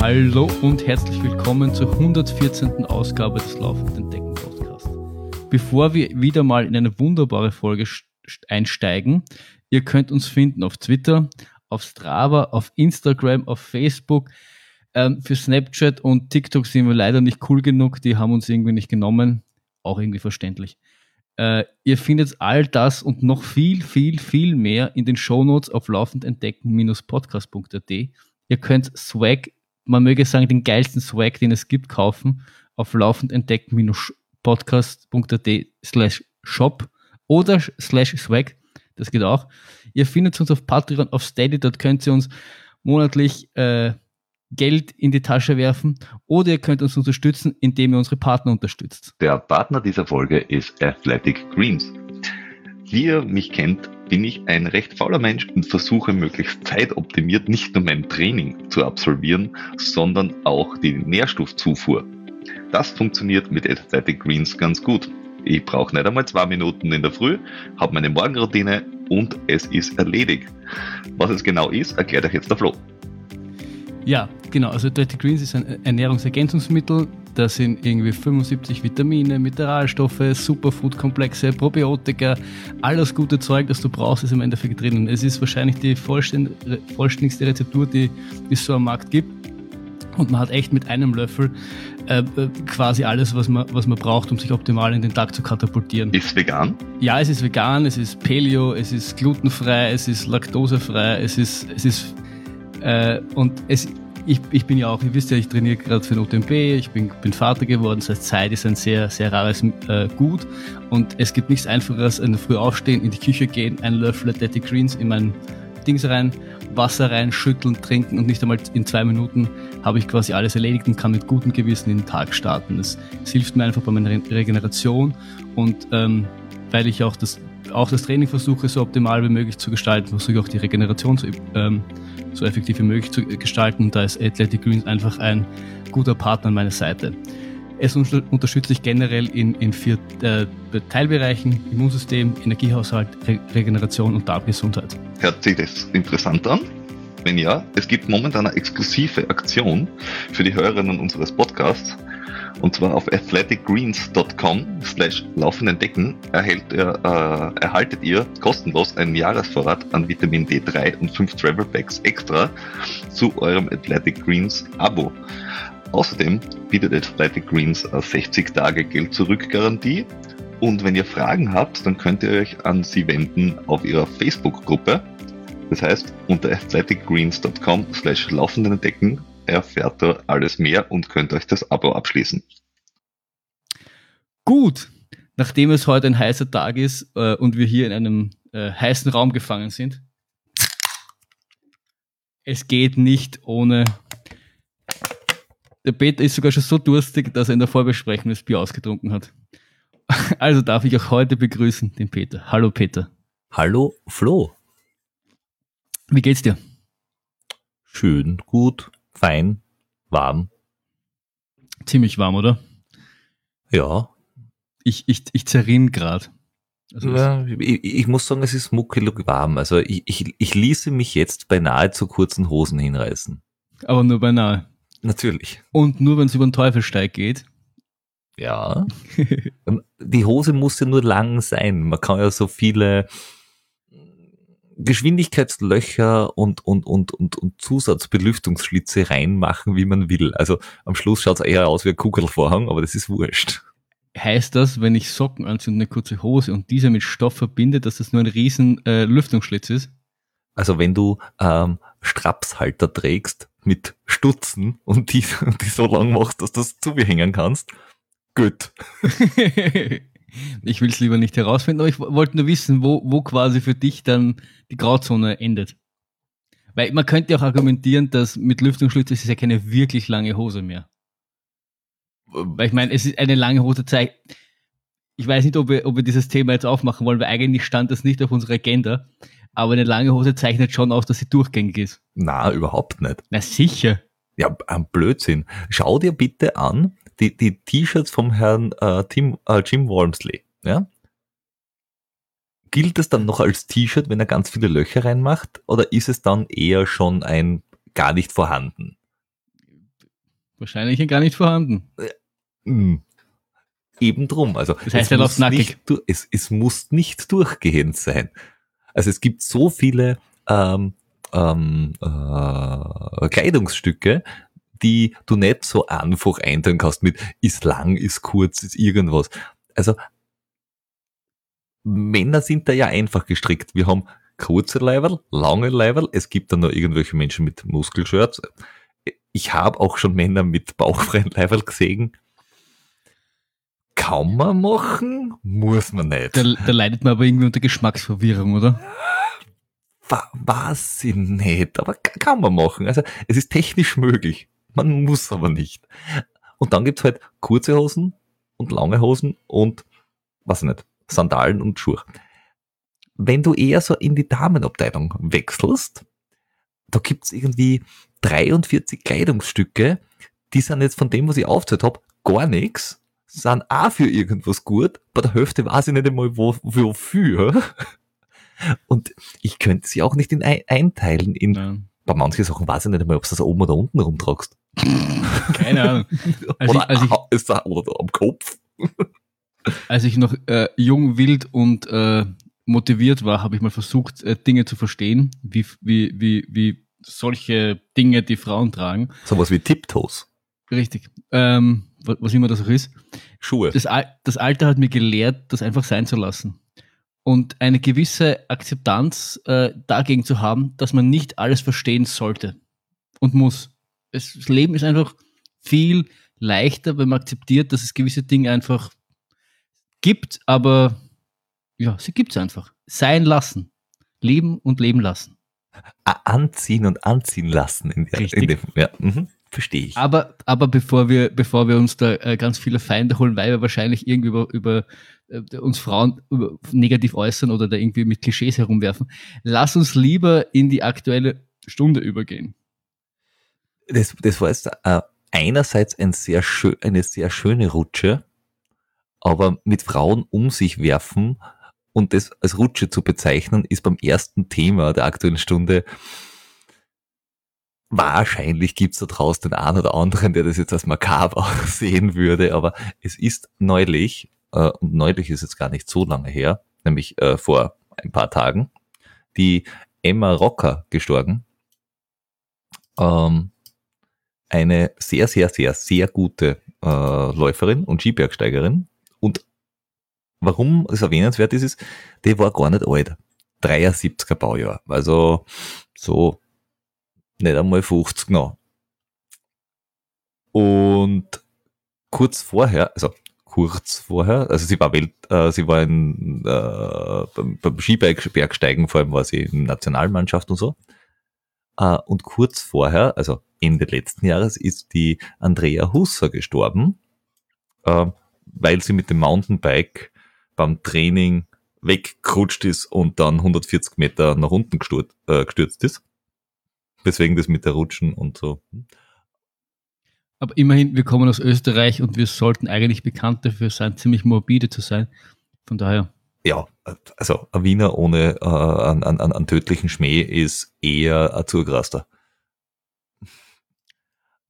Hallo und herzlich willkommen zur 114. Ausgabe des Laufenden Decken Podcasts. Bevor wir wieder mal in eine wunderbare Folge einsteigen, ihr könnt uns finden auf Twitter, auf Strava, auf Instagram, auf Facebook. Ähm, für Snapchat und TikTok sind wir leider nicht cool genug, die haben uns irgendwie nicht genommen. Auch irgendwie verständlich. Äh, ihr findet all das und noch viel, viel, viel mehr in den Shownotes auf laufendentdecken-podcast.at. Ihr könnt Swag man möge sagen, den geilsten Swag, den es gibt, kaufen auf laufendentdecken-podcast.at slash shop oder slash swag. Das geht auch. Ihr findet uns auf Patreon, auf Steady, dort könnt ihr uns monatlich äh, Geld in die Tasche werfen oder ihr könnt uns unterstützen, indem ihr unsere Partner unterstützt. Der Partner dieser Folge ist Athletic Greens. Wie ihr mich kennt, bin ich ein recht fauler Mensch und versuche möglichst zeitoptimiert nicht nur mein Training zu absolvieren, sondern auch die Nährstoffzufuhr. Das funktioniert mit Athletic Greens ganz gut. Ich brauche nicht einmal zwei Minuten in der Früh, habe meine Morgenroutine und es ist erledigt. Was es genau ist, erklärt euch jetzt der Flo. Ja, genau. Also Dirty Greens ist ein Ernährungsergänzungsmittel. Da sind irgendwie 75 Vitamine, Mineralstoffe, Superfood-Komplexe, Probiotika, alles gute Zeug, das du brauchst, ist im Endeffekt drin. Es ist wahrscheinlich die vollständigste Rezeptur, die es so am Markt gibt. Und man hat echt mit einem Löffel äh, äh, quasi alles, was man, was man braucht, um sich optimal in den Tag zu katapultieren. Ist vegan? Ja, es ist vegan, es ist Paleo, es ist glutenfrei, es ist laktosefrei, es ist, es ist äh, und es, ich, ich bin ja auch, ihr wisst ja, ich trainiere gerade für den OTMP, ich bin, bin Vater geworden, das heißt Zeit ist ein sehr, sehr rares äh, Gut. Und es gibt nichts einfacheres, in der Früh aufstehen, in die Küche gehen, einen Löffel Athletic Greens in mein Dings rein, Wasser rein, schütteln, trinken und nicht einmal in zwei Minuten habe ich quasi alles erledigt und kann mit gutem Gewissen in den Tag starten. Das, das hilft mir einfach bei meiner Regeneration und ähm, weil ich auch das, auch das Training versuche, so optimal wie möglich zu gestalten, versuche auch die Regeneration zu ähm, so effektiv wie möglich zu gestalten. Da ist Athletic Greens einfach ein guter Partner an meiner Seite. Es unterstützt sich generell in, in vier äh, Teilbereichen, Immunsystem, Energiehaushalt, Re Regeneration und Darmgesundheit. Hört sich das interessant an? Wenn ja, es gibt momentan eine exklusive Aktion für die Hörerinnen unseres Podcasts. Und zwar auf athleticgreens.com slash laufenden Decken erhält äh, erhaltet ihr kostenlos einen Jahresvorrat an Vitamin D3 und 5 Travel Packs extra zu eurem Athletic Greens Abo. Außerdem bietet Athletic Greens 60 Tage Geld zurück Garantie und wenn ihr Fragen habt, dann könnt ihr euch an sie wenden auf ihrer Facebook-Gruppe. Das heißt, unter athleticgreens.com slash laufenden Decken erfährt ihr alles mehr und könnt euch das Abo abschließen. Gut, nachdem es heute ein heißer Tag ist äh, und wir hier in einem äh, heißen Raum gefangen sind, es geht nicht ohne. Der Peter ist sogar schon so durstig, dass er in der Vorbesprechung das Bier ausgetrunken hat. Also darf ich auch heute begrüßen den Peter. Hallo Peter. Hallo Flo. Wie geht's dir? Schön, gut fein, warm. Ziemlich warm, oder? Ja. Ich, ich, ich zerrinn gerade. Also ja, ich, ich, muss sagen, es ist muckelig warm. Also ich, ich, ich ließe mich jetzt beinahe zu kurzen Hosen hinreißen. Aber nur beinahe. Natürlich. Und nur wenn es über den Teufelsteig geht. Ja. Die Hose muss ja nur lang sein. Man kann ja so viele Geschwindigkeitslöcher und, und, und, und, und Zusatzbelüftungsschlitze reinmachen, wie man will. Also am Schluss schaut es eher aus wie ein Kugelvorhang, aber das ist wurscht. Heißt das, wenn ich Socken anziehe und eine kurze Hose und diese mit Stoff verbinde, dass das nur ein riesen äh, Lüftungsschlitz ist? Also wenn du ähm, Strapshalter trägst mit Stutzen und die, die so lang machst, dass du das zu mir hängen kannst, gut. Ich will es lieber nicht herausfinden, aber ich wollte nur wissen, wo, wo quasi für dich dann die Grauzone endet. Weil man könnte ja auch argumentieren, dass mit Lüftungsschlitz ist es ja keine wirklich lange Hose mehr. Weil ich meine, es ist eine lange Hose zeigt. Ich weiß nicht, ob wir, ob wir dieses Thema jetzt aufmachen wollen, weil eigentlich stand das nicht auf unserer Agenda. Aber eine lange Hose zeichnet schon aus, dass sie durchgängig ist. Na, überhaupt nicht. Na sicher. Ja, ein Blödsinn. Schau dir bitte an, die, die T-Shirts vom Herrn äh, Tim, äh, Jim Walmsley, ja? Gilt es dann noch als T-Shirt, wenn er ganz viele Löcher reinmacht, oder ist es dann eher schon ein gar nicht vorhanden? Wahrscheinlich gar nicht vorhanden. Hm. Eben drum. Also Das heißt, es muss nackig. nicht Es, es muss nicht durchgehend sein. Also es gibt so viele ähm, ähm, äh, Kleidungsstücke, die du nicht so einfach einteilen kannst mit ist lang, ist kurz, ist irgendwas. Also Männer sind da ja einfach gestrickt. Wir haben kurze Leiberl, lange Leiberl. Es gibt dann noch irgendwelche Menschen mit Muskelshirts. Ich habe auch schon Männer mit bauchfreien Leiberl gesehen. Kann man machen, muss man nicht. Da, da leidet man aber irgendwie unter Geschmacksverwirrung, oder? Weiß ich nicht, aber ka- kann man machen. Also es ist technisch möglich. Man muss aber nicht. Und dann gibt's halt kurze Hosen und lange Hosen und, was nicht, Sandalen und Schuhe. Wenn du eher so in die Damenabteilung wechselst, da gibt's irgendwie 43 Kleidungsstücke, die sind jetzt von dem, was ich aufgezählt habe, gar nichts, sind auch für irgendwas gut, bei der Hälfte weiß ich nicht einmal, wo, wofür. Und ich könnte sie auch nicht in ein, einteilen. In, Ja. Bei manchen Sachen weiß ich nicht einmal, ob du das oben oder unten rumtragst. Keine Ahnung. Als oder, ich- als ist da, oder am Kopf. Als ich noch äh, jung, wild und äh, motiviert war, habe ich mal versucht, äh, Dinge zu verstehen, wie, wie, wie, wie solche Dinge die Frauen tragen. Sowas wie Tiptoes. Richtig. Ähm, wa- was immer das auch ist. Schuhe. Das, Al das Alter hat mir gelehrt, das einfach sein zu lassen. Und eine gewisse Akzeptanz äh, dagegen zu haben, dass man nicht alles verstehen sollte und muss. Es, das Leben ist einfach viel leichter, wenn man akzeptiert, dass es gewisse Dinge einfach gibt, aber ja, sie gibt es einfach. Sein lassen. Leben und leben lassen. Anziehen und anziehen lassen. In der, in dem, ja, mhm, verstehe ich. Aber, aber bevor wir, bevor wir uns da äh, ganz viele Feinde holen, weil wir wahrscheinlich irgendwie über, über äh, uns Frauen über, negativ äußern oder da irgendwie mit Klischees herumwerfen, lass uns lieber in die aktuelle Stunde übergehen. Das, das war jetzt äh, einerseits ein sehr schön, eine sehr schöne Rutsche, aber mit Frauen um sich werfen und das als Rutsche zu bezeichnen, ist beim ersten Thema der aktuellen Stunde wahrscheinlich gibt's da draußen den einen oder anderen, der das jetzt als makaber sehen würde, aber es ist neulich, äh, und neulich ist jetzt gar nicht so lange her, nämlich äh, vor ein paar Tagen, die Emma Rocker gestorben. Ähm, eine sehr, sehr, sehr, sehr gute äh, Läuferin und Skibergsteigerin. Und warum es erwähnenswert ist, ist, die war gar nicht alt. 73er Baujahr. Also so nicht einmal 50 noch. Und kurz vorher, also kurz vorher, also sie war Welt, äh, sie war in, äh, beim, beim Skibergsteigen, vor allem war sie in Nationalmannschaft und so. Äh, und kurz vorher, also Ende letzten Jahres, ist die Andrea Husser gestorben, äh, weil sie mit dem Mountainbike beim Training weggerutscht ist und dann 140 Meter nach unten äh, gestürzt ist. Deswegen das mit der Rutschen und so. Aber immerhin, wir kommen aus Österreich und wir sollten eigentlich bekannt dafür sein, ziemlich morbide zu sein. Von daher, Ja, also ein Wiener ohne äh, einen, einen, einen tödlichen Schmäh ist eher ein Zurgraster.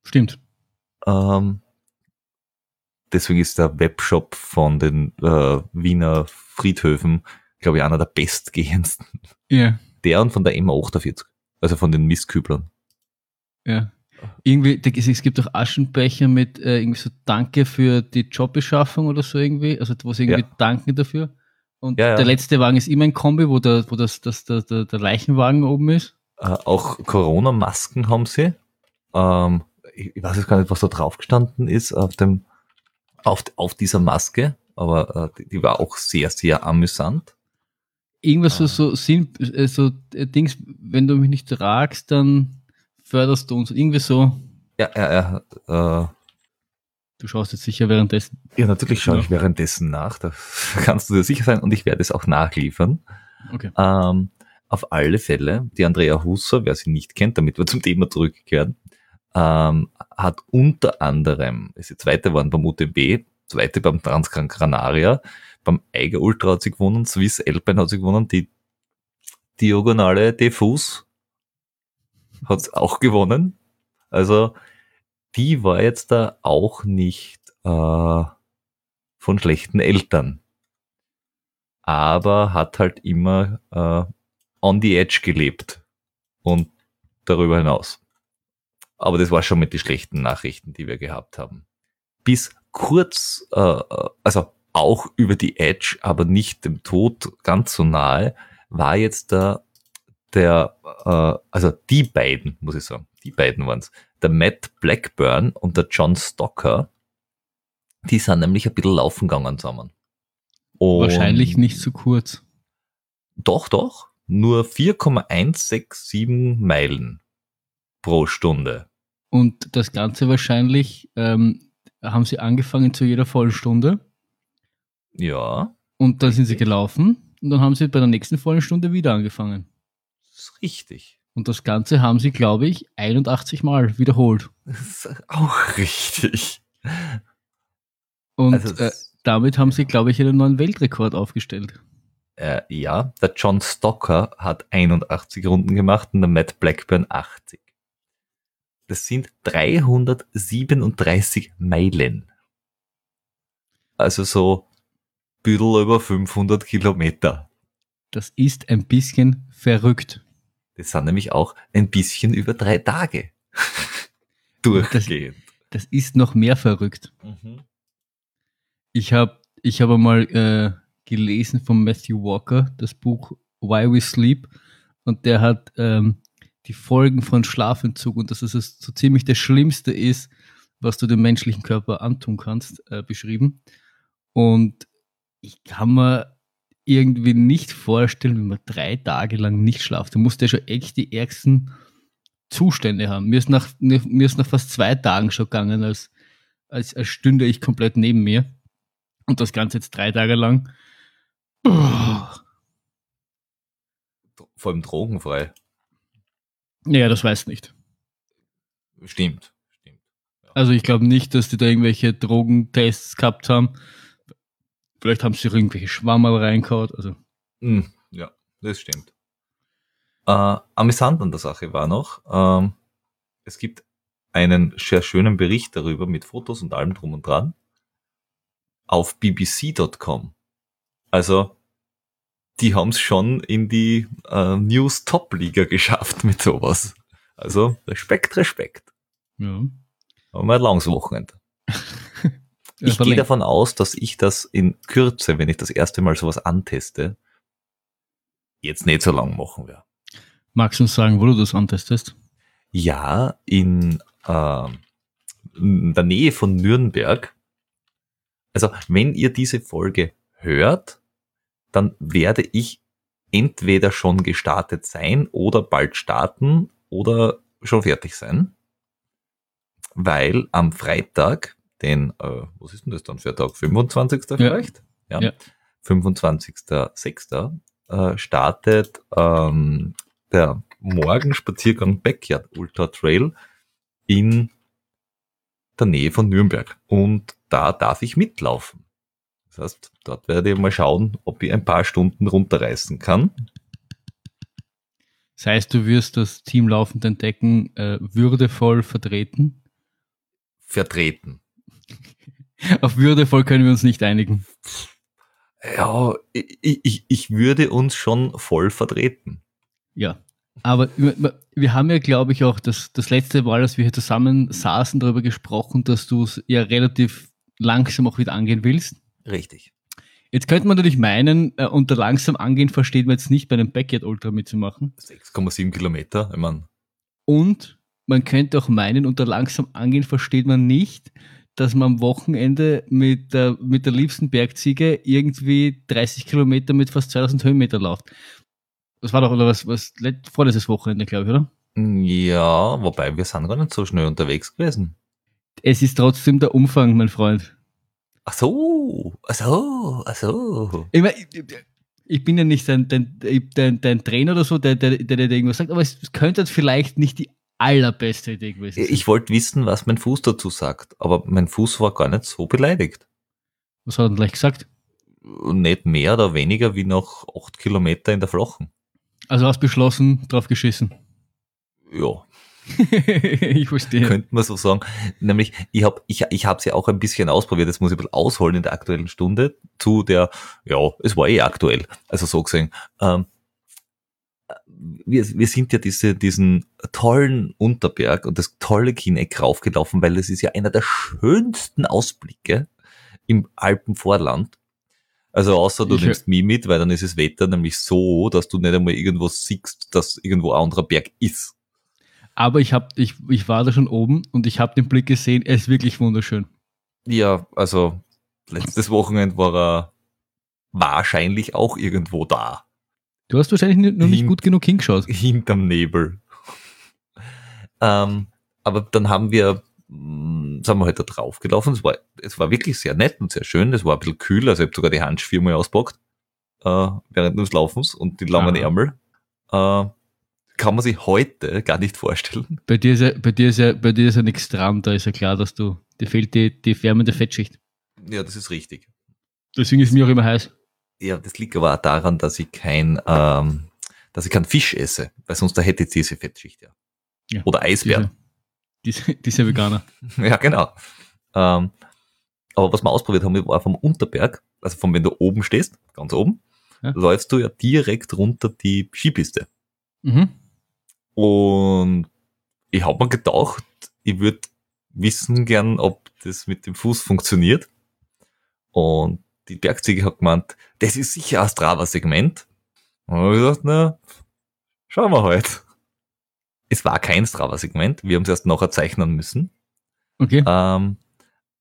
stimmt. Ähm, deswegen ist der Webshop von den äh, Wiener Friedhöfen, glaube ich, einer der bestgehendsten. Ja, Der und von der Emma 48, also von den Mistküblern. ja. Irgendwie, es gibt auch Aschenbecher mit äh, irgendwie so Danke für die Jobbeschaffung oder so irgendwie, also wo sie irgendwie Ja. danken dafür. Und Ja, ja. der letzte Wagen ist immer ein Kombi, wo der, wo das, das, der, der, der Leichenwagen oben ist. Äh, auch Corona-Masken haben sie. Ähm, ich, ich weiß jetzt gar nicht, was da drauf gestanden ist auf dem, auf, auf dieser Maske, aber äh, die, die war auch sehr, sehr amüsant. Irgendwas Ah. so, so, Sinn, äh, so äh, Dings, wenn du mich nicht tragst, dann förderst du uns. Irgendwie so. Ja, ja, ja, äh, Du schaust jetzt sicher währenddessen. ja natürlich schaue Ja. ich währenddessen nach, da kannst du dir sicher sein und ich werde es auch nachliefern. Okay. Ähm, auf alle Fälle, die Andrea Husser, wer sie nicht kennt, damit wir zum Thema zurückkehren, ähm, hat unter anderem, ist die zweite waren beim UTB, zweite beim Transgran Granaria, beim Eiger Ultra hat sie gewonnen, Swiss Alpine hat sie gewonnen, die Diagonale Diffus hat auch gewonnen. Also die war jetzt da auch nicht äh, von schlechten Eltern. Aber hat halt immer äh, on the edge gelebt und darüber hinaus. Aber das war schon mit den schlechten Nachrichten, die wir gehabt haben. Bis kurz, äh, also auch über die Edge, aber nicht dem Tod ganz so nahe, war jetzt der, der äh, also die beiden, muss ich sagen, die beiden waren's, der Matt Blackburn und der John Stocker, die sind nämlich ein bisschen laufen gegangen zusammen. Und Wahrscheinlich nicht so kurz. Doch, doch. Nur 4,167 Meilen pro Stunde. Und das Ganze wahrscheinlich ähm, haben sie angefangen zu jeder vollen Stunde Ja, und dann sind sie gelaufen und dann haben sie bei der nächsten vollen Stunde wieder angefangen. das ist richtig. Und das Ganze haben sie, glaube ich, 81 Mal wiederholt. Das ist auch richtig. Und Also äh, damit haben sie, glaube ich, einen neuen Weltrekord aufgestellt. Äh, ja, der John Stocker hat 81 Runden gemacht und der Matt Blackburn 80. Das sind 337 Meilen. Also so büdel über 500 Kilometer. Das ist ein bisschen verrückt. Das sind nämlich auch ein bisschen über drei Tage. Durchgehend. Das ist noch mehr verrückt. Mhm. Ich habe ich hab einmal äh, gelesen von Matthew Walker, das Buch Why We Sleep. Und der hat ähm, die Folgen von Schlafentzug und dass es das so ziemlich das Schlimmste ist, was du dem menschlichen Körper antun kannst, äh, beschrieben. Und ich kann mir irgendwie nicht vorstellen, wenn man drei Tage lang nicht schlaft. Du musst ja schon echt die ärgsten Zustände haben. Mir ist nach, mir ist nach fast zwei Tagen schon gegangen, als, als, als stünde ich komplett neben mir. Und das Ganze jetzt drei Tage lang. Vor allem drogenfrei. Ja, das weiß nicht. Stimmt. Stimmt. Also ich glaube nicht, dass die da irgendwelche Drogentests gehabt haben. Vielleicht haben sie irgendwelche Schwammerl reingehauen. Also Hm, ja, das stimmt. Äh, amüsant an der Sache war noch, ähm, es gibt einen sehr schönen Bericht darüber mit Fotos und allem drum und dran auf bbc.com. Also, die haben es schon in die äh, News-Top-Liga geschafft mit sowas. Also, Respekt, Respekt. ja. Haben wir ein langes Wochenende. Ich gehe davon aus, dass ich das in Kürze, wenn ich das erste Mal sowas anteste, jetzt nicht so lang machen werde. Magst du uns sagen, wo du das antestest? Ja, in, äh, in der Nähe von Nürnberg. Also, wenn ihr diese Folge hört, dann werde ich entweder schon gestartet sein oder bald starten oder schon fertig sein. Weil am Freitag, den, äh, was ist denn das dann für ein Tag? 25. vielleicht? Ja. Ja. 25.06. Äh, startet ähm, der Morgenspaziergang Backyard Ultra Trail in der Nähe von Nürnberg. Und da darf ich mitlaufen. Das heißt, dort werde ich mal schauen, ob ich ein paar Stunden runterreißen kann. Das heißt, du wirst das Team laufend entdecken, äh, würdevoll vertreten. Vertreten. Auf würdevoll können wir uns nicht einigen. Ja, ich, ich, ich würde uns schon voll vertreten. Ja. Aber wir, haben ja, glaube ich, auch das, das letzte Mal, als wir hier zusammen saßen, darüber gesprochen, dass du es ja relativ langsam auch wieder angehen willst. Richtig. Jetzt könnte man natürlich meinen, äh, unter langsam angehen versteht man jetzt nicht bei einem Backyard Ultra mitzumachen. 6,7 Kilometer. Ich meine, Und man könnte auch meinen, unter langsam angehen versteht man nicht, dass man am Wochenende mit der, mit der liebsten Bergziege irgendwie 30 Kilometer mit fast 2000 Höhenmeter läuft. Das war doch, oder was, was, let- vorletztes Wochenende, glaube ich, oder? ja, wobei wir sind gar nicht so schnell unterwegs gewesen. Es ist trotzdem der Umfang, mein Freund. Ach so, ach so, ach so. Ich, mein, ich, ich bin ja nicht dein, dein, dein, dein Trainer oder so, der, der, der, der irgendwas sagt, aber es könnte vielleicht nicht die allerbeste Idee gewesen sein. Ich wollte wissen, was mein Fuß dazu sagt, aber mein Fuß war gar nicht so beleidigt. was hat er denn gleich gesagt? Nicht mehr oder weniger wie noch acht Kilometer in der Flachen. Also hast beschlossen, drauf geschissen. Ja. ich verstehe. könnte man so sagen. Nämlich, ich habe ich, ich hab's ja auch ein bisschen ausprobiert, das muss ich ein bisschen ausholen in der aktuellen Stunde, zu der, ja, es war eh aktuell, also so gesehen. Ähm, wir, wir sind ja diese, diesen tollen Unterberg und das tolle Kineck raufgelaufen, weil es ist ja einer der schönsten Ausblicke im Alpenvorland. Also außer du Ich- nimmst mich mit, weil dann ist das Wetter nämlich so, dass du nicht einmal irgendwo siehst, dass irgendwo ein anderer Berg ist. Aber ich, hab, ich, ich war da schon oben und ich habe den Blick gesehen, er ist wirklich wunderschön. Ja, also letztes Wochenende war er wahrscheinlich auch irgendwo da. Du hast wahrscheinlich noch nicht Hin- gut genug hingeschaut. Hinterm Nebel. ähm, aber dann haben wir, mh, sind wir halt da draufgelaufen. Es war, es war wirklich sehr nett und sehr schön. Es war ein bisschen kühl, also ich habe sogar die Handschuhe viermal auspackt äh, während des Laufens und die langen Aha. Ärmel. Äh, kann man sich heute gar nicht vorstellen. Bei dir ist ja, bei dir ist ja, bei dir ist ja nichts dran, da ist ja klar, dass du, dir fehlt die, die wärmende Fettschicht. Ja, das ist richtig. Deswegen ist mir auch immer heiß. Ja, das liegt aber auch daran, dass ich kein, ähm, dass ich keinen Fisch esse, weil sonst da hätte ich diese Fettschicht ja. Ja, Oder Eisbären. Diese, diese, diese Veganer. Ja, genau. Ähm, aber was wir ausprobiert haben, war vom Unterberg, also von wenn du oben stehst, ganz oben, Ja. läufst du ja direkt runter die Skipiste. Mhm. Und ich habe mir gedacht, ich würde wissen gern, ob das mit dem Fuß funktioniert. Und die Bergziege hat gemeint, das ist sicher ein Strava-Segment. Und ich gesagt, na, schauen wir halt. Es war kein Strava-Segment, wir haben es erst nachher zeichnen müssen. Okay. Ähm,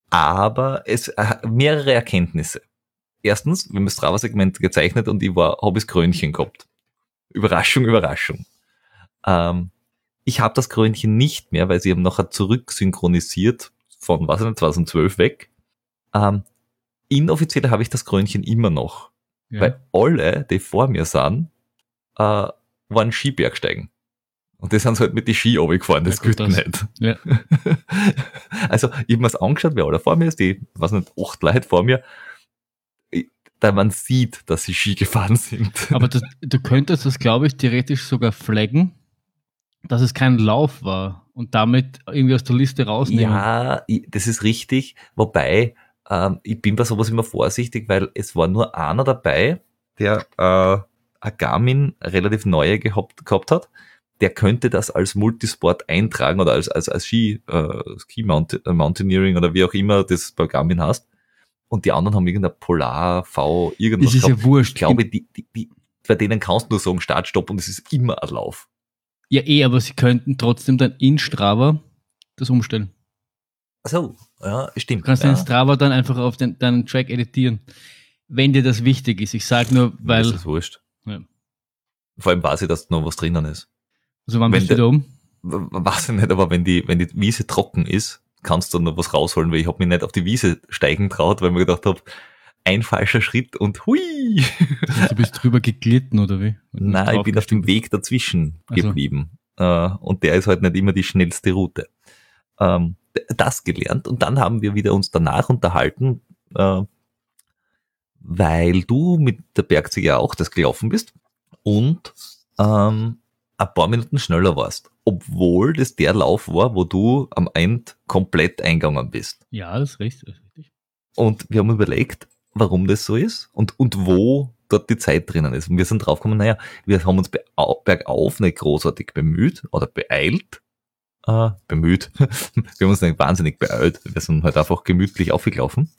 aber es äh, mehrere Erkenntnisse. Erstens, wir haben das Strava-Segment gezeichnet und ich war, habe das Krönchen gehabt. Überraschung, Überraschung. Ähm, ich habe das Krönchen nicht mehr, weil sie haben nachher zurücksynchronisiert von, was nicht, 2012 weg. Ähm, inoffiziell habe ich das Krönchen immer noch, Ja. weil alle, die vor mir sind, äh, waren Skibergsteigen. Und die sind halt mit die Ski runtergefahren, das Ja, gut, geht das- nicht. Ja. also, ich habe mir angeschaut, wer alle vor mir ist, die, was nicht, acht Leute vor mir, da man sieht, dass sie Ski gefahren sind. Aber das, du könntest das, glaube ich, theoretisch sogar flaggen, dass es kein Lauf war und damit irgendwie aus der Liste rausnehmen. ja, das ist richtig, wobei, ähm, ich bin bei sowas immer vorsichtig, weil es war nur einer dabei, der äh, ein Garmin relativ neue gehabt, gehabt hat. Der könnte das als Multisport eintragen oder als, als, als Ski, äh, Ski äh, Mountaineering oder wie auch immer das bei Garmin hast. Und die anderen haben irgendein Polar, V, irgendwas Es ist gehabt. ja wurscht. Ich glaube, die, die, die, bei denen kannst du nur sagen Start, Stopp und es ist immer ein Lauf. Ja, eh, aber sie könnten trotzdem dann in Strava das umstellen. So, ja, stimmt. Du kannst ja. den Strava dann einfach auf den, deinen Track editieren. Wenn dir das wichtig ist. Ich sage nur, weil, das ist wurscht. Ja. Vor allem weiß ich, dass noch was drinnen ist. also wann wenn bist du da oben? Weiß ich nicht, aber wenn die, wenn die Wiese trocken ist, kannst du noch was rausholen, weil ich habe mich nicht auf die Wiese steigen traut, weil ich mir gedacht habe, ein falscher Schritt und hui! Also Du bist drüber geglitten, oder wie? Nein, ich bin auf dem Weg dazwischen Ach so. geblieben. Äh, und der ist halt nicht immer die schnellste Route. Ähm, das gelernt und dann haben wir wieder uns danach unterhalten, äh, weil du mit der Bergziege auch das gelaufen bist und ähm, ein paar Minuten schneller warst. Obwohl das der Lauf war, wo du am Ende komplett eingegangen bist. Ja, das ist richtig. Das ist richtig. Und wir haben überlegt, warum das so ist und, und wo dort die Zeit drinnen ist. Und wir sind draufgekommen, naja, wir haben uns bergauf nicht großartig bemüht oder beeilt. Äh, bemüht. wir haben uns nicht wahnsinnig beeilt. Wir sind halt einfach gemütlich aufgelaufen.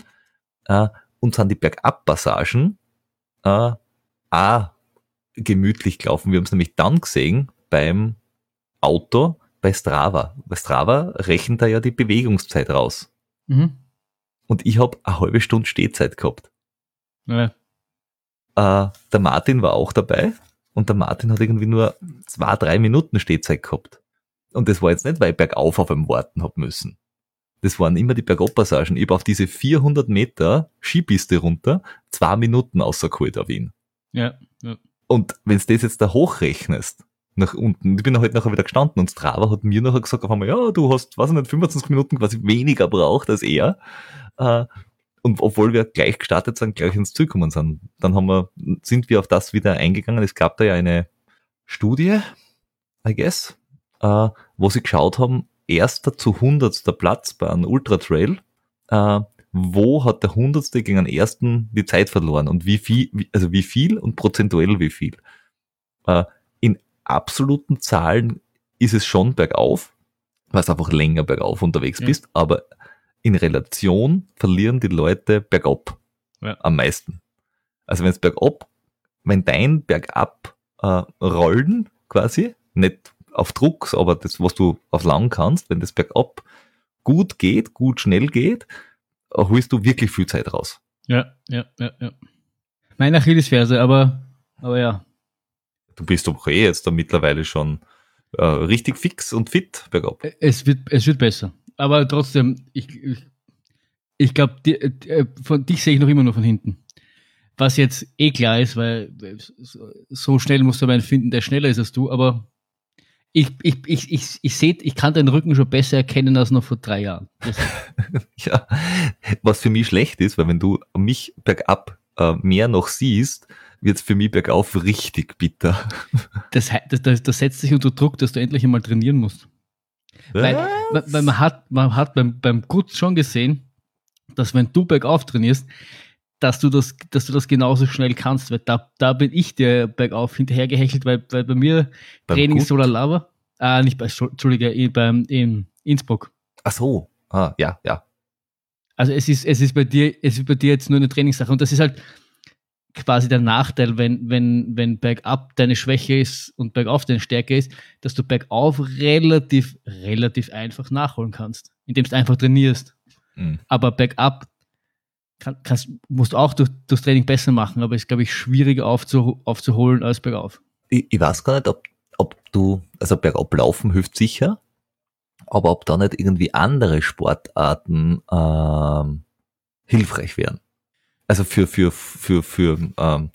Äh, und sind die Bergabpassagen äh, auch gemütlich gelaufen. Wir haben es nämlich dann gesehen beim Auto bei Strava. Bei Strava rechnet da ja die Bewegungszeit raus. Mhm. Und ich habe eine halbe Stunde Stehzeit gehabt. Ja. Äh, der Martin war auch dabei und der Martin hat irgendwie nur zwei, drei Minuten Stehzeit gehabt. Und das war jetzt nicht, weil ich bergauf auf einem warten hab müssen. Das waren immer die Bergabpassagen. Ich hab auf diese 400 Meter Skipiste runter zwei Minuten außergeholt auf ihn. Ja. ja. Und wenn du das jetzt da hochrechnest, nach unten, ich bin halt nachher wieder gestanden und Strava hat mir nachher gesagt auf einmal, ja, du hast, was nicht, 25 Minuten quasi weniger braucht als er. Äh, und obwohl wir gleich gestartet sind, gleich ins Ziel gekommen sind, dann haben wir, sind wir auf das wieder eingegangen. Es gab da ja eine Studie, I guess, äh, wo sie geschaut haben, erster zu hundertster Platz bei einem Ultratrail, äh, wo hat der hundertste gegen den ersten die Zeit verloren und wie viel, also wie viel und prozentuell wie viel. Äh, in absoluten Zahlen ist es schon bergauf, weil du einfach länger bergauf unterwegs Ja. bist, aber in Relation verlieren die Leute bergab Ja. am meisten. Also wenn es bergab, wenn dein bergab äh, rollen quasi, nicht auf Druck, aber das, was du auf lang kannst, wenn das bergab gut geht, gut schnell geht, äh, holst du wirklich viel Zeit raus. Ja, ja, ja, ja. Meine Achillesferse, aber, aber ja. Du bist doch eh jetzt da mittlerweile schon äh, richtig fix und fit bergab. Es wird, es wird besser. Aber trotzdem, ich, ich, ich glaube, von dich sehe ich noch immer nur von hinten. Was jetzt eh klar ist, weil so- schnell musst du einen finden, der schneller ist als du, aber ich, ich, ich, ich, ich sehe, ich kann deinen Rücken schon besser erkennen als noch vor drei Jahren. Ja, was für mich schlecht ist, weil wenn du mich bergab äh, mehr noch siehst, wird es für mich bergauf richtig bitter. das, das, das, das setzt sich unter Druck, dass du endlich einmal trainieren musst. Weil, weil, weil man hat, man hat beim, beim Gut schon gesehen, dass wenn du bergauf trainierst, dass du das, dass du das genauso schnell kannst, weil da, da bin ich dir bergauf hinterhergehechelt, weil, weil bei mir Beim Training Gut? Solar Lava, ah, nicht bei, Entschuldige, beim, in Innsbruck. Ach so, ah, ja, ja. Also es ist, es ist bei dir, es ist bei dir jetzt nur eine Trainingssache und das ist halt quasi der Nachteil, wenn, wenn, wenn bergab deine Schwäche ist und bergauf deine Stärke ist, dass du bergauf relativ, relativ einfach nachholen kannst, indem du einfach trainierst. Hm. Aber bergab kann, kannst, musst auch durch, durchs Training besser machen, aber ist, glaube ich, schwieriger aufzu, aufzuholen als bergauf. Ich, ich weiß gar nicht, ob, ob du, also bergab laufen hilft sicher, aber ob da nicht irgendwie andere Sportarten ähm, hilfreich wären. Also für, für, für, für ähm,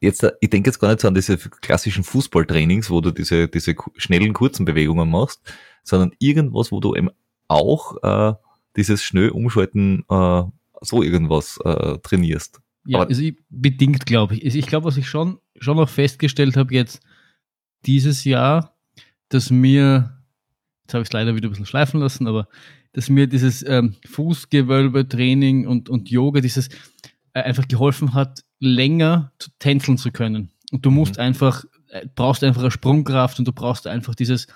jetzt, äh, ich denke jetzt gar nicht so an diese klassischen Fußballtrainings, wo du diese, diese schnellen, kurzen Bewegungen machst, sondern irgendwas, wo du eben auch äh, dieses schnell umschalten, äh, so irgendwas äh, trainierst. Ja, Aber- also ich, bedingt, glaube ich. Also Ich glaube, was ich schon, schon noch festgestellt habe jetzt dieses Jahr, dass mir, jetzt habe ich es leider wieder ein bisschen schleifen lassen, aber dass mir dieses ähm, Fußgewölbe-Training und, und Yoga, dieses äh, einfach geholfen hat, länger zu tänzeln zu können. Und du musst Mhm. einfach, äh, brauchst einfach eine Sprungkraft und du brauchst einfach dieses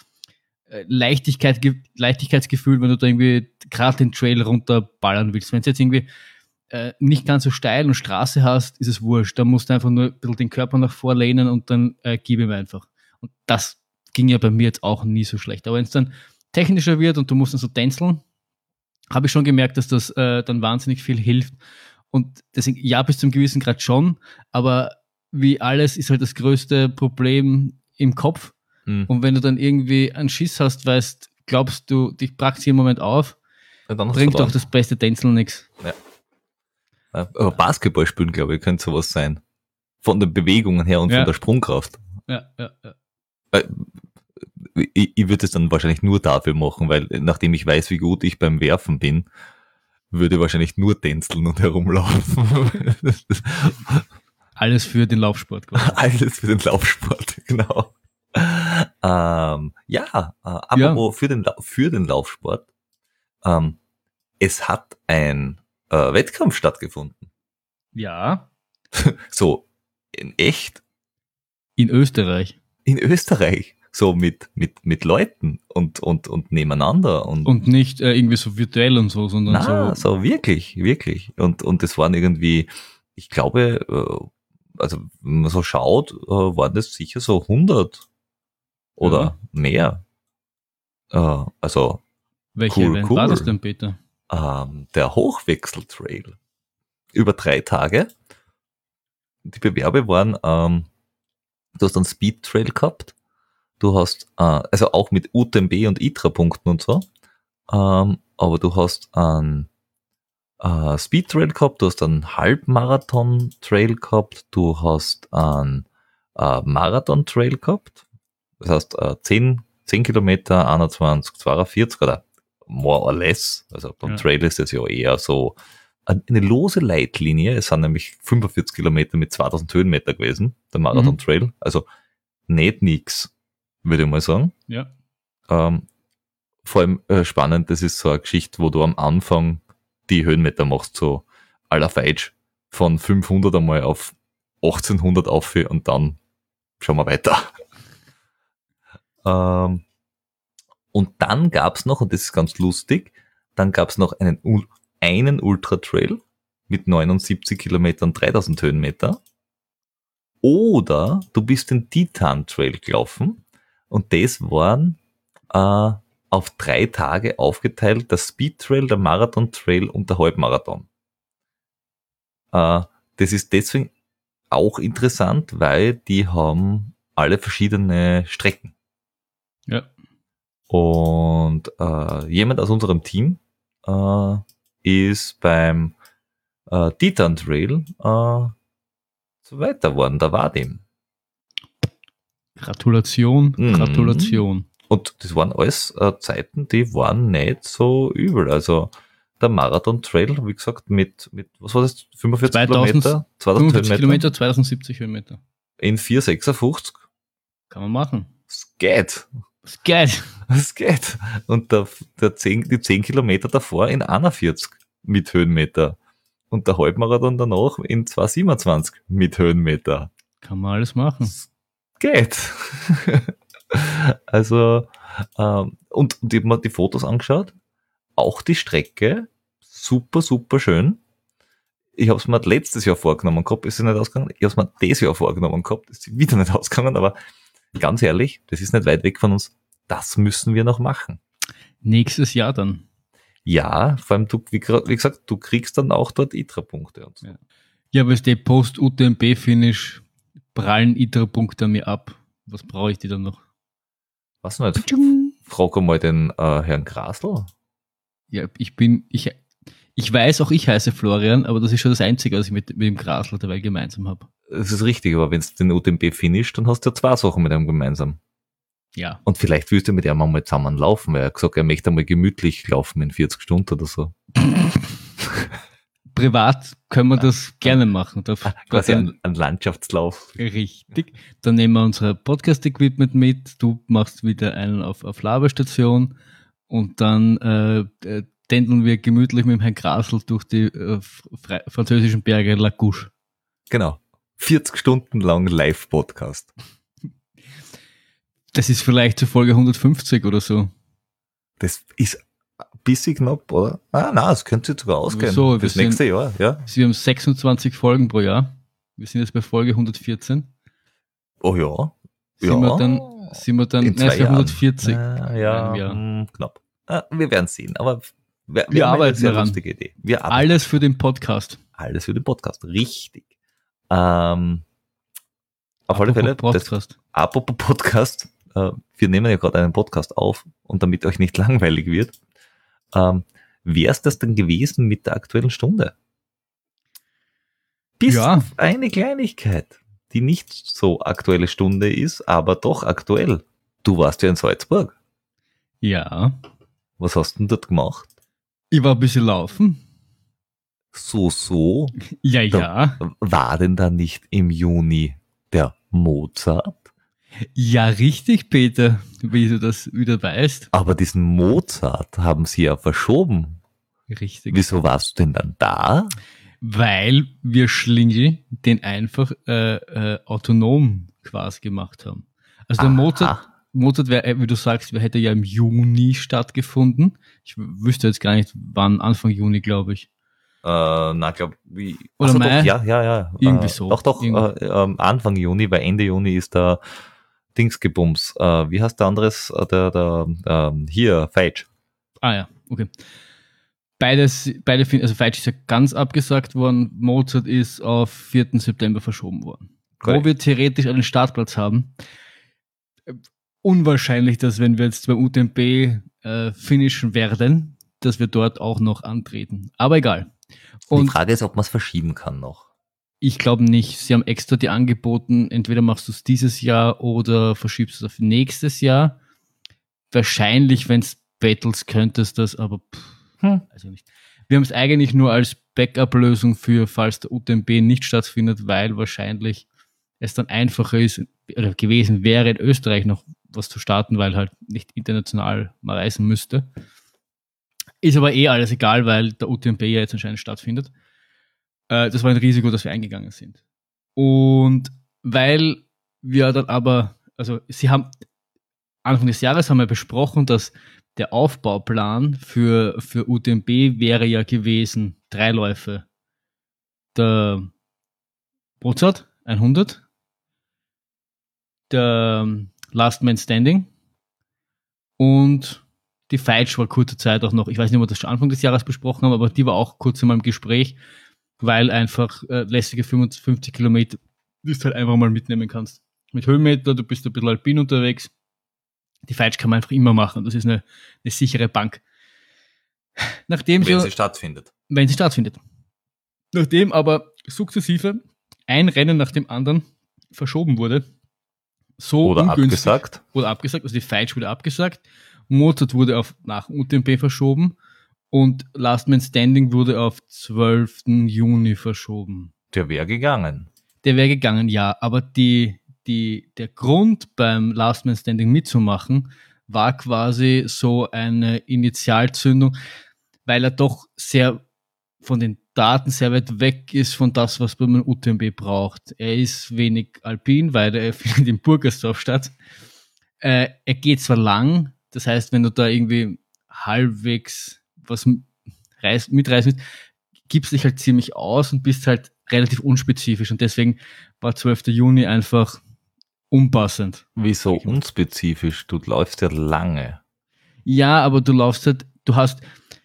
Leichtigkeit, Ge- Leichtigkeitsgefühl, wenn du da irgendwie gerade den Trail runterballern willst. Wenn es jetzt irgendwie äh, nicht ganz so steil und Straße hast, ist es wurscht. Da musst du einfach nur ein bisschen den Körper nach vorlehnen und dann äh, gib ihm einfach. Und das ging ja bei mir jetzt auch nie so schlecht. Aber wenn es dann technischer wird und du musst dann so tänzeln, habe ich schon gemerkt, dass das äh, dann wahnsinnig viel hilft. Und deswegen, ja, bis zum gewissen Grad schon, aber wie alles ist halt das größte Problem im Kopf. Hm. Und wenn du dann irgendwie einen Schiss hast, weißt, glaubst du, dich brachst im Moment auf, du bringt doch das beste Tänzeln nichts. Ja, Aber Basketball spielen, glaube ich, könnte sowas sein. Von den Bewegungen her und Ja. von der Sprungkraft. Ja, ja, ja. Ich, ich würde es dann wahrscheinlich nur dafür machen, weil nachdem ich weiß, wie gut ich beim Werfen bin, würde ich wahrscheinlich nur tänzeln und herumlaufen. Alles für den Laufsport quasi. Alles für den Laufsport, genau. Ähm, ja, äh, apropos für, den, für den Laufsport. Ähm, es hat ein äh, Wettkampf stattgefunden. Ja, So in echt in Österreich. in Österreich. So mit, mit, mit Leuten und, und, und nebeneinander und, Und nicht äh, irgendwie so virtuell und so, sondern na, so. so wirklich, wirklich. Und, und es waren irgendwie, ich glaube, äh, also wenn man so schaut, äh, waren das sicher so 100 oder mehr. Äh, also Welche cool, Event cool. war das denn, Peter? ähm, der Hochwechseltrail über drei Tage. Die Bewerbe waren, ähm, du hast einen Speed Trail gehabt, du hast, äh, also auch mit UTMB und ITRA-Punkten und so, ähm, aber du hast einen äh, Speed Trail gehabt, du hast einen Halbmarathon Trail gehabt, du hast einen äh, Marathon Trail gehabt, das heißt äh, 10, 10 Kilometer, 21, 42 oder more or less. Also beim Ja. Trail ist es ja eher so eine lose Leitlinie. Es sind nämlich 45 Kilometer mit 2000 Höhenmeter gewesen, der Marathon Mhm. Trail. Also nicht nix, würde ich mal sagen. Ja. Ähm, vor allem äh, spannend, das ist so eine Geschichte, wo du am Anfang die Höhenmeter machst, so la Feitsch, von 500 einmal auf 1800 auf und dann schauen wir weiter. Ähm, und dann gab's noch, und das ist ganz lustig, dann gab's noch einen, einen Ultra Trail mit 79 Kilometern, 3000 Höhenmeter. Oder du bist den Titan Trail gelaufen und das waren äh, auf drei Tage aufgeteilt der Speed Trail, der Marathon Trail und der Halbmarathon. Äh, das ist deswegen auch interessant, weil die haben alle verschiedene Strecken. Ja. Und äh, jemand aus unserem Team äh, ist beim äh, Titan Trail äh, Zweiter geworden, da war dem. Gratulation, Mhm. Gratulation. Und das waren alles äh, Zeiten, die waren nicht so übel. Also der Marathon Trail, wie gesagt, mit, mit was war das, 45 2000 Kilometer, 2000 45 Höhenmeter, Kilometer, 2070 Höhenmeter. in 4,56. Kann man machen. Das geht. Das ist geil. Das geht. Und der, der 10, die 10 Kilometer davor in 41 mit Höhenmeter. Und der Halbmarathon danach in 2,27 mit Höhenmeter. Kann man alles machen. geht. also, ähm, und, und ich habe mir die Fotos angeschaut. Auch die Strecke, super, super schön. Ich habe es mir letztes Jahr vorgenommen gehabt, ist sie nicht ausgegangen. Ich habe es mir dieses Jahr vorgenommen gehabt, ist sie wieder nicht ausgegangen. Aber ganz ehrlich, das ist nicht weit weg von uns. Das müssen wir noch machen. Nächstes Jahr dann. Ja, vor allem, du, wie, wie gesagt, du kriegst dann auch dort ITRA-Punkte. und so. Ja. Ja, aber der Post-UTMB-Finish prallen ITRA-Punkte an mir ab. Was brauche ich die dann noch? Was nicht? Frag einmal den äh, Herrn Grasl. Ja, ich bin, ich, ich weiß auch, ich heiße Florian, aber das ist schon das Einzige, was ich mit, mit dem Grasl dabei gemeinsam habe. Das ist richtig, aber wenn du den UTMB finisht, dann hast du ja zwei Sachen mit einem gemeinsam. Ja. Und vielleicht willst du mit ihm einmal zusammen laufen, weil er hat gesagt, er möchte einmal gemütlich laufen in 40 Stunden oder so. Privat können wir das gerne machen. Da, Quasi dann, ein, ein Landschaftslauf. richtig. Dann nehmen wir unser Podcast-Equipment mit. Du machst wieder einen auf, auf Laberstation und dann äh, tändeln wir gemütlich mit dem Herrn Grasl durch die äh, französischen Berge La Couche. Genau. 40 Stunden lang Live-Podcast. Das ist vielleicht zur Folge 150 oder so. Das ist ein bisschen knapp, oder? Ah, nein, das könnte sich sogar ausgehen. So, sind- nächste Jahr, ja. Wir haben 26 Folgen pro Jahr. Wir sind jetzt bei Folge 114. Oh ja. Sind ja. wir dann, sind wir dann, In nein, es zwei wäre Jahren. 140. Ah, ja, Jahr. hm, knapp. Ah, wir werden sehen, aber wir, Wir eine arbeiten sehr daran. lustige Idee. Wir arbeiten Alles für den Podcast. alles für den Podcast. Richtig. Ähm, auf alle Fälle, Apropos das, Podcast. apropos Podcast, äh, wir nehmen ja gerade einen Podcast auf und damit euch nicht langweilig wird, ähm, wär's das denn gewesen mit der aktuellen Stunde? Bis Ja. auf eine Kleinigkeit, die nicht so aktuelle Stunde ist, aber doch aktuell. Du warst ja in Salzburg. Ja. Was hast du denn dort gemacht? Ich war ein bisschen laufen. So, so. Ja, Da- ja. War denn da nicht im Juni der Mozart? Ja, richtig, Peter, wie du das wieder weißt. Aber diesen Mozart haben sie ja verschoben. Richtig. Wieso warst du denn dann da? Weil wir Schlingel den einfach äh, äh, autonom quasi gemacht haben. Also der Aha. Mozart, Mozart wäre, wie du sagst, hätte ja im Juni stattgefunden. Ich wüsste jetzt gar nicht, wann, Anfang Juni, glaube ich. Äh, na, glaub, wie. Oder Ach so, Mai? Doch, ja, ja, ja. Irgendwie äh, so. Doch, doch, äh, ähm, Anfang Juni, weil Ende Juni ist der Dingsgebums. Äh, wie heißt der anderes? Äh, der, der, ähm, hier, Feitsch. Ah ja, okay. Beides, beide, also Feitsch ist ja ganz abgesagt worden, Mozart ist auf 4. September verschoben worden. Wo Korrekt. wir theoretisch einen Startplatz haben. Äh, Unwahrscheinlich, dass wenn wir jetzt beim UTMB äh, finishen werden, dass wir dort auch noch antreten. Aber egal. Die Und Frage ist, ob man es verschieben kann noch. ich glaube nicht. Sie haben extra dir angeboten, entweder machst du es dieses Jahr oder verschiebst es auf nächstes Jahr. Wahrscheinlich, wenn es Battles könntest das, aber pff, Hm. also nicht. Wir haben es eigentlich nur als Backup-Lösung für, falls der UTMB nicht stattfindet, weil wahrscheinlich es dann einfacher ist oder gewesen wäre, in Österreich noch was zu starten, weil halt nicht international mal reisen müsste. Ist aber eh alles egal, weil der UTMB ja jetzt anscheinend stattfindet. Äh, das war ein Risiko, das wir eingegangen sind. Und weil wir dann aber, also sie haben Anfang des Jahres haben wir besprochen, dass der Aufbauplan für, für UTMB wäre ja gewesen, drei Läufe. Der Mozart 100, der Last Man Standing und die Feitsch war kurze Zeit auch noch, ich weiß nicht, ob wir das schon Anfang des Jahres besprochen haben, aber die war auch kurz in meinem Gespräch, weil einfach äh, lästige 55 Kilometer, die du halt einfach mal mitnehmen kannst. Mit Höhenmeter, du bist ein bisschen alpin unterwegs. Die Feitsch kann man einfach immer machen. Das ist eine, eine sichere Bank. Nachdem Wenn so, sie stattfindet. wenn sie stattfindet. Nachdem aber sukzessive ein Rennen nach dem anderen verschoben wurde, so Oder ungünstig, abgesagt. wurde abgesagt, also die Feitsch wurde abgesagt, Mozart wurde auf nach UTMB verschoben und Last Man Standing wurde auf 12. Juni verschoben. Der wäre gegangen. Der wäre gegangen, ja, aber die, die, der Grund beim Last Man Standing mitzumachen war quasi so eine Initialzündung, weil er doch sehr von den Daten sehr weit weg ist von das, was man UTMB braucht. Er ist wenig alpin, weil er findet in Burgersdorf statt. Äh, er geht zwar lang, das heißt, wenn du da irgendwie halbwegs was m- reißt, mitreißen willst, gibst dich halt ziemlich aus und bist halt relativ unspezifisch und deswegen war 12. Juni einfach unpassend. Wieso unspezifisch? Du läufst ja lange. Ja, aber du laufst halt, du hast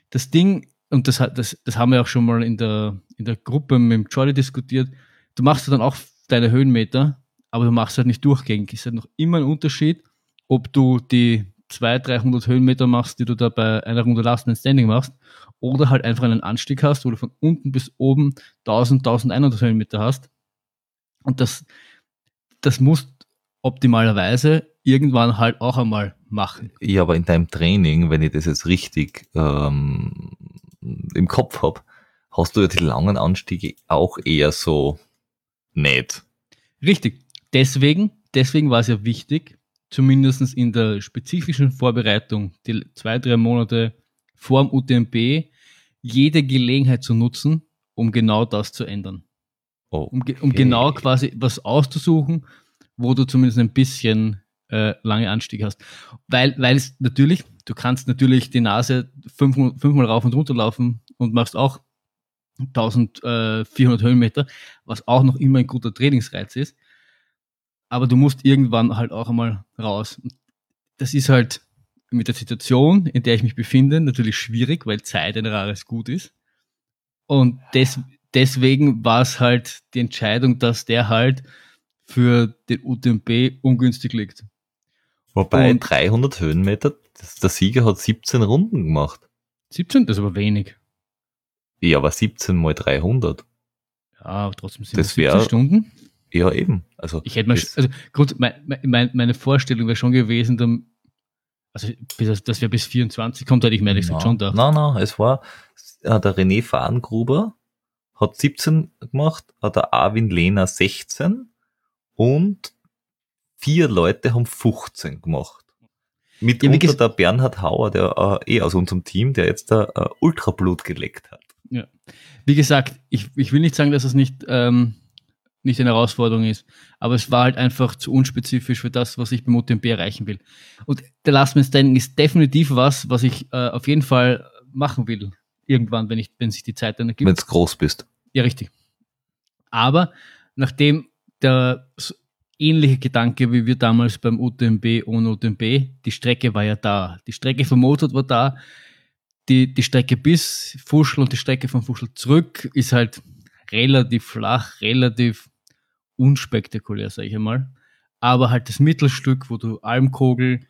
das Ding, und das, das, das haben wir auch schon mal in der, in der Gruppe mit dem Jordi diskutiert, du machst dann auch deine Höhenmeter, aber du machst halt nicht durchgängig. Es ist halt noch immer ein Unterschied, ob du die 200, 300 Höhenmeter machst, die du da bei einer Runde Last Man Standing machst, oder halt einfach einen Anstieg hast, wo du von unten bis oben 1000, 1100 Höhenmeter hast. Und das, das musst optimalerweise irgendwann halt auch einmal machen. Ja, aber in deinem Training, wenn ich das jetzt richtig ähm, im Kopf hab, hast du ja die langen Anstiege auch eher so nicht. Richtig. Deswegen, deswegen war es ja wichtig, zumindest in der spezifischen Vorbereitung, die zwei, drei Monate vor dem UTMB, jede Gelegenheit zu nutzen, um genau das zu ändern. Oh, Um, um okay. genau quasi was auszusuchen, wo du zumindest ein bisschen äh, lange Anstiege hast. Weil, weil es natürlich, du kannst natürlich die Nase fünf, fünfmal rauf und runter laufen und machst auch 1400 Höhenmeter, was auch noch immer ein guter Trainingsreiz ist. Aber du musst irgendwann halt auch einmal raus. Das ist halt mit der Situation, in der ich mich befinde, natürlich schwierig, weil Zeit ein rares Gut ist. Und des, deswegen war es halt die Entscheidung, dass der halt für den UTMB ungünstig liegt. Wobei Und- 300 Höhenmeter, das, der Sieger hat 17 Runden gemacht. 17, das ist aber wenig. Ja, aber 17 mal 300. Ja, aber trotzdem sind Das das 17 wär- Stunden. Ja, eben. Also, Ich hätte mal, also Grund, mein, mein, meine Vorstellung wäre schon gewesen, dann, also bis, dass wir bis 24 kommt, hätte ich mir ehrlich gesagt schon gedacht. Nein, nein, es war, äh, der René Fahrengruber hat 17 gemacht, hat der Arvin Lehner 16 und vier Leute haben 15 gemacht. Mit Ja, der Bernhard Hauer, der äh, eh aus unserem Team, der jetzt da äh, Ultrablut geleckt hat. Wie gesagt, ich, ich will nicht sagen, dass es nicht, ähm, nicht eine Herausforderung ist, aber es war halt einfach zu unspezifisch für das, was ich beim UTMB erreichen will. Und der Last Man Standing ist definitiv was, was ich äh, auf jeden Fall machen will. Irgendwann, wenn, ich, wenn sich die Zeit dann ergibt. Wenn du groß bist. Ja, richtig. Aber nachdem der s- ähnliche Gedanke wie wir damals beim UTMB ohne UTMB, die Strecke war ja da. Die Strecke vom Mozart war da. Die, die Strecke bis Fuschel und die Strecke von Fuschel zurück ist halt relativ flach, relativ unspektakulär, sage ich einmal. Aber halt das Mittelstück, wo du Almkogel,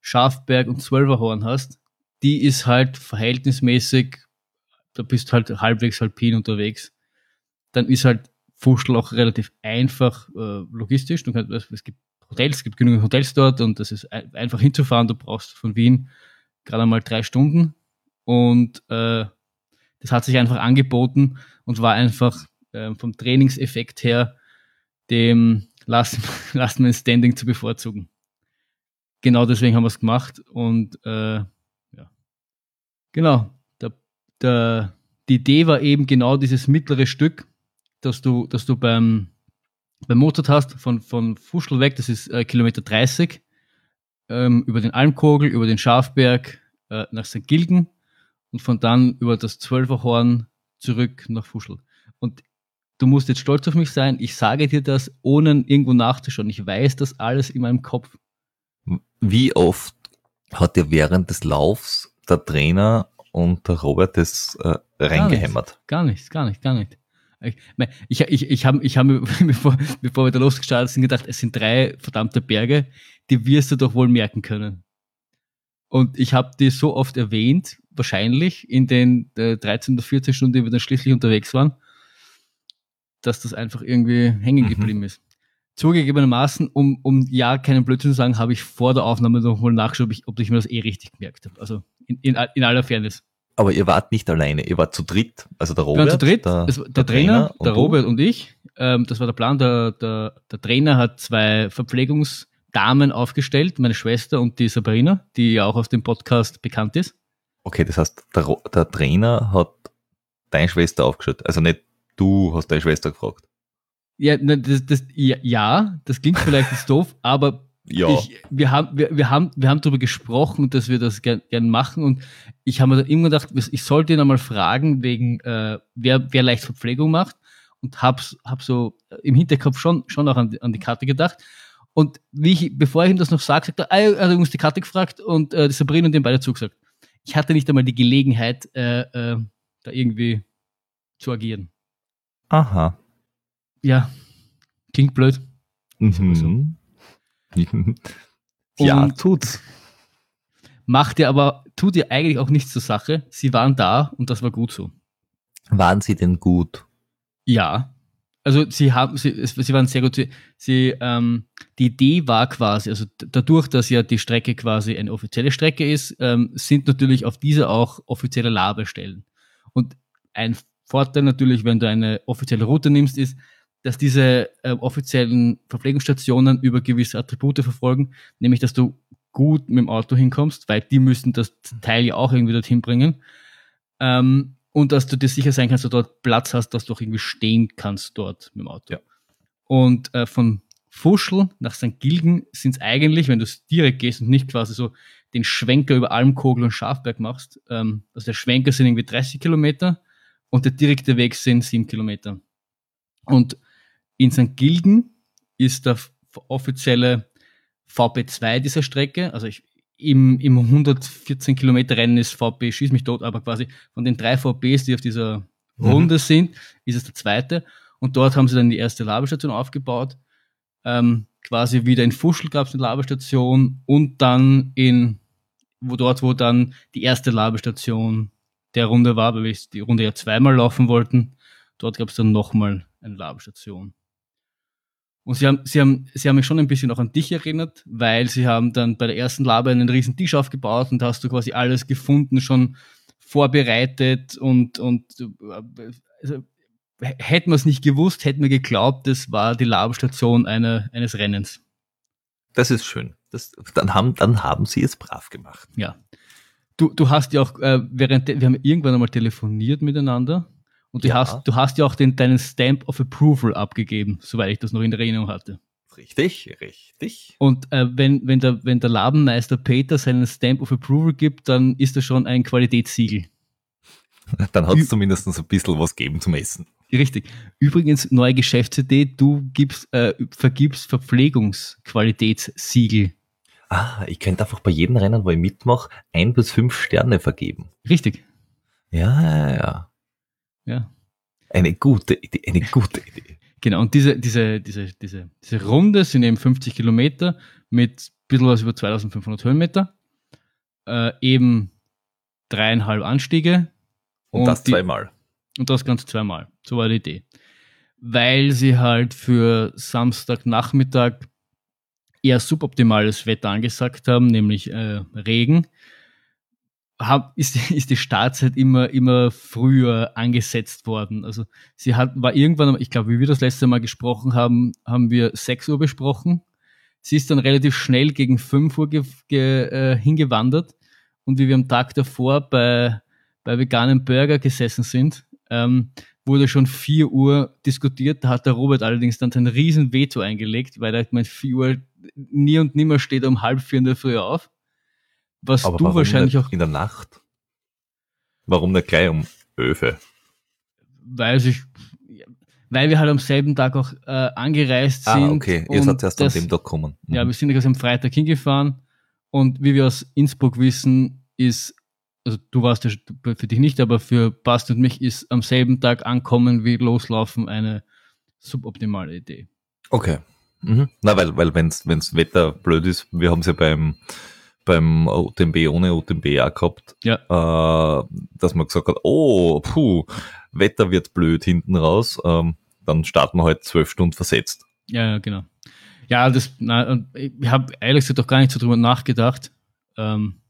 Schafberg und Zwölferhorn hast, die ist halt verhältnismäßig, da bist du halt halbwegs alpin unterwegs. Dann ist halt Fuschel auch relativ einfach äh, logistisch. Du kannst, es gibt Hotels, es gibt genügend Hotels dort und das ist ein, einfach hinzufahren. Du brauchst von Wien gerade mal drei Stunden und äh, das hat sich einfach angeboten und war einfach äh, vom Trainingseffekt her dem Last, Last Man Standing zu bevorzugen. genau deswegen haben wir es gemacht und äh, ja. Genau. Der, der, die Idee war eben genau dieses mittlere Stück, dass du, dass du beim, beim Mozart hast, von, von Fuschel weg, das ist äh, Kilometer 30, ähm, über den Almkogel, über den Schafberg äh, nach St. Gilgen und von dann über das Zwölferhorn zurück nach Fuschel. Und du musst jetzt stolz auf mich sein, ich sage dir das, ohne irgendwo nachzuschauen. Ich weiß das alles in meinem Kopf. Wie oft hat dir während des Laufs der Trainer und der Robert das äh, reingehämmert? Gar nichts, gar nicht, gar nicht. Ich, ich, ich, ich habe ich hab mir, bevor, bevor wir da losgestartet sind, gedacht, es sind drei verdammte Berge, die wirst du doch wohl merken können. Und ich habe die so oft erwähnt, wahrscheinlich in den äh, 13 oder 14 Stunden, die wir dann schließlich unterwegs waren, dass das einfach irgendwie hängen mhm. geblieben mhm. ist. Zugegebenermaßen, um, um ja keinen Blödsinn zu sagen, habe ich vor der Aufnahme noch mal nachgeschaut, ob ich, ob ich mir das eh richtig gemerkt habe. Also in, in, in aller Fairness. Aber ihr wart nicht alleine, ihr wart zu dritt. Also der Robert, wir waren zu dritt, der, der, der Trainer, Trainer der Robert und ich. Ähm, das war der Plan. Der, der, der Trainer hat zwei Verpflegungsdamen aufgestellt, meine Schwester und die Sabrina, die ja auch aus dem Podcast bekannt ist. Okay, das heißt, der, der Trainer hat deine Schwester aufgestellt. Also nicht du hast deine Schwester gefragt. Ja, das, das, ja, ja, das klingt vielleicht jetzt doof, aber ja. Ich, wir, haben, wir, wir, haben, wir haben darüber gesprochen, dass wir das gern, gern machen und ich habe mir dann immer gedacht, ich sollte ihn einmal fragen, wegen äh, wer, wer leicht Verpflegung macht und habe hab so im Hinterkopf schon, schon auch an die, an die Karte gedacht. Und wie ich, bevor ich ihm das noch sage, sagt er, ah, er hat uns die Karte gefragt und äh, die Sabrina und dem beide zugesagt. Ich hatte nicht einmal die Gelegenheit, äh, äh, da irgendwie zu agieren. Aha. Ja, klingt blöd. Mhm. ja, tut's. Macht ihr aber, tut ihr eigentlich auch nichts zur Sache. Sie waren da und das war gut so. Waren sie denn gut? Ja. Also sie haben, sie, sie waren sehr gut. Sie, sie ähm, die Idee war quasi, also dadurch, dass ja die Strecke quasi eine offizielle Strecke ist, ähm, sind natürlich auf diese auch offizielle Labestellen. Und ein Vorteil natürlich, wenn du eine offizielle Route nimmst, ist, dass diese äh, offiziellen Verpflegungsstationen über gewisse Attribute verfolgen, nämlich dass du gut mit dem Auto hinkommst, weil die müssen das Teil ja auch irgendwie dorthin bringen. Ähm, und dass du dir sicher sein kannst, dass du dort Platz hast, dass du auch irgendwie stehen kannst dort mit dem Auto. Ja. Und äh, von Fuschel nach St. Gilgen sind es eigentlich, wenn du es direkt gehst und nicht quasi so den Schwenker über Almkogel und Schafberg machst, ähm, also der Schwenker sind irgendwie 30 Kilometer und der direkte Weg sind sieben Kilometer. Und in St. Gilgen ist der offizielle VP2 dieser Strecke, also ich, im, im 114 Kilometer Rennen ist VP, schieß mich tot, aber quasi von den drei VPs, die auf dieser mhm. Runde mhm. sind, ist es der zweite. Und dort haben sie dann die erste Labestation aufgebaut. Ähm, quasi wieder in Fuschel gab es eine Labestation und dann in, wo dort, wo dann die erste Labestation der Runde war, weil wir die Runde ja zweimal laufen wollten. Dort gab es dann nochmal eine Labestation. Und sie haben, sie haben, sie haben mich schon ein bisschen auch an dich erinnert, weil sie haben dann bei der ersten Labe einen riesen Tisch aufgebaut und hast du quasi alles gefunden, schon vorbereitet und, und also, hätten wir es nicht gewusst, hätten wir geglaubt, das war die Labestation eine, eines Rennens. Das ist schön. Das, dann, haben, dann haben sie es brav gemacht. Ja. Du, du hast ja auch, äh, während wir haben irgendwann einmal telefoniert miteinander und du, ja. hast, du hast ja auch den, deinen Stamp of Approval abgegeben, soweit ich das noch in Erinnerung hatte. Richtig, richtig. Und äh, wenn, wenn, der, wenn der Ladenmeister Peter seinen Stamp of Approval gibt, dann ist das schon ein Qualitätssiegel. Dann hat es zumindest ein bisschen was geben zum Essen. Richtig. Übrigens, neue Geschäftsidee, du gibst, äh, vergibst Verpflegungsqualitätssiegel ah, ich könnte einfach bei jedem Rennen, wo ich mitmache, ein bis fünf Sterne vergeben. Richtig. Ja, ja, ja. Ja. Eine gute Idee, eine gute Idee. Genau, und diese, diese, diese, diese, diese Runde sind eben 50 Kilometer mit ein bisschen was über 2500 Höhenmeter, äh, eben dreieinhalb Anstiege. Und, und das die, zweimal. Und das Ganze zweimal. So war die Idee. Weil sie halt für Samstagnachmittag eher suboptimales Wetter angesagt haben, nämlich äh, Regen, hab, ist, ist die Startzeit immer, immer früher angesetzt worden. Also sie hat, war irgendwann, ich glaube, wie wir das letzte Mal gesprochen haben, haben wir 6 Uhr besprochen. sie ist dann relativ schnell gegen 5 Uhr ge, ge, äh, hingewandert und wie wir am Tag davor bei, bei veganen Burger gesessen sind, ähm, wurde schon 4 Uhr diskutiert. Da hat der Robert allerdings dann sein riesen Veto eingelegt, weil er meint, 4 Uhr nie und nimmer steht um halb vier in der Früh auf. Was Aber du wahrscheinlich auch, in der Nacht. Warum nicht gleich um Öfe? weil sich, weil wir halt am selben Tag auch äh, angereist sind. Ah, okay. Ihr seid erst an das- dem Tag gekommen. Mhm. Ja, wir sind ja quasi am Freitag hingefahren und wie wir aus Innsbruck wissen, ist, also du warst ja für dich nicht, aber für Bast und mich ist am selben Tag ankommen wie loslaufen eine suboptimale Idee. Okay. Mhm. Na, weil, weil wenn's, wenn's Wetter blöd ist, wir haben es ja beim, beim UTMB ohne UTMB auch gehabt, Ja. äh, dass man gesagt hat, oh, puh, Wetter wird blöd hinten raus, ähm, dann starten wir halt zwölf Stunden versetzt. Ja, genau. Ja, das, na, ich habe ehrlich gesagt auch gar nicht so drüber nachgedacht. Ähm,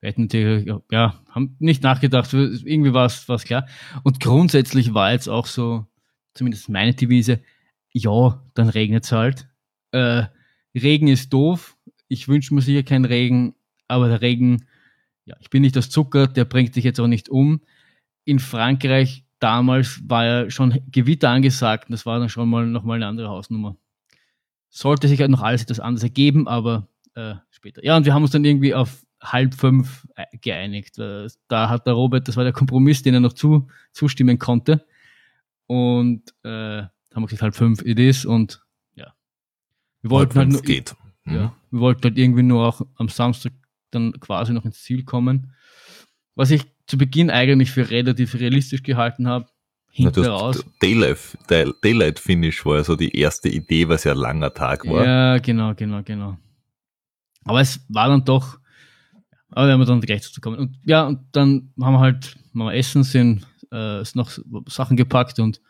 wir hätten natürlich, ja, haben nicht nachgedacht, irgendwie war es klar. Und grundsätzlich war jetzt auch so, zumindest meine Devise, ja, dann regnet es halt. Äh, Regen ist doof. Ich wünsche mir sicher keinen Regen, aber der Regen, ja, ich bin nicht das Zucker, der bringt dich jetzt auch nicht um. In Frankreich damals war ja schon Gewitter angesagt und das war dann schon mal nochmal eine andere Hausnummer. Sollte sich halt noch alles etwas anders ergeben, aber äh, später. Ja, und wir haben uns dann irgendwie auf halb fünf äh, geeinigt. Äh, Da hat der Robert, das war der Kompromiss, den er noch zu, zustimmen konnte. Und äh, haben wir gesagt, halb fünf it is und ja. Wir wollten halt nur, geht. Mhm. ja, wir wollten halt irgendwie nur auch am Samstag dann quasi noch ins Ziel kommen. Was ich zu Beginn eigentlich für relativ realistisch gehalten habe. Na, Hinten hast- raus. Daylight, Day- Daylight Finish war ja so die erste Idee, weil es ja ein langer Tag war. Ja, genau, genau, genau. Aber es war dann doch, aber da wir dann gleich dazu kommen. Und ja, und dann haben wir halt, haben wir essen, sind äh, noch Sachen gepackt und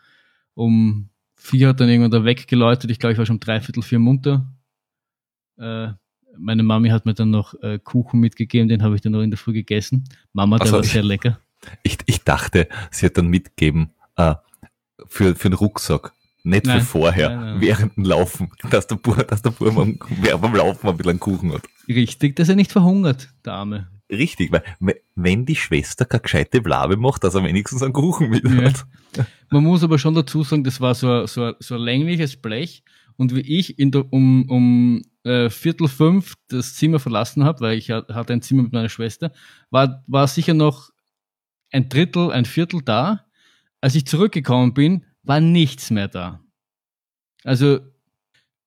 um vier hat dann irgendwann der Weck geläutet. Ich glaube, ich war schon um dreiviertel vier munter. Äh, meine Mami hat mir dann noch äh, Kuchen mitgegeben, den habe ich dann noch in der Früh gegessen. Mama, der Also war ich- sehr lecker. Ich, ich dachte, sie hat dann mitgegeben, äh, für, für den Rucksack. Nicht Nein. für vorher, Nein, nein. während dem Laufen, dass der Bur, dass der Bur beim, beim Laufen ein bisschen einen Kuchen hat. Richtig, dass er nicht verhungert, der Arme. Richtig, weil we- wenn die Schwester keine gescheite Blabe macht, dass er wenigstens einen Kuchen mit Ja. hat. Man muss aber schon dazu sagen, das war so, ein- so, ein- so ein längliches Blech. Und wie ich in der, um, um äh, Viertel fünf das Zimmer verlassen habe, weil ich ha- hatte ein Zimmer mit meiner Schwester, war, war sicher noch ein Drittel, ein Viertel da. Als ich zurückgekommen bin, war nichts mehr da. Also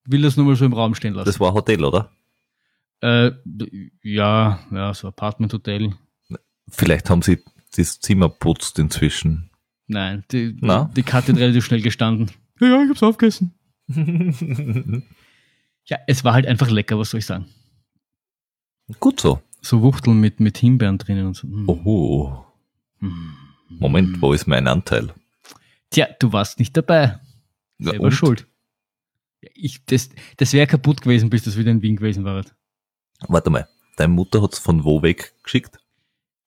will das nur mal so im Raum stehen lassen. Das war ein Hotel, oder? äh, ja, ja, so Apartment-Hotel. Vielleicht haben sie das Zimmer putzt inzwischen. Nein, die, Na? die Karte hat relativ schnell gestanden. Ja, ja, ich hab's aufgegessen. Ja, es war halt einfach lecker, was soll ich sagen. Gut so. So Wuchteln mit, mit Himbeeren drinnen und so. Mm. Oho. Mm. Moment, wo ist mein Anteil? Tja, du warst nicht dabei. Ja, Selber und? schuld. Ich, das das wäre kaputt gewesen, bis das wieder in Wien gewesen war. Warte mal, deine Mutter hat's von wo weg geschickt?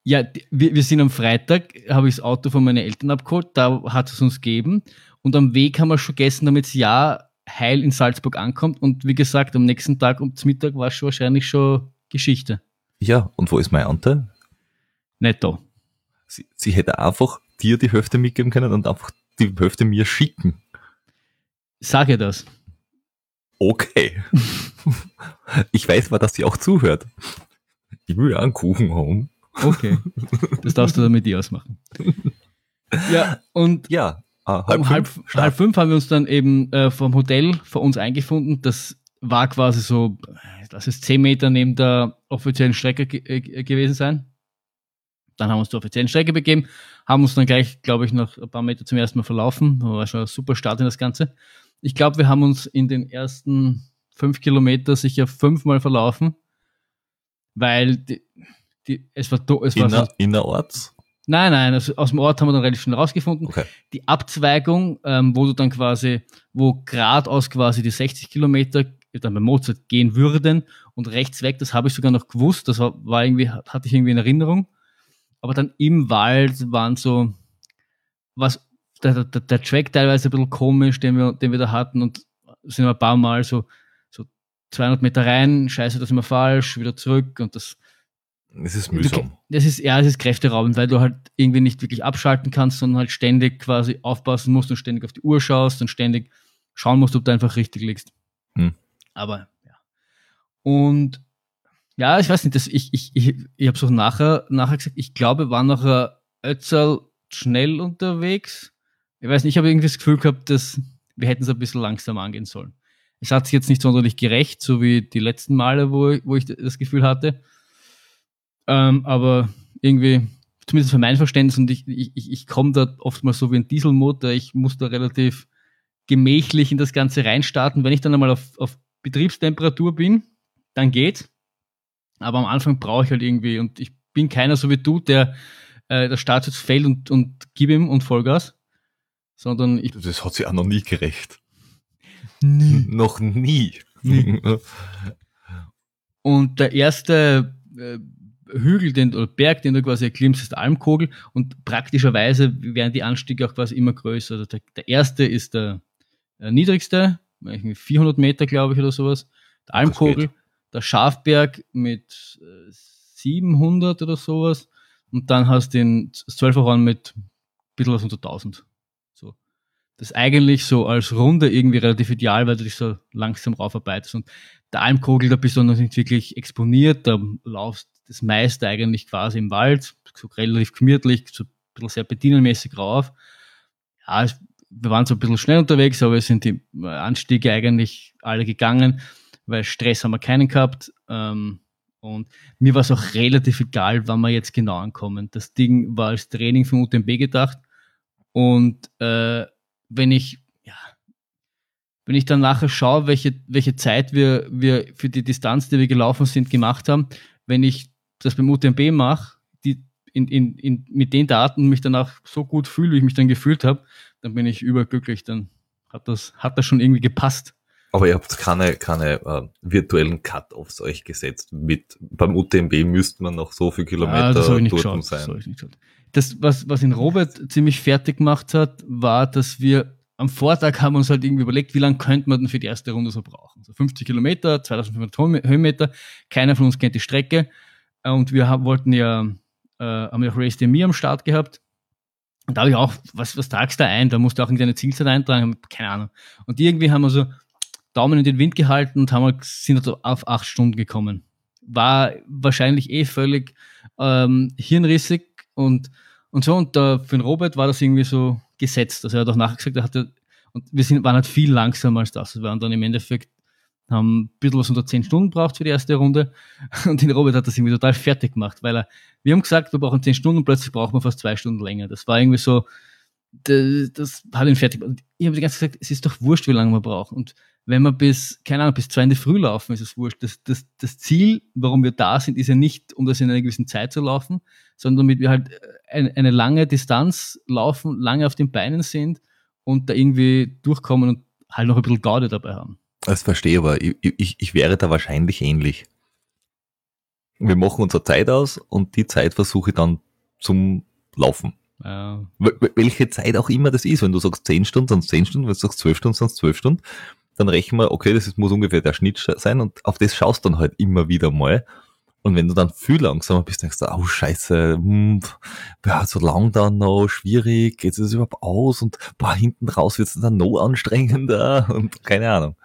Ja, wir, wir sind am Freitag, habe ich das Auto von meinen Eltern abgeholt, da hat es uns gegeben. Und am Weg haben wir schon gegessen, damit es ja heil in Salzburg ankommt. Und wie gesagt, am nächsten Tag um Mittag war es schon wahrscheinlich schon Geschichte. Ja, und wo ist mein Anteil? Netto. Sie, sie hätte einfach dir die Hälfte mitgeben können und einfach die Hälfte mir schicken. Sage das. Okay. ich weiß mal, dass sie auch zuhört. Ich will ja einen Kuchen haben. Okay. Das darfst du dann mit dir ausmachen. Ja, und Ja, äh, um halb, fünf, halb fünf haben wir uns dann eben äh, vom Hotel vor uns eingefunden. Das war quasi so, lass es zehn Meter neben der offiziellen Strecke ge äh, gewesen sein. Dann haben wir uns zur offiziellen Strecke begeben, haben uns dann gleich, glaube ich, noch ein paar Meter zum ersten Mal verlaufen. Das war schon ein super Start in das Ganze. Ich glaube, wir haben uns in den ersten fünf Kilometer sicher fünfmal verlaufen, weil die, die, es war, es war Inner, innerorts? Nein, nein, also aus dem Ort haben wir dann relativ schnell rausgefunden. Okay. Die Abzweigung, ähm, wo du dann quasi, wo geradeaus quasi die 60 Kilometer dann bei Mozart gehen würden und rechts weg, das habe ich sogar noch gewusst, das war, war irgendwie, hatte ich irgendwie in Erinnerung. Aber dann im Wald waren so, was, der, der, der Track teilweise ein bisschen komisch, den wir, den wir da hatten und sind ein paar Mal so, so 200 Meter rein, scheiße, das ist immer falsch, wieder zurück und das. Es ist mühsam. Das ist, ja, es ist kräfteraubend, weil du halt irgendwie nicht wirklich abschalten kannst, sondern halt ständig quasi aufpassen musst und ständig auf die Uhr schaust und ständig schauen musst, ob du einfach richtig liegst. Hm. Aber, ja. Und, ja, ich weiß nicht, das, ich, ich, ich, ich habe so nachher, nachher gesagt, ich glaube, war nachher Ötzal schnell unterwegs. Ich weiß nicht, ich habe irgendwie das Gefühl gehabt, dass wir hätten es ein bisschen langsam angehen sollen. Es hat sich jetzt nicht sonderlich gerecht, so wie die letzten Male, wo, wo ich das Gefühl hatte. Ähm, aber irgendwie, zumindest für mein Verständnis, und ich, ich, ich komme da oftmals so wie ein Dieselmotor, ich muss da relativ gemächlich in das Ganze reinstarten. Wenn ich dann einmal auf, auf Betriebstemperatur bin, dann geht. Aber am Anfang brauche ich halt irgendwie, und ich bin keiner so wie du, der äh, der Startschuss fällt und, und gib ihm und Vollgas. Sondern ich. Das hat sich auch noch nie gerecht. Nie. Noch nie. nie. und der erste äh, Hügel, den, oder Berg, den du quasi erklimmst, ist der Almkogel und praktischerweise werden die Anstiege auch quasi immer größer. Also der, der erste ist der, der niedrigste, 400 Meter, glaube ich, oder sowas. Der Almkogel, der Schafberg mit 700 äh, oder sowas und dann hast du den 12er Horn mit ein bisschen was unter 1000. So. Das ist eigentlich so als Runde irgendwie relativ ideal, weil du dich so langsam raufarbeitest. Und der Almkogel, da bist du noch nicht wirklich exponiert, da laufst das meiste eigentlich quasi im Wald, so relativ gemütlich, so ein bisschen sehr bedienenmäßig rauf. Ja, wir waren so ein bisschen schnell unterwegs, aber es sind die Anstiege eigentlich alle gegangen, weil Stress haben wir keinen gehabt. Ähm, und mir war es auch relativ egal, wann wir jetzt genau ankommen. Das Ding war als Training für UTMB gedacht. Und äh, wenn ich, ja, wenn ich dann nachher schaue, welche, welche Zeit wir, wir für die Distanz, die wir gelaufen sind, gemacht haben, wenn ich das beim UTMB mache, die in, in, in, mit den Daten mich danach so gut fühle, wie ich mich dann gefühlt habe, dann bin ich überglücklich. Dann hat das, hat das schon irgendwie gepasst. Aber ihr habt keine, keine uh, virtuellen Cut-Offs euch gesetzt. Mit, beim UTMB müsste man noch so viele Kilometer ah, das dort geschaut, sein. Das, ich das, was, was in Robert ziemlich fertig gemacht hat, war, dass wir am Vortag haben uns halt irgendwie überlegt, wie lange könnte man denn für die erste Runde so brauchen. So 50 Kilometer, 2500 Höhenmeter, keiner von uns kennt die Strecke. Und wir haben, wollten ja, äh, haben ja auch Race DMI am Start gehabt. Und da habe ich auch, was, was tragst du da ein? Da musst du auch irgendeine Zielzeit eintragen, keine Ahnung. Und irgendwie haben wir so, Daumen in den Wind gehalten und haben, sind auf acht Stunden gekommen. War wahrscheinlich eh völlig ähm, hirnrissig und, und so. Und da, für den Robert war das irgendwie so gesetzt. Also er hat auch nachher gesagt, er hatte, und wir sind, waren halt viel langsamer als das. Wir waren dann im Endeffekt, haben ein bisschen was unter zehn Stunden braucht für die erste Runde. Und den Robert hat das irgendwie total fertig gemacht, weil er, wir haben gesagt, wir brauchen zehn Stunden und plötzlich braucht man fast zwei Stunden länger. Das war irgendwie so, das, das hat ihn fertig. Und ich habe die ganze Zeit gesagt, es ist doch wurscht, wie lange wir brauchen. Und wenn wir bis, keine Ahnung, bis zwei in der Früh laufen, ist es wurscht. Das, das, das Ziel, warum wir da sind, ist ja nicht, um das in einer gewissen Zeit zu laufen, sondern damit wir halt eine, eine lange Distanz laufen, lange auf den Beinen sind und da irgendwie durchkommen und halt noch ein bisschen Gaude dabei haben. Das verstehe aber. Ich, ich, ich wäre da wahrscheinlich ähnlich. Wir machen unsere Zeit aus und die Zeit versuche ich dann zum Laufen. Ja. Welche Zeit auch immer das ist. Wenn du sagst 10 Stunden, dann 10 Stunden. Wenn du sagst 12 Stunden, dann 12 Stunden dann rechnen wir, okay, das muss ungefähr der Schnitt sein und auf das schaust du dann halt immer wieder mal. Und wenn du dann viel langsamer bist, denkst du, oh scheiße, hm, ja, so lang dann noch, schwierig, geht es überhaupt aus und boah, hinten raus wird es dann noch anstrengender und keine Ahnung.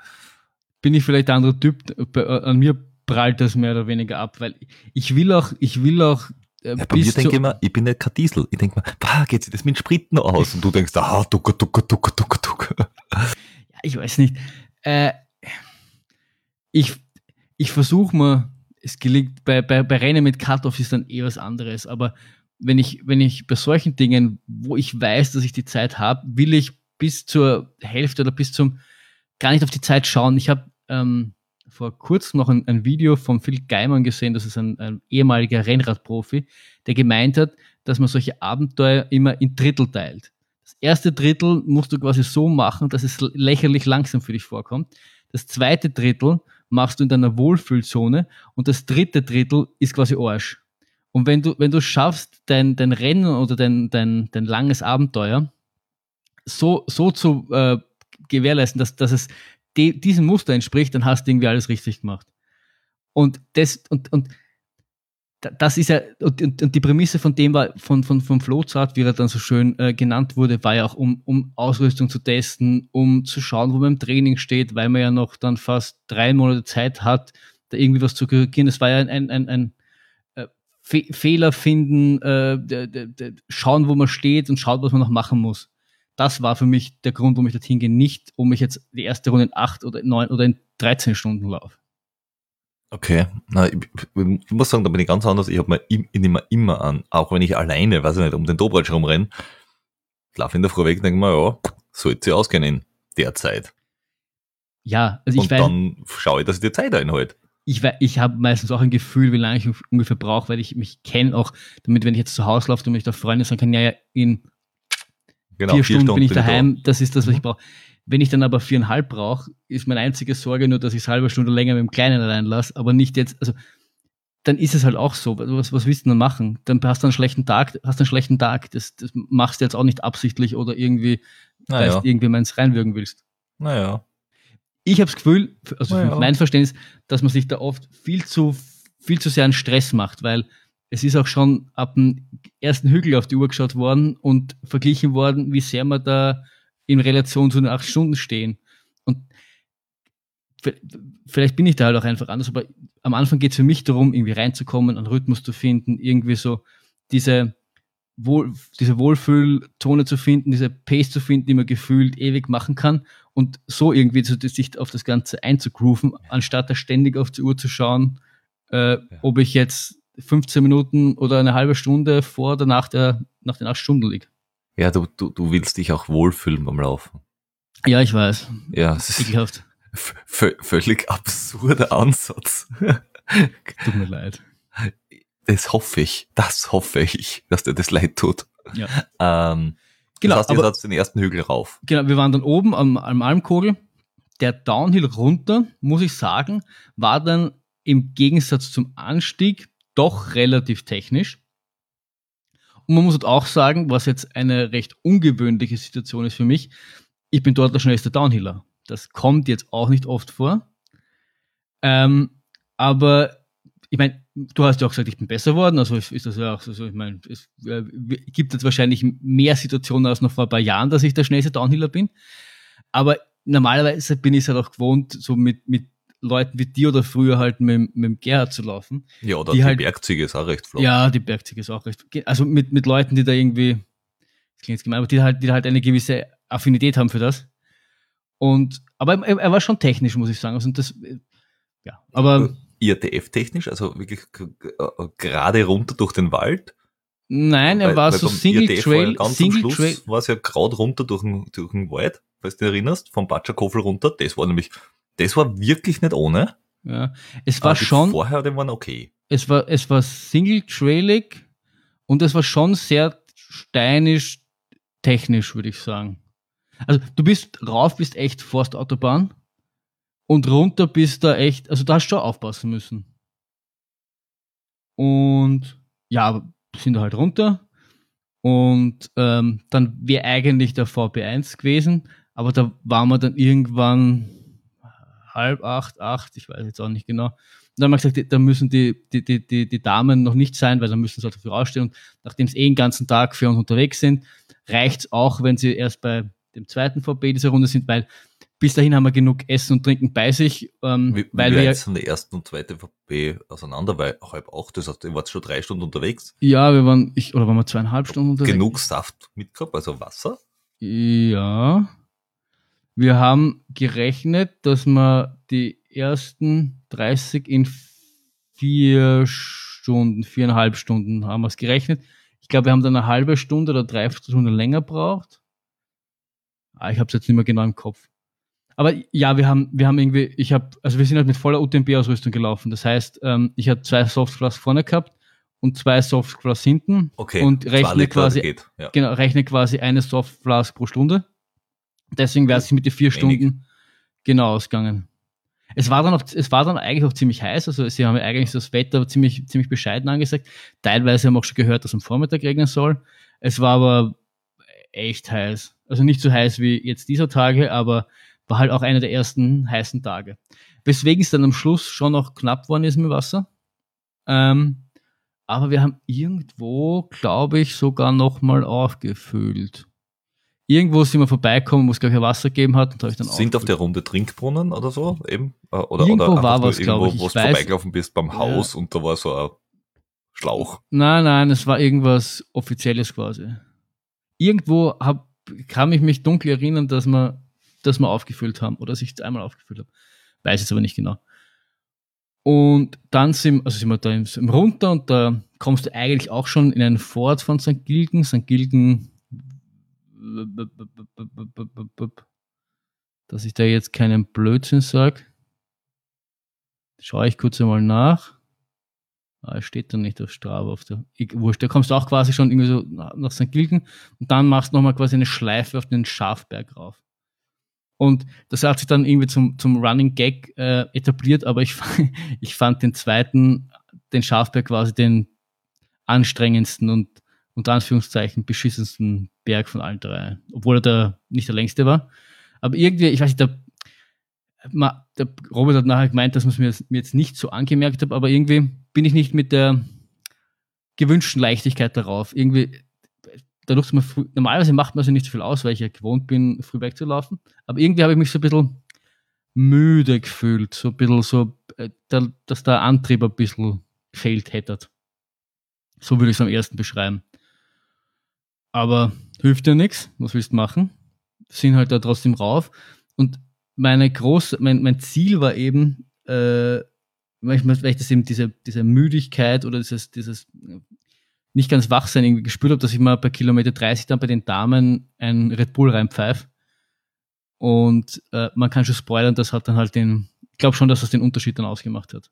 Bin ich vielleicht der andere Typ, äh, an mir prallt das mehr oder weniger ab, weil ich will auch, ich will auch äh, ja, bei mir denke ich immer, ich bin nicht kein Diesel. Ich denke mir, bah, geht sich das mit Sprit noch aus? Und du denkst, ah, ducka, ducka, ducka, ducka, ducka. Ja, ich weiß nicht. Äh, ich ich versuche mal, es gelingt, bei, bei, bei Rennen mit Cut-Off ist dann eh was anderes, aber wenn ich, wenn ich bei solchen Dingen, wo ich weiß, dass ich die Zeit habe, will ich bis zur Hälfte oder bis zum gar nicht auf die Zeit schauen. Ich habe ähm, vor kurzem noch ein, ein, Video von Phil Geimann gesehen, das ist ein, ein ehemaliger Rennradprofi, der gemeint hat, dass man solche Abenteuer immer in Drittel teilt. Das erste Drittel musst du quasi so machen, dass es lächerlich langsam für dich vorkommt. Das zweite Drittel machst du in deiner Wohlfühlzone und das dritte Drittel ist quasi Arsch. Und wenn du, wenn du schaffst, dein, dein Rennen oder dein, dein, dein langes Abenteuer so, so zu äh, gewährleisten, dass, dass es de, diesem Muster entspricht, dann hast du irgendwie alles richtig gemacht. Und das, und, und das ist ja, und, und, die Prämisse von dem war, von, von, vom Flowchart, wie er dann so schön äh, genannt wurde, war ja auch, um, um Ausrüstung zu testen, um zu schauen, wo man im Training steht, weil man ja noch dann fast drei Monate Zeit hat, da irgendwie was zu korrigieren. Das war ja ein, ein, ein, ein äh, Fe Fehler finden, äh, schauen, wo man steht und schauen, was man noch machen muss. Das war für mich der Grund, warum ich dorthin gehe, nicht, um ich jetzt die erste Runde in acht oder neun oder in 13 Stunden laufe. Okay, na, ich, ich, muss sagen, da bin ich ganz anders. Ich habe mir ich nehme immer an, auch wenn ich alleine, weiß ich nicht, um den Dobratsch rumrenne, laufe in der Früh weg und denke mir, ja, sollte sie ausgehen in der Zeit. Ja, also ich und weiß, dann schaue ich, dass ich die Zeit einhalte. Ich, ich habe meistens auch ein Gefühl, wie lange ich ungefähr brauche, weil ich mich kenne auch, damit, wenn ich jetzt zu Hause laufe und mich da Freunde sagen kann, ja, ja, in genau, vier, vier Stunden, Stunden, bin ich daheim, da. das ist das, was mhm. ich brauche. Wenn ich dann aber viereinhalb brauche, ist meine einzige Sorge nur, dass ich es halbe Stunde länger mit dem Kleinen allein lasse, aber nicht jetzt, also dann ist es halt auch so. Was, was willst du denn machen? Dann hast du einen schlechten Tag, hast einen schlechten Tag. Das, das machst du jetzt auch nicht absichtlich oder irgendwie, naja. weil du irgendwie meins reinwirken willst. Naja. Ich habe das Gefühl, also naja. mein Verständnis, dass man sich da oft viel zu, viel zu sehr einen Stress macht, weil es ist auch schon ab dem ersten Hügel auf die Uhr geschaut worden und verglichen worden, wie sehr man da in Relation zu den acht Stunden stehen. Und vielleicht bin ich da halt auch einfach anders, aber am Anfang geht es für mich darum, irgendwie reinzukommen, einen Rhythmus zu finden, irgendwie so diese, Wohl, diese Wohlfühlzone zu finden, diese Pace zu finden, die man gefühlt ewig machen kann und so irgendwie zu, sich auf das Ganze einzugrooven, anstatt da ständig auf die Uhr zu schauen, äh, ja. ob ich jetzt 15 Minuten oder eine halbe Stunde vor oder nach, der, nach den acht Stunden liege. Ja, du, du, du willst dich auch wohlfühlen beim Laufen. Ja, ich weiß. Ja, es ist völlig absurder Ansatz. Tut mir leid. Das hoffe ich, das hoffe ich, dass dir das leid tut. Ja. Ähm, genau, das heißt, seid den ersten Hügel rauf. Genau, wir waren dann oben am, am Almkogel. Der Downhill runter, muss ich sagen, war dann im Gegensatz zum Anstieg doch relativ technisch. Und man muss halt auch sagen, was jetzt eine recht ungewöhnliche Situation ist für mich, ich bin dort der schnellste Downhiller. Das kommt jetzt auch nicht oft vor. Ähm, aber ich meine, du hast ja auch gesagt, ich bin besser geworden, also ist das ja auch so, ich meine, es äh, gibt jetzt wahrscheinlich mehr Situationen als noch vor ein paar Jahren, dass ich der schnellste Downhiller bin. Aber normalerweise bin ich es halt auch gewohnt, so mit, mit Leuten wie dir oder früher halt mit, mit dem Gerhard zu laufen. Ja, oder die, die halt, Bergziege ist auch recht flott. Ja, die Bergziege ist auch recht Also mit, mit Leuten, die da irgendwie, das klingt jetzt gemein, aber die halt, die halt eine gewisse Affinität haben für das. Und, aber er, er war schon technisch, muss ich sagen. Also das, ja, aber. IRTF-technisch, also wirklich gerade runter durch den Wald? Nein, er weil, war weil so Single IRTF Trail. Ganz Single am Schluss Trail. war es ja gerade runter durch den, durch den Wald, falls du dich erinnerst, vom Batschakofel runter. Das war nämlich das war wirklich nicht ohne. Ja, es war schon. Vorher, die waren okay. Es war, es war single-trailig und es war schon sehr steinisch technisch, würde ich sagen. Also du bist rauf, bist echt Forstautobahn und runter bist da echt, also da hast du schon aufpassen müssen. Und ja, sind da halt runter und ähm, dann wäre eigentlich der VP1 gewesen, aber da waren wir dann irgendwann halb acht, acht, ich weiß jetzt auch nicht genau. Und dann haben wir gesagt, da müssen die, die, die, die, die Damen noch nicht sein, weil dann müssen sie halt dafür ausstehen. Und nachdem sie eh den ganzen Tag für uns unterwegs sind, reicht es auch, wenn sie erst bei dem zweiten VB dieser Runde sind, weil bis dahin haben wir genug Essen und Trinken bei sich. Ähm, wie, weil wir jetzt von der ersten und zweiten VB auseinander, weil halb acht, das heißt, ihr wart schon drei Stunden unterwegs. Ja, wir waren, ich, oder waren wir zweieinhalb Stunden unterwegs? Genug Saft mitgehabt, also Wasser? Ja. Wir haben gerechnet, dass wir die ersten 30 in vier Stunden, viereinhalb Stunden haben wir es gerechnet. Ich glaube, wir haben dann eine halbe Stunde oder drei Stunden länger braucht. Ah, ich habe es jetzt nicht mehr genau im Kopf. Aber ja, wir haben, wir haben irgendwie, ich habe, also wir sind halt mit voller UTMB-Ausrüstung gelaufen. Das heißt, ähm, ich hatte zwei Softflask vorne gehabt und zwei Softflask hinten. Okay. Und rechne quasi, ja. genau, rechne quasi eine Softflask pro Stunde. Deswegen wäre es mit den vier Stunden genau ausgegangen. Es war dann auch, es war dann eigentlich auch ziemlich heiß, also sie haben eigentlich das Wetter ziemlich, ziemlich bescheiden angesagt. Teilweise haben wir auch schon gehört, dass am Vormittag regnen soll. Es war aber echt heiß. Also nicht so heiß wie jetzt dieser Tage, aber war halt auch einer der ersten heißen Tage. Weswegen es dann am Schluss schon noch knapp worden ist mit Wasser. Ähm, aber wir haben irgendwo, glaube ich, sogar nochmal aufgefüllt. Irgendwo sind wir vorbeikommen, wo es gleich Wasser gegeben hat. Und ich dann Sind auf der Runde Trinkbrunnen oder so eben? Äh, oder, irgendwo oder war was, glaube ich. Wo du vorbeigelaufen bist beim Haus ja. und da war so ein Schlauch. Nein, nein, es war irgendwas Offizielles quasi. Irgendwo hab, kann ich mich dunkel erinnern, dass wir, dass wir aufgefüllt haben oder dass ich es einmal aufgefüllt habe. Weiß es aber nicht genau. Und dann sind, also sind wir da im, im runter und da kommst du eigentlich auch schon in einen Fort von St. Gilgen. St. Gilgen, dass ich da jetzt keinen Blödsinn sage. Schaue ich kurz einmal nach. Ah, steht da nicht auf Strava. Auf der, ich, wurscht, da kommst du auch quasi schon irgendwie so nach St. Gilgen und dann machst du nochmal quasi eine Schleife auf den Schafberg rauf. Und das hat sich dann irgendwie zum, zum Running Gag äh, etabliert, aber ich, ich fand den zweiten, den Schafberg quasi den anstrengendsten und unter Anführungszeichen beschissensten Berg von allen drei. Obwohl er der, nicht der längste war. Aber irgendwie, ich weiß nicht, der, der Robert hat nachher gemeint, dass man es mir, mir jetzt nicht so angemerkt hat, aber irgendwie bin ich nicht mit der gewünschten Leichtigkeit darauf. Irgendwie, dadurch, dass man früh, normalerweise macht man sich nicht so viel aus, weil ich ja gewohnt bin, früh wegzulaufen. Aber irgendwie habe ich mich so ein bisschen müde gefühlt, so ein bisschen so, äh, dass der Antrieb ein bisschen gefehlt hätte. So würde ich es am ersten beschreiben. Aber hilft ja nichts, was willst du machen? Sind halt da trotzdem rauf. Und meine große, mein, mein Ziel war eben, äh, weil ich, weil ich das eben diese, diese Müdigkeit oder dieses, dieses nicht ganz wach sein irgendwie gespürt habe, dass ich mal bei Kilometer 30 dann bei den Damen ein Red Bull reinpfeife. Und äh, man kann schon spoilern, das hat dann halt den, ich glaube schon, dass das den Unterschied dann ausgemacht hat.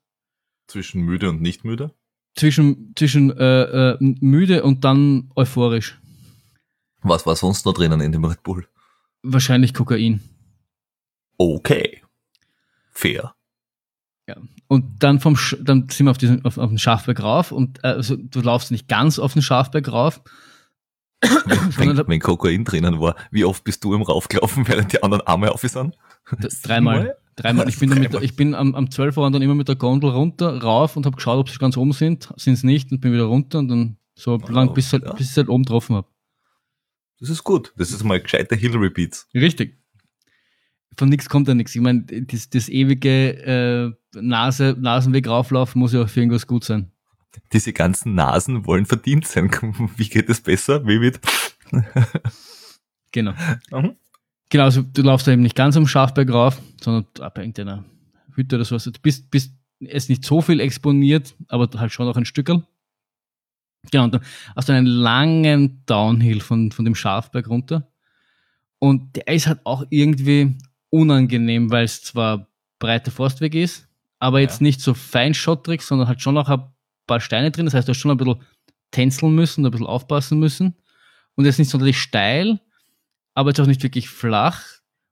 Zwischen müde und nicht müde? Zwischen, zwischen äh, äh, müde und dann euphorisch. Was war sonst noch drinnen in dem Red Bull? Wahrscheinlich Kokain. Okay. Fair. Ja. Und dann vom Sch dann sind wir auf, diesen, auf, auf den Schafberg rauf und äh, also, du laufst nicht ganz auf den Schafberg rauf. wenn, wenn Kokain drinnen war, wie oft bist du im Raufgelaufen, während die anderen Arme auf sind? Dreimal. Dreimal. Ich bin, damit, ich bin am, am 12 Uhr dann immer mit der Gondel runter, rauf und habe geschaut, ob sie ganz oben sind. Sind es nicht und bin wieder runter und dann so wow, lang, bis, halt, ja. bis ich halt oben getroffen habe. Das ist gut. Das ist mal gescheite Hill Repeats. Richtig. Von nichts kommt ja nichts. Ich meine, das, das ewige äh, Nase, Nasenweg rauflaufen muss ja auch für irgendwas gut sein. Diese ganzen Nasen wollen verdient sein. Wie geht es besser? Wie wird? genau. Mhm. Genau, also du laufst da eben nicht ganz am Schafberg rauf, sondern ab irgendeiner Hütte oder sowas. Du bist, bist es nicht so viel exponiert, aber halt schon noch ein Stückel. Genau, und dann hast du einen langen Downhill von, von dem Schafberg runter. Und der ist halt auch irgendwie unangenehm, weil es zwar breiter Forstweg ist, aber jetzt ja. nicht so feinschottrig, sondern halt schon noch ein paar Steine drin. Das heißt, du hast schon ein bisschen tänzeln müssen, ein bisschen aufpassen müssen. Und jetzt nicht sonderlich steil, aber jetzt auch nicht wirklich flach.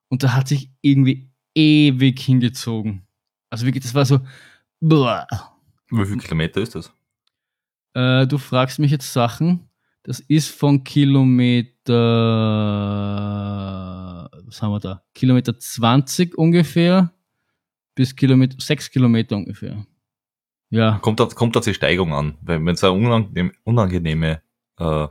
Und da hat sich irgendwie ewig hingezogen. Also wirklich, das war so. Boah. Wie viele Kilometer ist das? Äh, du fragst mich jetzt Sachen. Das ist von Kilometer, was haben wir da? Kilometer 20 ungefähr bis Kilometer, 6 Kilometer ungefähr. Ja. Kommt, kommt auf die Steigung an. Wenn es ein unangenehm, unangenehme, äh,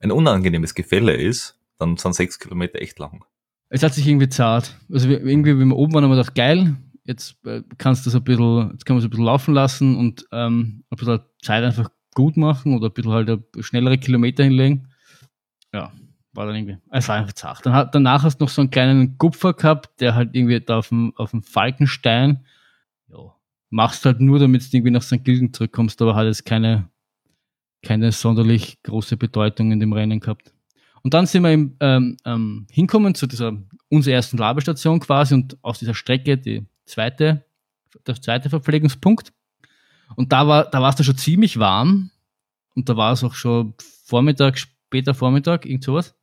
ein unangenehmes Gefälle ist, dann sind 6 Kilometer echt lang. Es hat sich irgendwie zart. Also irgendwie, wie wir oben waren, haben wir gedacht, geil, jetzt äh, kannst du das ein bisschen, jetzt kann man es ein bisschen laufen lassen und ähm, ein bisschen Zeit einfach gut machen oder ein bisschen halt schnellere Kilometer hinlegen. Ja, war dann irgendwie, es war einfach zart. Dann hat, danach hast du noch so einen kleinen Kupfer gehabt, der halt irgendwie da auf dem, auf dem Falkenstein, ja, machst halt nur, damit du irgendwie nach St. Gilgen zurückkommst, aber hat jetzt keine, keine sonderlich große Bedeutung in dem Rennen gehabt. Und dann sind wir im, ähm, ähm, hinkommen zu dieser, unserer ersten Labestation quasi und aus dieser Strecke die zweite, der zweite Verpflegungspunkt. Und da war, da war es dann schon ziemlich warm. Und da war es auch schon Vormittag, später Vormittag, irgend sowas.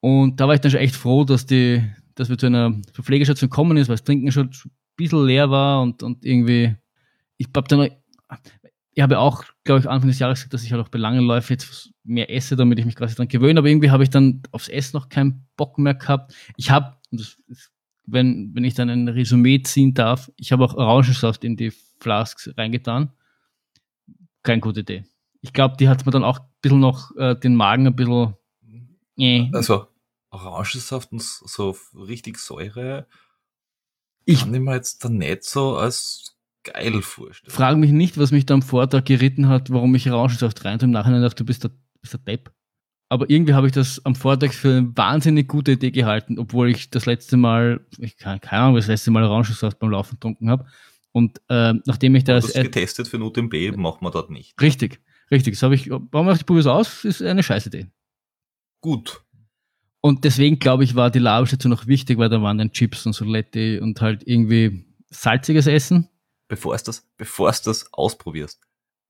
Und da war ich dann schon echt froh, dass die, dass wir zu einer Verpflegestation gekommen ist, weil das Trinken schon ein bisschen leer war und, und irgendwie, ich hab dann, ich habe auch, glaube ich, Anfang des Jahres gesagt, dass ich halt auch bei langen Läufen jetzt mehr esse, damit ich mich quasi dran gewöhne, aber irgendwie habe ich dann aufs Essen noch keinen Bock mehr gehabt. Ich habe, das ist wenn, wenn ich dann ein Resümee ziehen darf, ich habe auch Orangensaft in die Flasks reingetan. Keine gute Idee. Ich glaube, die hat mir dann auch ein bisschen noch äh, den Magen ein bisschen. Äh. Also, Orangensaft und so richtig Säure Ich- kann ich mir jetzt dann nicht so als geil vorstellen. Frage mich nicht, was mich da am Vortag geritten hat, warum ich Orangensaft rein tue. Im Nachhinein dachte, du bist der, bist der Depp. Aber irgendwie habe ich das am Vortag für eine wahnsinnig gute Idee gehalten, obwohl ich das letzte Mal, ich kann keine Ahnung, das letzte Mal Orangensaft beim Laufen getrunken habe. Und ähm, nachdem ich das das getestet für den UTMB, machen wir dort nicht. Richtig, richtig. Das habe ich, warum ich probiere es aus, ist eine scheiß Idee. Gut. Und deswegen glaube ich, war die Labelstation noch wichtig, weil da waren dann Chips und Soletti und halt irgendwie salziges Essen. Bevor du das, bevor du das ausprobierst.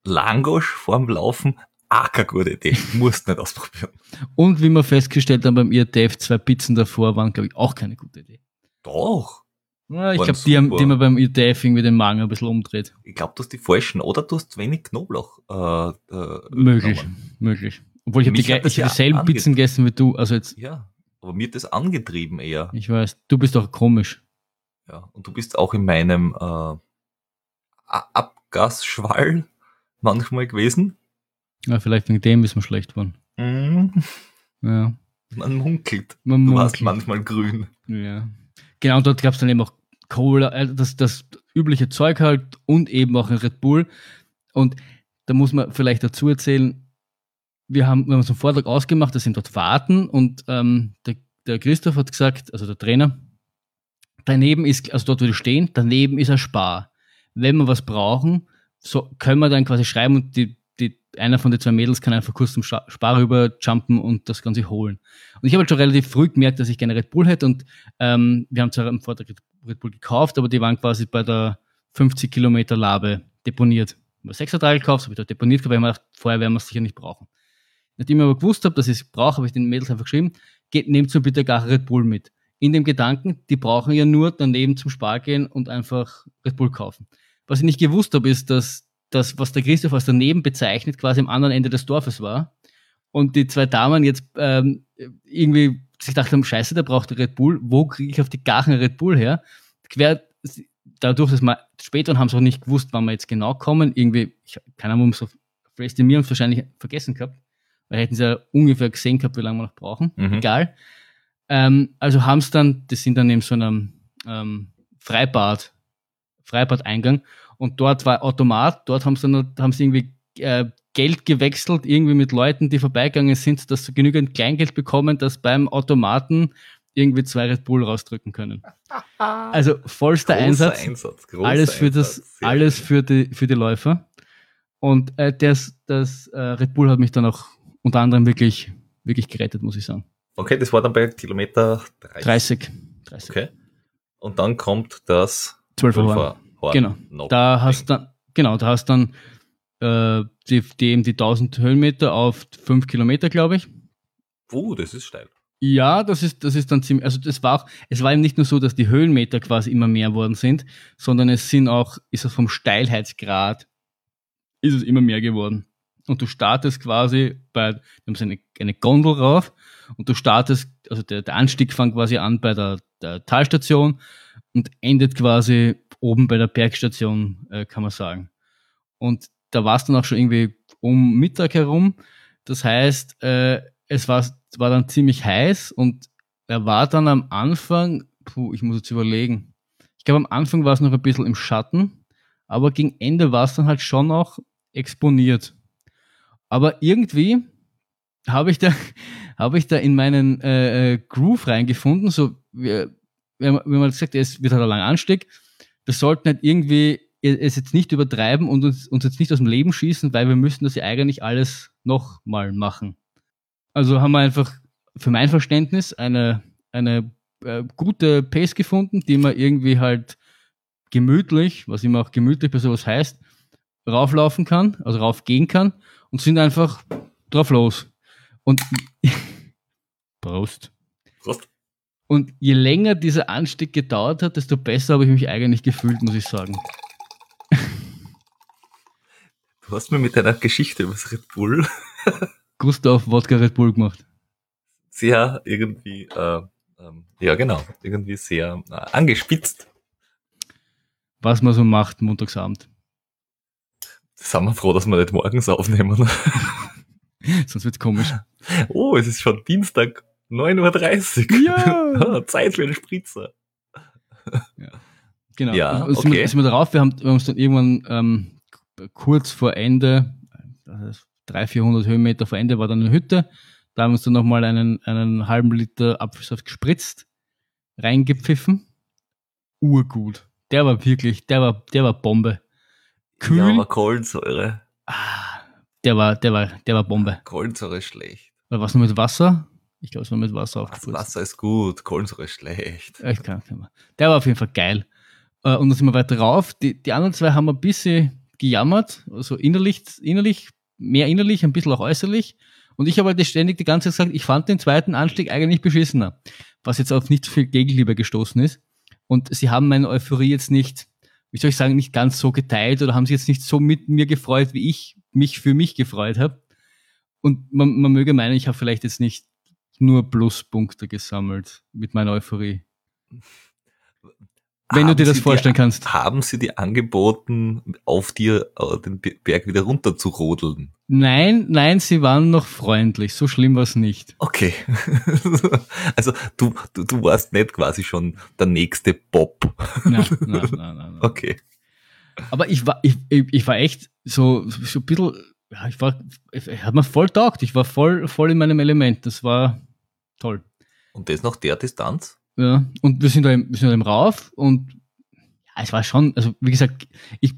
Langosch vorm Laufen, ah, keine gute Idee. Musst nicht ausprobieren. Und wie wir festgestellt haben beim IRTF, zwei Pizzen davor waren, glaube ich, auch keine gute Idee. Doch. Ja, ich glaube, die haben, die haben beim IRTF irgendwie den Magen ein bisschen umdreht. Ich glaube, du hast die falschen. Oder du hast wenig Knoblauch. Äh, äh, Möglich, genommen. möglich. Obwohl ich habe die, ich hab ja dieselben Pizzen gegessen wie du. Also jetzt, Ja. Aber mir hat das angetrieben eher. ich weiß, du bist doch komisch. Ja. Und du bist auch in meinem äh, Abgasschwall manchmal gewesen. Ja, vielleicht wegen dem ist man schlecht geworden. Mhm. Ja. Man munkelt. Man Du warst munkelt. manchmal grün. Ja. Genau, und dort gab es dann eben auch Cola, äh, das, das übliche Zeug halt und eben auch ein Red Bull. Und da muss man vielleicht dazu erzählen, wir haben, wir haben uns einen Vortrag ausgemacht, dass sie dort warten und ähm, der, der Christoph hat gesagt, also der Trainer, daneben ist, also dort, wo die stehen, daneben ist ein Spar. Wenn wir was brauchen, so können wir dann quasi schreiben und die, einer von den zwei Mädels kann einfach kurz zum Spar rüber jumpen und das Ganze holen. Und ich habe halt schon relativ früh gemerkt, dass ich gerne Red Bull hätte und ähm, wir haben zwar am Vortag Red Bull gekauft, aber die waren quasi bei der 50 Kilometer Labe deponiert. Ich habe 6 Teil gekauft, habe ich dort deponiert, weil ich mir gedacht, vorher werden wir es sicher nicht brauchen. Nachdem ich aber gewusst habe, dass ich es brauche, habe ich den Mädels einfach geschrieben, geht, nehmt so bitte gar Red Bull mit. In dem Gedanken, die brauchen ja nur daneben zum Spar gehen und einfach Red Bull kaufen. Was ich nicht gewusst habe, ist, dass das, was der Christoph als daneben bezeichnet, quasi am anderen Ende des Dorfes war. Und die zwei Damen jetzt ähm, irgendwie sich gedacht haben, scheiße, der braucht Red Bull, wo kriege ich auf die Gachen Red Bull her? Quer, dadurch, dass wir später und haben es auch nicht gewusst, wann wir jetzt genau kommen, irgendwie, ich, keine Ahnung, so estimierung wahrscheinlich vergessen gehabt, weil hätten sie ja ungefähr gesehen gehabt, wie lange wir noch brauchen. Mhm. Egal. Ähm, also haben es dann, das sind dann eben so einem ähm, Freibad, Freibad-Eingang und dort war Automat, dort haben sie dann haben sie irgendwie äh, Geld gewechselt, irgendwie mit Leuten, die vorbeigegangen sind, dass sie genügend Kleingeld bekommen, dass beim Automaten irgendwie zwei Red Bull rausdrücken können. Also vollster Großer Einsatz, Einsatz großer alles für das, Einsatz. Sehr alles für die, für die Läufer. Und äh, das, das äh, Red Bull hat mich dann auch unter anderem wirklich, wirklich gerettet, muss ich sagen. Okay, das war dann bei Kilometer 30. 30. 30. Okay. Und dann kommt das 12 Uhr. Horn. Genau. No. Da hast dann, genau, da hast dann äh, die, die eben die 1000 Höhenmeter auf 5 Kilometer, glaube ich. Uh, das ist steil. Ja, das ist, das ist dann ziemlich, also das war auch, es war eben nicht nur so, dass die Höhenmeter quasi immer mehr worden sind, sondern es sind auch, ist es vom Steilheitsgrad, ist es immer mehr geworden. Und du startest quasi bei, wir haben so eine, eine Gondel rauf und du startest, also der, der Anstieg fängt quasi an bei der, der Talstation und endet quasi oben bei der Bergstation, äh, kann man sagen. Und da war es dann auch schon irgendwie um Mittag herum. Das heißt, äh, es war, war dann ziemlich heiß und er war dann am Anfang, puh, ich muss jetzt überlegen. Ich glaube, am Anfang war es noch ein bisschen im Schatten, aber gegen Ende war es dann halt schon auch exponiert. Aber irgendwie habe ich da, ich da in meinen äh, äh, Groove reingefunden, so, wir, wenn man, wenn man gesagt, es wird halt ein langer Anstieg, wir sollten halt irgendwie es jetzt nicht übertreiben und uns, uns jetzt nicht aus dem Leben schießen, weil wir müssen das ja eigentlich alles nochmal machen. Also haben wir einfach für mein Verständnis eine, eine äh, gute Pace gefunden, die man irgendwie halt gemütlich, was immer auch gemütlich bei sowas heißt, rauflaufen kann, also raufgehen kann und sind einfach drauf los. Und Prost. Prost. Und je länger dieser Anstieg gedauert hat, desto besser habe ich mich eigentlich gefühlt, muss ich sagen. Du hast mir mit deiner Geschichte über das Red Bull Gustav Wodka Red Bull gemacht. sehr irgendwie äh, ähm, ja, genau, irgendwie sehr äh, angespitzt. Was man so macht montagsabend. Sind wir froh, dass wir nicht morgens aufnehmen. Sonst wird's komisch. Oh, es ist schon Dienstag, 9.30 Uhr. Ja. Zeit für den Spritzer. Genau. Ja, Also sind, wir, okay. sind wir darauf, wir haben, wir haben uns dann irgendwann ähm, kurz vor Ende, heißt 300, 400 Höhenmeter vor Ende war dann eine Hütte. Da haben wir uns dann nochmal einen, einen halben Liter Apfelsaft gespritzt, reingepfiffen. Urgut. Der war wirklich, der war, der war Bombe. Kühl. Ja, aber Kohlensäure. ah, der war, der war, der war Bombe. Kohlensäure ist schlecht. Oder was nur mit Wasser? Ich glaube, es war mit Wasser Das aufgespritzt. Wasser ist gut, Kohlensäure ist schlecht. Ich kann, kann man. Der war auf jeden Fall geil. Äh, Und dann sind wir weiter rauf. Die, die anderen zwei haben ein bisschen gejammert, also innerlich, innerlich, mehr innerlich, ein bisschen auch äußerlich. Und ich habe halt ständig die ganze Zeit gesagt, ich fand den zweiten Anstieg eigentlich beschissener, was jetzt auf nicht so viel Gegenliebe gestoßen ist. Und sie haben meine Euphorie jetzt nicht, wie soll ich sagen, nicht ganz so geteilt oder haben sich jetzt nicht so mit mir gefreut, wie ich mich für mich gefreut habe. Und man, man möge meinen, ich habe vielleicht jetzt nicht nur Pluspunkte gesammelt mit meiner Euphorie. Wenn du Haben dir das Sie vorstellen dir, kannst. Haben sie dir angeboten, auf dir äh, den Be- Berg wieder runter zu rodeln? Nein, nein, sie waren noch freundlich. So schlimm war es nicht. Okay. also du, du, du warst nicht quasi schon der nächste Bob. Nein, nein, nein, nein. Okay. Aber ich war, ich, ich, ich war echt so, so ein bisschen, ja, ich war, ich, ich hat mir voll taugt. Ich war voll, voll in meinem Element. Das war toll. Und das nach der Distanz? Ja, und wir sind da im, wir sind da im Rauf und ja, es war schon, also wie gesagt, ich,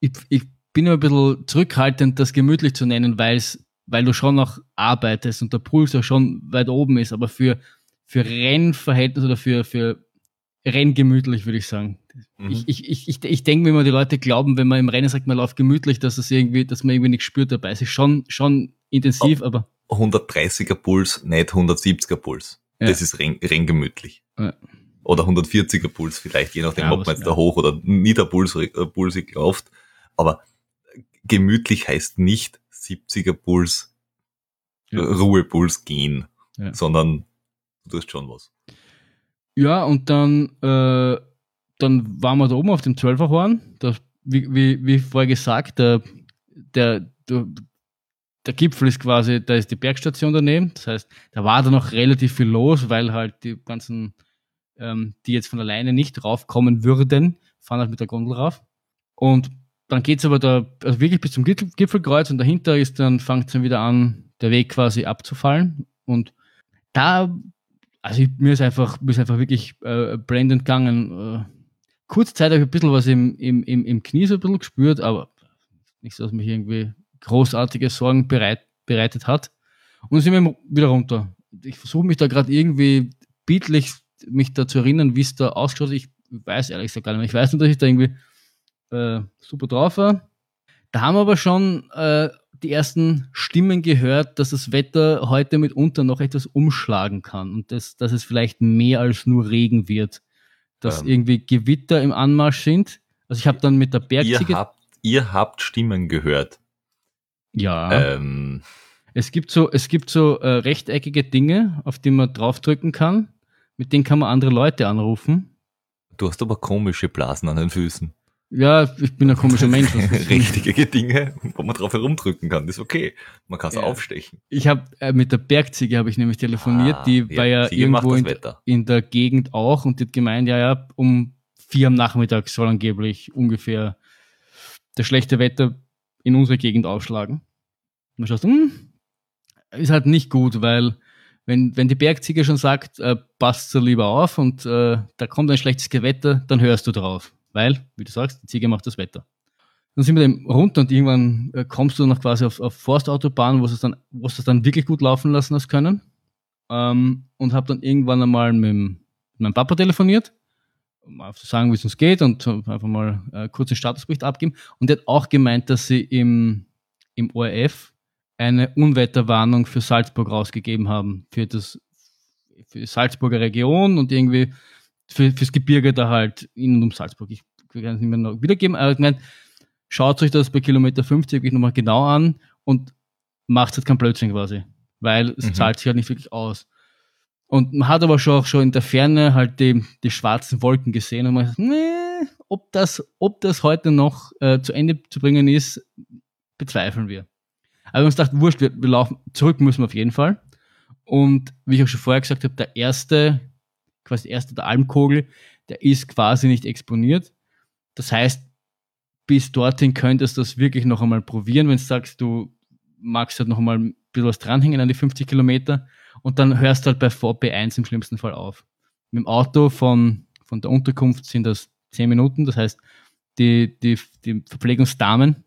ich, ich bin immer ein bisschen zurückhaltend, das gemütlich zu nennen, weil du schon noch arbeitest und der Puls ja schon weit oben ist, aber für, für Rennverhältnisse oder für, für Renngemütlich, würde ich sagen. Mhm. Ich, ich, ich, ich, ich denke mir immer, die Leute glauben, wenn man im Rennen sagt, man läuft gemütlich, dass es irgendwie, dass man irgendwie nichts spürt dabei. Es ist schon, schon intensiv, aber 130er Puls, nicht 170er Puls. Ja. Das ist renn, renngemütlich. Ja. Oder 140er Puls vielleicht, je nachdem, Ja, ob man jetzt ja. da hoch oder niederpulsig äh, pulsig läuft. Aber gemütlich heißt nicht 70er Puls, äh, Ruhepuls gehen, sondern du tust schon was. Ja, und dann, äh, dann waren wir da oben auf dem Zwölferhorn. Da, wie, wie, wie vorher gesagt, der, der, der, Gipfel ist quasi, da ist die Bergstation daneben. Das heißt, da war da noch relativ viel los, weil halt die ganzen, ähm, die jetzt von alleine nicht raufkommen würden, fahren halt mit der Gondel rauf. Und dann geht's aber da also wirklich bis zum Gipfel- Gipfelkreuz und dahinter ist dann, fängt dann wieder an, der Weg quasi abzufallen. Und da also ich, mir ist einfach, mir ist einfach wirklich äh, blendend gegangen. Äh, Zeit habe ich ein bisschen was im, im, im, im Knie so ein bisschen gespürt, aber nichts, was mich irgendwie großartige Sorgen bereit, bereitet hat. Und sind wir wieder runter. Ich versuche mich da gerade irgendwie bildlich mich da zu erinnern, wie es da ausgeschaut hat. Ich weiß ehrlich gesagt gar nicht mehr. Ich weiß nur, dass ich da irgendwie äh, super drauf war. Da haben wir aber schon äh, die ersten Stimmen gehört, dass das Wetter heute mitunter noch etwas umschlagen kann und das, dass es vielleicht mehr als nur Regen wird. Dass Ähm. irgendwie Gewitter im Anmarsch sind. Also ich habe dann mit der Ihr Bergziege. habt, ihr habt Stimmen gehört. ja. Ähm, Es gibt so, es gibt so äh, rechteckige Dinge, auf die man draufdrücken kann. Mit denen kann man andere Leute anrufen. du hast aber komische Blasen an den Füßen. Ja, ich bin ein komischer Mensch. Richtige Dinge, wo man drauf herumdrücken kann. Das ist okay. Man kann es Ja. aufstechen. Ich habe äh, mit der Bergziege habe ich nämlich telefoniert, Ah, die war ja Ziege irgendwo in, in der Gegend auch und die hat gemeint, ja, ja, um vier am Nachmittag soll angeblich ungefähr das schlechte Wetter in unsere Gegend aufschlagen. Und dann schaust du, hm, ist halt nicht gut, weil wenn, wenn die Bergziege schon sagt, äh, passt so lieber auf und äh, da kommt ein schlechtes Gewitter, dann hörst du drauf. Weil, wie du sagst, die Ziege macht das Wetter. Dann sind wir dann runter und irgendwann äh, kommst du noch quasi auf, auf Forstautobahn, wo es dann, wo es dann wirklich gut laufen lassen hast können. Ähm, und habe dann irgendwann einmal mit, meinem Papa telefoniert, um zu sagen, wie es uns geht und einfach mal äh, kurz den Statusbericht abgeben. Und der hat auch gemeint, dass sie im, im ORF eine Unwetterwarnung für Salzburg rausgegeben haben, für das für die Salzburger Region und irgendwie für, fürs Gebirge da halt in und um Salzburg. Ich kann es nicht mehr noch wiedergeben, aber ich meine, schaut euch das bei Kilometer 50 wirklich nochmal genau an und macht halt kein Blödsinn quasi, weil es Mhm. zahlt sich halt nicht wirklich aus. Und man hat aber schon auch schon in der Ferne halt die, die schwarzen Wolken gesehen und man sagt, nee, ob das, ob das heute noch äh, zu Ende zu bringen ist, bezweifeln wir. Aber wir uns gedacht, wurscht, wir, wir laufen, zurück müssen wir auf jeden Fall. Und wie ich auch schon vorher gesagt habe, der erste, quasi der erste, der Almkogel, der ist quasi nicht exponiert. Das heißt, bis dorthin könntest du das wirklich noch einmal probieren, wenn du sagst, du magst halt noch einmal ein bisschen was dranhängen an die 50 Kilometer und dann hörst du halt bei VP1 im schlimmsten Fall auf. Mit dem Auto von, von der Unterkunft sind das 10 Minuten, das heißt, die, die, die Verpflegungsdamen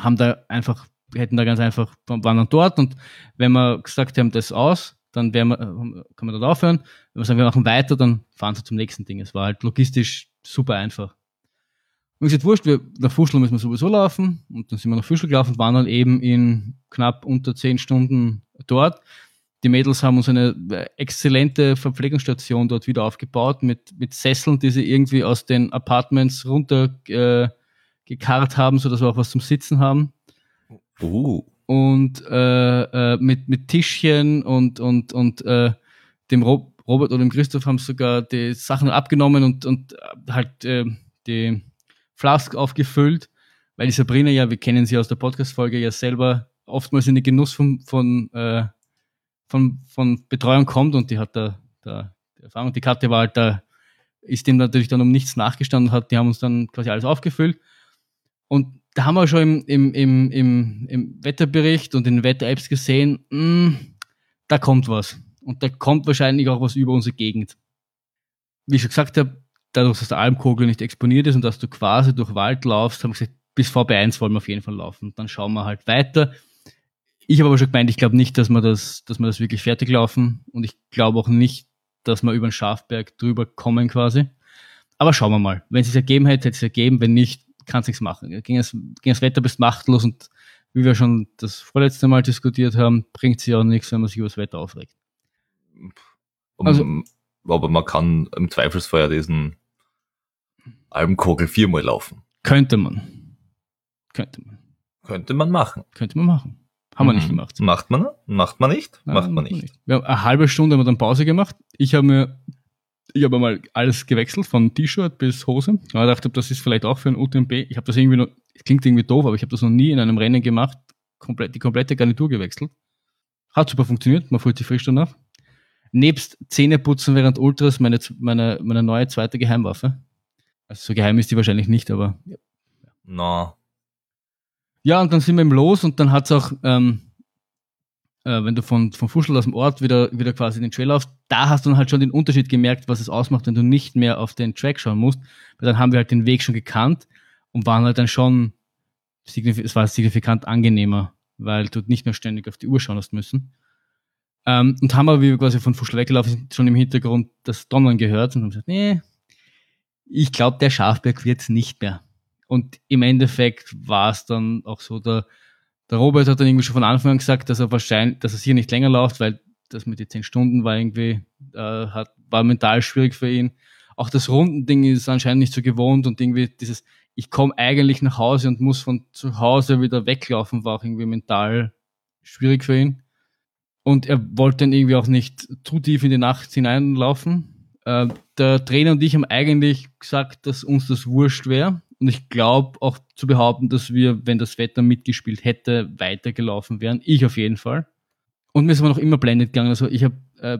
haben da einfach, hätten da ganz einfach, waren dann dort und wenn wir gesagt haben, das aus, dann wir, kann man dort aufhören. Wenn wir sagen, wir machen weiter, dann fahren sie zum nächsten Ding. Es war halt logistisch super einfach. Und gesagt, wurscht, wir, nach Fuschel müssen wir sowieso laufen. Und dann sind wir nach Fuschel gelaufen und waren dann eben in knapp unter zehn Stunden dort. Die Mädels haben uns eine äh, exzellente Verpflegungsstation dort wieder aufgebaut mit, mit Sesseln, die sie irgendwie aus den Apartments runter äh, haben, sodass wir auch was zum Sitzen haben. Uh. Und äh, äh, mit, mit Tischchen und, und, und äh, dem Rob Robert oder dem Christoph haben sogar die Sachen abgenommen und, und halt äh, die Flask aufgefüllt, weil die Sabrina ja, wir kennen sie aus der Podcast-Folge, ja selber oftmals in den Genuss von, von äh, von, von Betreuung kommt und die hat da, da die Erfahrung. Die Karte war halt da, ist dem natürlich dann um nichts nachgestanden hat. Die haben uns dann quasi alles aufgefüllt. Und da haben wir schon im, im, im, im, Wetterbericht und in Wetter-Apps gesehen, mh, hm, da kommt was. Und da kommt wahrscheinlich auch was über unsere Gegend. Wie ich schon gesagt habe, dadurch, dass der Almkogel nicht exponiert ist und dass du quasi durch Wald laufst, haben wir gesagt, bis VB1 wollen wir auf jeden Fall laufen. Und dann schauen wir halt weiter. Ich habe aber schon gemeint, ich glaube nicht, dass wir das, dass wir das wirklich fertig laufen und ich glaube auch nicht, dass wir über den Schafberg drüber kommen quasi. Aber schauen wir mal. Wenn es sich ergeben hätte, hätte es ergeben. Wenn nicht, kann es nichts machen. Ging das, ging das Wetter bist machtlos und wie wir schon das vorletzte Mal diskutiert haben, bringt sich auch nichts, wenn man sich über das Wetter aufregt. Also, aber man kann im Zweifelsfall ja diesen Almkogel viermal laufen. Könnte man. Könnte man. Könnte man machen. Könnte man machen. Haben wir nicht mhm. gemacht. Macht man? Macht man nicht? Nein, macht man nicht. nicht. Wir haben eine halbe Stunde haben wir dann Pause gemacht. Ich habe mir, ich habe mal alles gewechselt, von T-Shirt bis Hose. Ich dachte, das ist vielleicht auch für ein UTMB. Ich habe das irgendwie noch, klingt irgendwie doof, aber ich habe das noch nie in einem Rennen gemacht. Komplett, die komplette Garnitur gewechselt. Hat super funktioniert, man fühlt sich frisch danach. Nebst Zähneputzen während Ultras meine, meine, meine neue zweite Geheimwaffe. Also so geheim ist die wahrscheinlich nicht, aber. Ja. No, ja, und dann sind wir im Los und dann hat's auch, ähm, äh, wenn du von, von Fuschel aus dem Ort wieder, wieder quasi den Trail laufst, da hast du dann halt schon den Unterschied gemerkt, was es ausmacht, wenn du nicht mehr auf den Track schauen musst. Weil dann haben wir halt den Weg schon gekannt und waren halt dann schon, es war signifikant angenehmer, weil du nicht mehr ständig auf die Uhr schauen hast müssen. Ähm, und haben aber, wie wir quasi von Fuschel weggelaufen sind, schon im Hintergrund das Donnern gehört und haben gesagt, nee, ich glaube, der Schafberg wird's nicht mehr. Und im Endeffekt war es dann auch so, der, der Robert hat dann irgendwie schon von Anfang an gesagt, dass er wahrscheinlich, dass es hier nicht länger läuft, weil das mit den zehn Stunden war irgendwie, äh, hat, war mental schwierig für ihn. Auch das Rundending ist anscheinend nicht so gewohnt und irgendwie dieses, ich komme eigentlich nach Hause und muss von zu Hause wieder weglaufen, war auch irgendwie mental schwierig für ihn. Und er wollte dann irgendwie auch nicht zu tief in die Nacht hineinlaufen. Äh, der Trainer und ich haben eigentlich gesagt, dass uns das wurscht wäre. Und ich glaube auch zu behaupten, dass wir, wenn das Wetter mitgespielt hätte, weitergelaufen wären. Ich auf jeden Fall. Und mir ist aber noch immer blended gegangen. Also ich habe äh,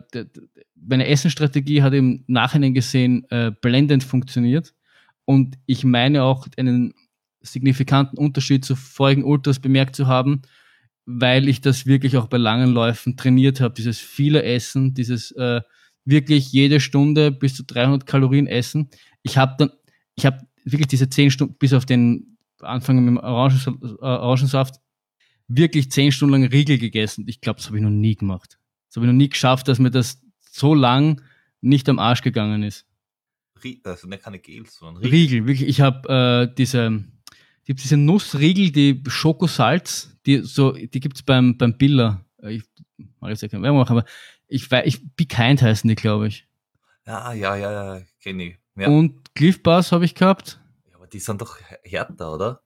meine Essenstrategie hat im Nachhinein gesehen äh, blendend funktioniert. Und ich meine auch einen signifikanten Unterschied zu vorigen Ultras bemerkt zu haben, weil ich das wirklich auch bei langen Läufen trainiert habe. Dieses viele Essen, dieses äh, wirklich jede Stunde bis zu 300 Kalorien essen. Ich habe dann, ich habe wirklich diese zehn Stunden, bis auf den Anfang mit dem Orangensaft, äh, Orangensaft wirklich zehn Stunden lang Riegel gegessen. Ich glaube, das habe ich noch nie gemacht. Das habe ich noch nie geschafft, dass mir das so lang nicht am Arsch gegangen ist. Also nicht keine Gels, sondern Riegel. Riegel, wirklich. Ich habe äh, diese, ich hab diese Nussriegel, die Schokosalz, die so, die gibt's beim beim Biller. Äh, ich mache jetzt ja keine Werbung, aber ich weiß, ich Be Kind heißen die, glaube ich. Ja, ja, ja, ja, kenne ich. Ja. Und Cliff Bars habe ich gehabt. Ja, aber die sind doch härter, oder?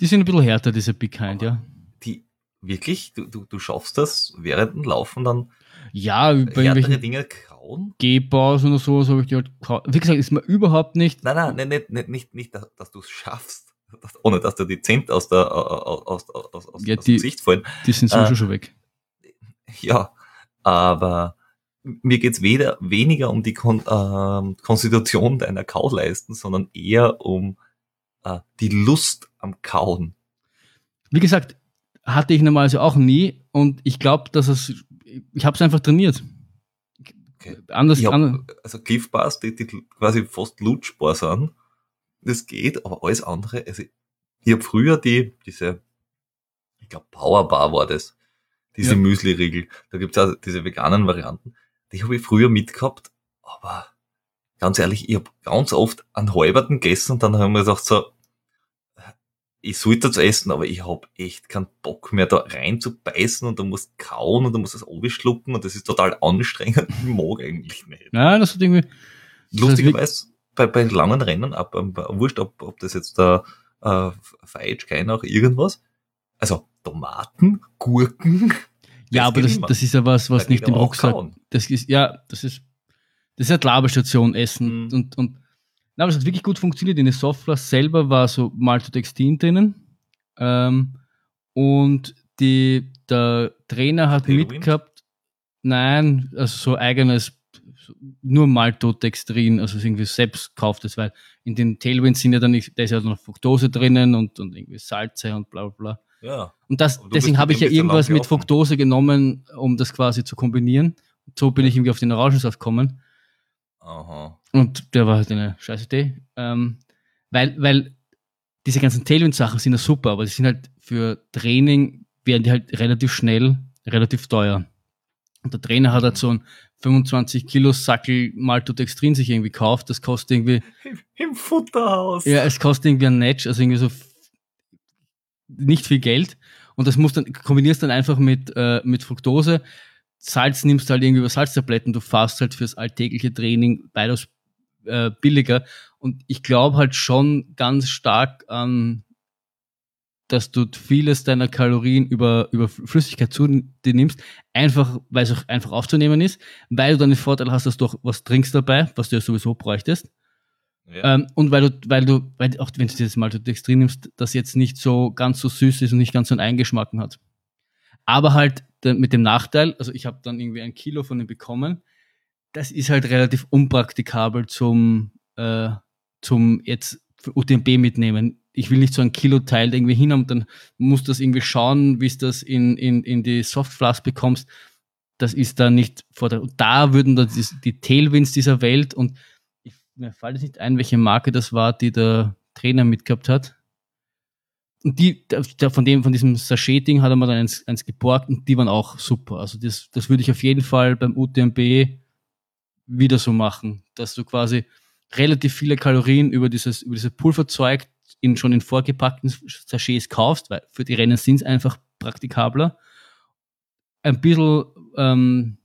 Die sind ein bisschen härter, diese Big Kind, ja. Die, wirklich, du, du, du schaffst das während dem Laufen dann Ja, bei härtere Dinge kauen? Gehpausen oder sowas habe ich die halt gekau- Wie gesagt, ist mir überhaupt nicht. Nein, nein, nein, nicht, nicht, nicht, nicht dass, dass du es schaffst, dass, ohne dass dir die Zent aus, der, aus, aus, aus, aus, Ja, aus die- dem Gesicht fallen. Die sind sowieso Äh, schon weg. Ja, aber mir geht's weder weniger um die Kon ähm, Konstitution deiner Kauleisten, sondern eher um äh, die Lust am Kauen. Wie gesagt, hatte ich normalerweise auch nie und ich glaube, dass es. Ich habe es einfach trainiert. Okay. Anders, hab, also Cliff Bars, die, die quasi fast lutschbar sind, das geht, aber alles andere, also ich habe früher die, diese, ich glaube Powerbar war das, diese Ja. Müsli-Riegel, da gibt's auch diese veganen Varianten, die habe ich früher mitgehabt, aber ganz ehrlich, ich habe ganz oft einen halberten gegessen und dann haben wir gesagt so, ich sollte das essen, aber ich habe echt keinen Bock mehr da rein zu beißen und du musst kauen und du musst das schlucken und das ist total anstrengend. Ich mag eigentlich nicht. ja, das hat irgendwie. Lustigerweise bei, bei langen Rennen, ab, wurscht, ob, ob das jetzt da äh, Feitsch, keiner auch irgendwas. Also Tomaten, Gurken. Ja, aber das, das ist ja was, was Da nicht im Rucksack. Das ist, ja, das ist, das ist halt Laberstation Essen. Mhm. Und, und, na, aber es hat wirklich gut funktioniert. In der Software selber war so Maltodextin drinnen. Ähm, und die, der Trainer hat Tailwind? mitgehabt, nein, also so eigenes, nur Maltodextrin, also irgendwie selbst kauftes, weil in den Tailwinds sind ja dann, nicht, da ist ja noch Fructose drinnen und, und irgendwie Salze und bla bla bla. Ja. Und das, du deswegen habe ich ja irgendwas mit. Fructose genommen, um das quasi zu kombinieren. So bin ich irgendwie auf den Orangensaft gekommen. Aha. Und der war halt eine scheiß Idee. Ähm, weil, weil diese ganzen Tailwind-Sachen sind ja super, aber die sind halt für Training, werden die halt relativ schnell, relativ teuer. Und der Trainer hat halt so ein 25 Kilo Sackel Maltodextrin sich irgendwie gekauft. Das kostet irgendwie Im, Im Futterhaus. ja, es kostet irgendwie ein Netsch, also irgendwie so nicht viel Geld. Und das musst dann, kombinierst dann einfach mit, äh, mit Fructose. Salz nimmst halt irgendwie über Salztabletten, du fährst halt fürs alltägliche Training beides äh, billiger. Und ich glaube halt schon ganz stark an, dass du vieles deiner Kalorien über, über Flüssigkeit zu dir nimmst, einfach, weil es auch einfach aufzunehmen ist, weil du dann den Vorteil hast, dass du auch was trinkst dabei, was du ja sowieso bräuchtest. Ja. Ähm, und weil du, weil du, weil auch wenn du dieses Maltodextrin nimmst, das jetzt nicht so ganz so süß ist und nicht ganz so einen Eingeschmacken hat. Aber halt mit dem Nachteil, also ich habe dann irgendwie ein Kilo von dem bekommen, das ist halt relativ unpraktikabel zum, äh, zum jetzt für UTMB mitnehmen. Ich will nicht so ein Kilo Teil irgendwie hin und dann muss das irgendwie schauen, wie es das in, in, in die Softflask bekommst. Das ist da nicht vor der, da würden dann die, die Tailwinds dieser Welt und mir fällt jetzt nicht ein, welche Marke das war, die der Trainer mitgehabt hat. Und die, der- von dem, von diesem Sachet-Ding hat er mal dann eins, eins geborgt und die waren auch super. Also das, das würde ich auf jeden Fall beim UTMB wieder so machen, dass du quasi relativ viele Kalorien über dieses, über dieses Pulverzeug in schon in vorgepackten Sachets kaufst, weil für die Rennen sind es einfach praktikabler. Ein bisschen ähm,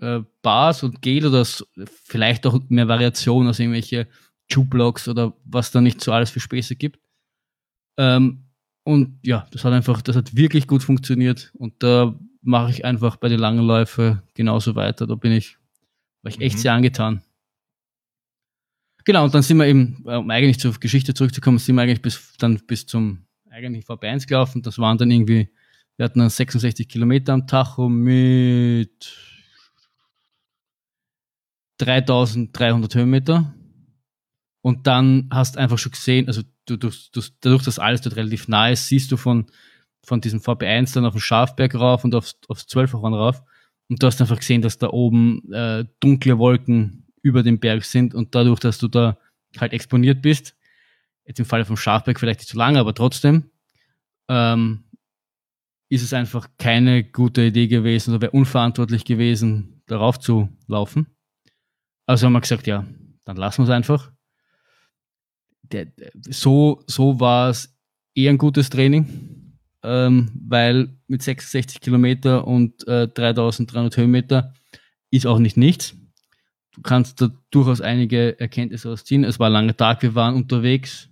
äh, Bars und Gel oder so, vielleicht auch mehr Variation, also irgendwelche Chew-Blocks oder was da nicht so alles für Späße gibt. Ähm, und ja, das hat einfach, das hat wirklich gut funktioniert und da mache ich einfach bei den langen Läufen genauso weiter. Da bin ich, war ich echt Mhm. sehr angetan. Genau, und dann sind wir eben, äh, um eigentlich zur Geschichte zurückzukommen, sind wir eigentlich bis, dann bis zum eigentlich VB1 gelaufen. Das waren dann irgendwie, wir hatten dann 66 Kilometer am Tacho mit 3300 Höhenmeter. Und dann hast einfach schon gesehen, also du, du, du, dadurch, dass alles dort relativ nah ist, siehst du von, von diesem VB1 dann auf den Schafberg rauf und aufs, aufs 12 rauf. Und du hast einfach gesehen, dass da oben äh, dunkle Wolken über dem Berg sind und dadurch, dass du da halt exponiert bist, jetzt im Falle vom Schafberg vielleicht nicht so lange, aber trotzdem, ähm, ist es einfach keine gute Idee gewesen oder wäre unverantwortlich gewesen, darauf zu laufen. Also haben wir gesagt, ja, dann lassen wir es einfach. Der, der, so, so war es eher ein gutes Training, ähm, weil mit 66 Kilometer und äh, 3300 Höhenmeter ist auch nicht nichts. Du kannst da durchaus einige Erkenntnisse ausziehen. Es war ein langer Tag, wir waren unterwegs,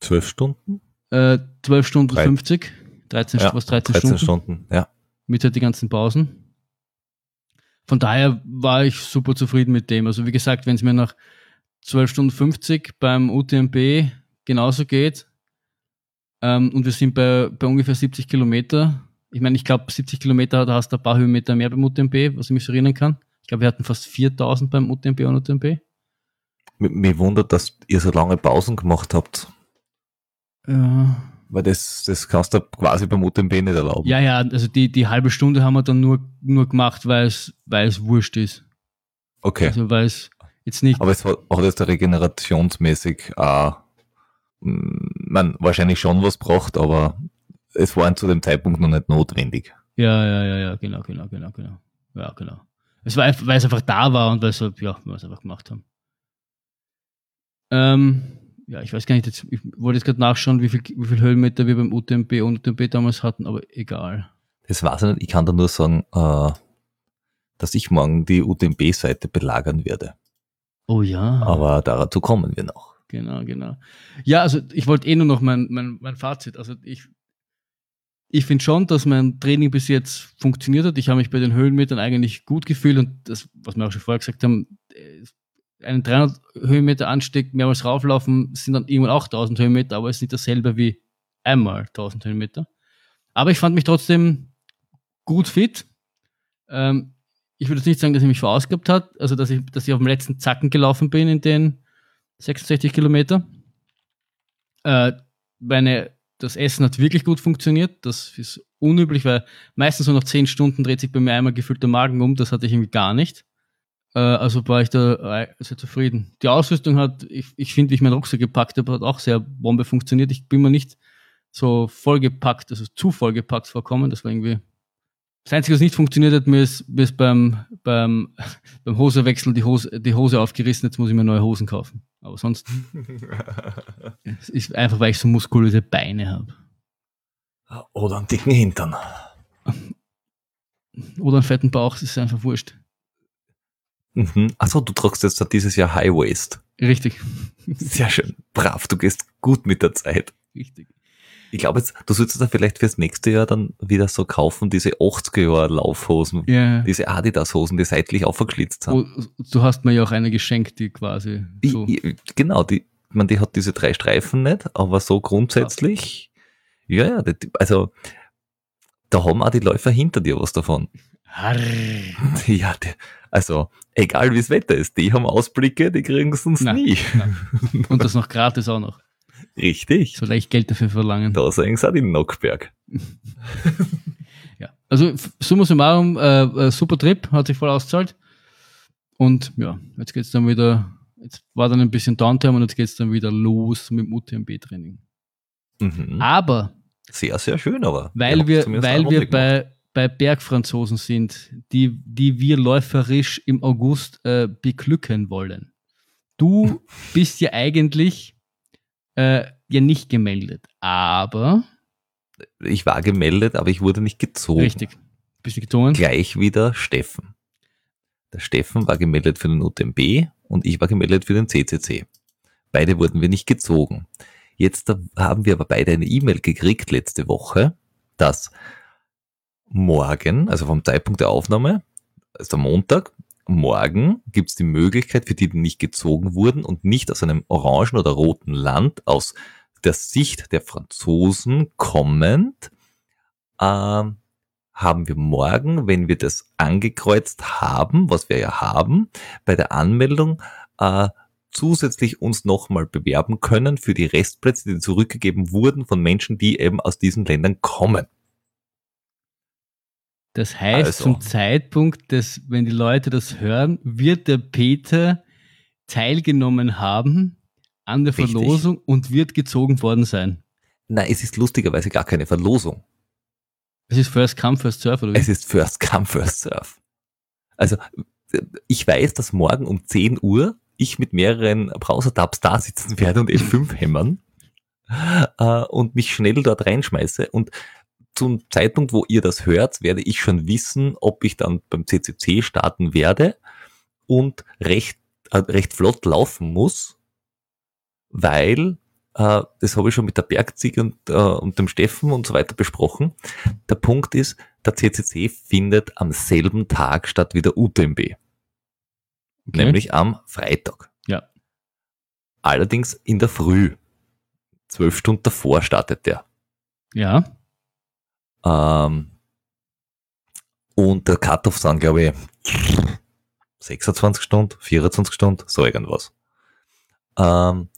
Zwölf Stunden? äh, 12 Stunden Drei- 50, 13, Ja, was 13, 13 Stunden. Stunden. Ja. mit halt die ganzen Pausen. Von daher war ich super zufrieden mit dem. Also wie gesagt, wenn es mir nach 12 Stunden 50 beim UTMB genauso geht ähm, und wir sind bei, bei ungefähr 70 Kilometer. Ich meine, ich glaube 70 Kilometer, da hast du ein paar Höhenmeter mehr beim UTMB, was ich mich so erinnern kann. Ich glaube, wir hatten fast 4000 beim UTMB und UTMB. Mir wundert, dass ihr so lange Pausen gemacht habt. Ja. Weil das, das kannst du quasi beim UTMB nicht erlauben. Ja, ja, also die, die halbe Stunde haben wir dann nur, nur gemacht, weil es, weil es wurscht ist. Okay. Also weil es jetzt nicht. Aber es hat, hat jetzt regenerationsmäßig äh, man wahrscheinlich schon was braucht, aber es war zu dem Zeitpunkt noch nicht notwendig. Ja, ja, ja, ja, genau, genau, genau, genau. Ja, genau. Es war einfach, weil es einfach da war und weil es, halt, ja, wir es einfach gemacht haben. Ähm, ja, ich weiß gar nicht, jetzt, ich wollte jetzt gerade nachschauen, wie viel, wie viel Höhenmeter wir beim UTMB und UTMB damals hatten, aber egal. Das weiß ich nicht. Ich kann da nur sagen, äh, dass ich morgen die UTMB-Seite belagern werde. Oh ja. Aber dazu kommen wir noch. Genau, genau. Ja, also ich wollte eh nur noch mein, mein, mein Fazit. Also ich, ich finde schon, dass mein Training bis jetzt funktioniert hat. Ich habe mich bei den Höhenmetern eigentlich gut gefühlt und das, was wir auch schon vorher gesagt haben, äh, einen 300 Höhenmeter Anstieg mehrmals rauflaufen, sind dann irgendwann auch 1000 Höhenmeter, aber es ist nicht dasselbe wie einmal 1000 Höhenmeter. Aber ich fand mich trotzdem gut fit. Ähm, ich würde jetzt nicht sagen, dass ich mich verausgabt hat, also dass ich, dass ich auf dem letzten Zacken gelaufen bin in den 66 Kilometer. Äh, meine, das Essen hat wirklich gut funktioniert. Das ist unüblich, weil meistens so nach 10 Stunden dreht sich bei mir einmal gefühlt der Magen um. Das hatte ich irgendwie gar nicht. Äh, also war ich da äh, sehr zufrieden. Die Ausrüstung hat, ich, ich finde, wie ich meinen Rucksack gepackt habe, hat auch sehr Bombe funktioniert. Ich bin mir nicht so vollgepackt, also zu vollgepackt vorkommen. Das war irgendwie das Einzige, was nicht funktioniert hat, mir ist, mir ist beim, beim, beim Hosewechsel die Hose, die Hose aufgerissen, jetzt muss ich mir neue Hosen kaufen. Aber sonst es ist einfach, weil ich so muskulöse Beine habe. Oder einen dicken Hintern. Oder einen fetten Bauch, das ist einfach wurscht. Mhm. Achso, du tragst jetzt dieses Jahr High Waist. Richtig. Sehr schön. Brav, du gehst gut mit der Zeit. Richtig. Ich glaube jetzt, du solltest da vielleicht fürs nächste Jahr dann wieder so kaufen, diese 80er Jahre Laufhosen. Ja. Diese Adidas-Hosen, die seitlich aufgeschlitzt Oh, sind. du hast mir ja auch eine geschenkt, die quasi so. Ich, ich, genau, die, man, die hat diese drei Streifen nicht, aber so grundsätzlich, ja, ja, also, da haben auch die Läufer hinter dir was davon. Ja, also, egal wie das Wetter ist, die haben Ausblicke, die kriegen es uns Nein, nie. Und das noch gratis auch noch. Richtig. So leicht Geld dafür verlangen. Da sagen sie auch den Nockberg. Ja. Also summa summarum, äh, äh, super Trip, hat sich voll ausgezahlt. Und ja, jetzt geht's dann wieder, jetzt war dann ein bisschen Downtime und jetzt geht's dann wieder los mit dem UTMB-Training. Mhm. Aber Sehr, sehr schön, aber. weil wir, weil wir bei, bei Bergfranzosen sind, die, die wir läuferisch im August äh, beglücken wollen. Du bist ja eigentlich äh, ja nicht gemeldet, aber Ich war gemeldet, aber ich wurde nicht gezogen. richtig, bist du gezwungen? Gleich wieder Steffen. Der Steffen war gemeldet für den UTMB und ich war gemeldet für den CCC. Beide wurden wir nicht gezogen. Jetzt haben wir aber beide eine E-Mail gekriegt letzte Woche, dass morgen, also vom Zeitpunkt der Aufnahme, also Montag, morgen gibt es die Möglichkeit für die, die nicht gezogen wurden und nicht aus einem orangen oder roten Land, aus der Sicht der Franzosen kommend, ähm, haben wir morgen, wenn wir das angekreuzt haben, was wir ja haben, bei der Anmeldung äh, zusätzlich uns nochmal bewerben können für die Restplätze, die zurückgegeben wurden von Menschen, die eben aus diesen Ländern kommen. Das heißt, Also. zum Zeitpunkt, des, wenn die Leute das hören, wird der Peter teilgenommen haben an der Richtig. Verlosung und wird gezogen worden sein. Nein, es ist lustigerweise gar keine Verlosung. Es ist First Come, First Serve, oder wie? Es ist First Come, First Serve. Also, ich weiß, dass morgen um 10 Uhr ich mit mehreren Browser-Tabs da sitzen werde und F5 hämmern äh, und mich schnell dort reinschmeiße. Und zum Zeitpunkt, wo ihr das hört, werde ich schon wissen, ob ich dann beim CCC starten werde und recht, äh, recht flott laufen muss, weil äh, das habe ich schon mit der Bergziege und, äh, und dem Steffen und so weiter besprochen. Der Punkt ist, der CCC findet am selben Tag statt wie der UTMB. Okay. Nämlich am Freitag. Ja. Allerdings in der Früh. Zwölf Stunden davor startet der. Ja. Ähm, und der Cut-Off sind, glaube ich, 26 Stunden, 24 Stunden, so irgendwas. Ähm,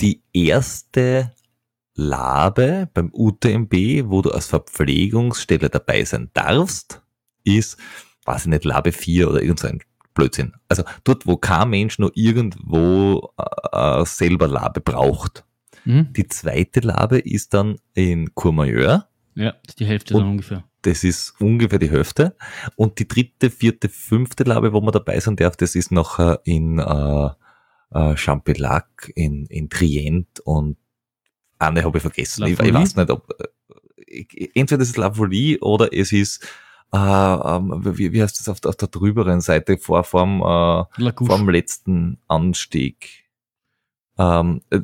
die erste Labe beim UTMB, wo du als Verpflegungsstelle dabei sein darfst, ist, weiß ich nicht, Labe 4 oder irgend so ein Blödsinn. Also dort, wo kein Mensch nur irgendwo äh, selber Labe braucht. Mhm. Die zweite Labe ist dann in Courmayeur. Ja, die Hälfte Und- dann ungefähr. Das ist ungefähr die Hälfte. Und die dritte, vierte, fünfte Labe, wo man dabei sein darf, das ist nachher in äh, äh, Champillac, in, in Trient und eine habe ich vergessen. Ich, ich weiß nicht, ob äh, entweder es ist La Folie oder es ist äh, ähm, wie, wie heißt das auf, der- auf der drüberen Seite vor vorm, äh, vorm letzten Anstieg. Ähm, äh,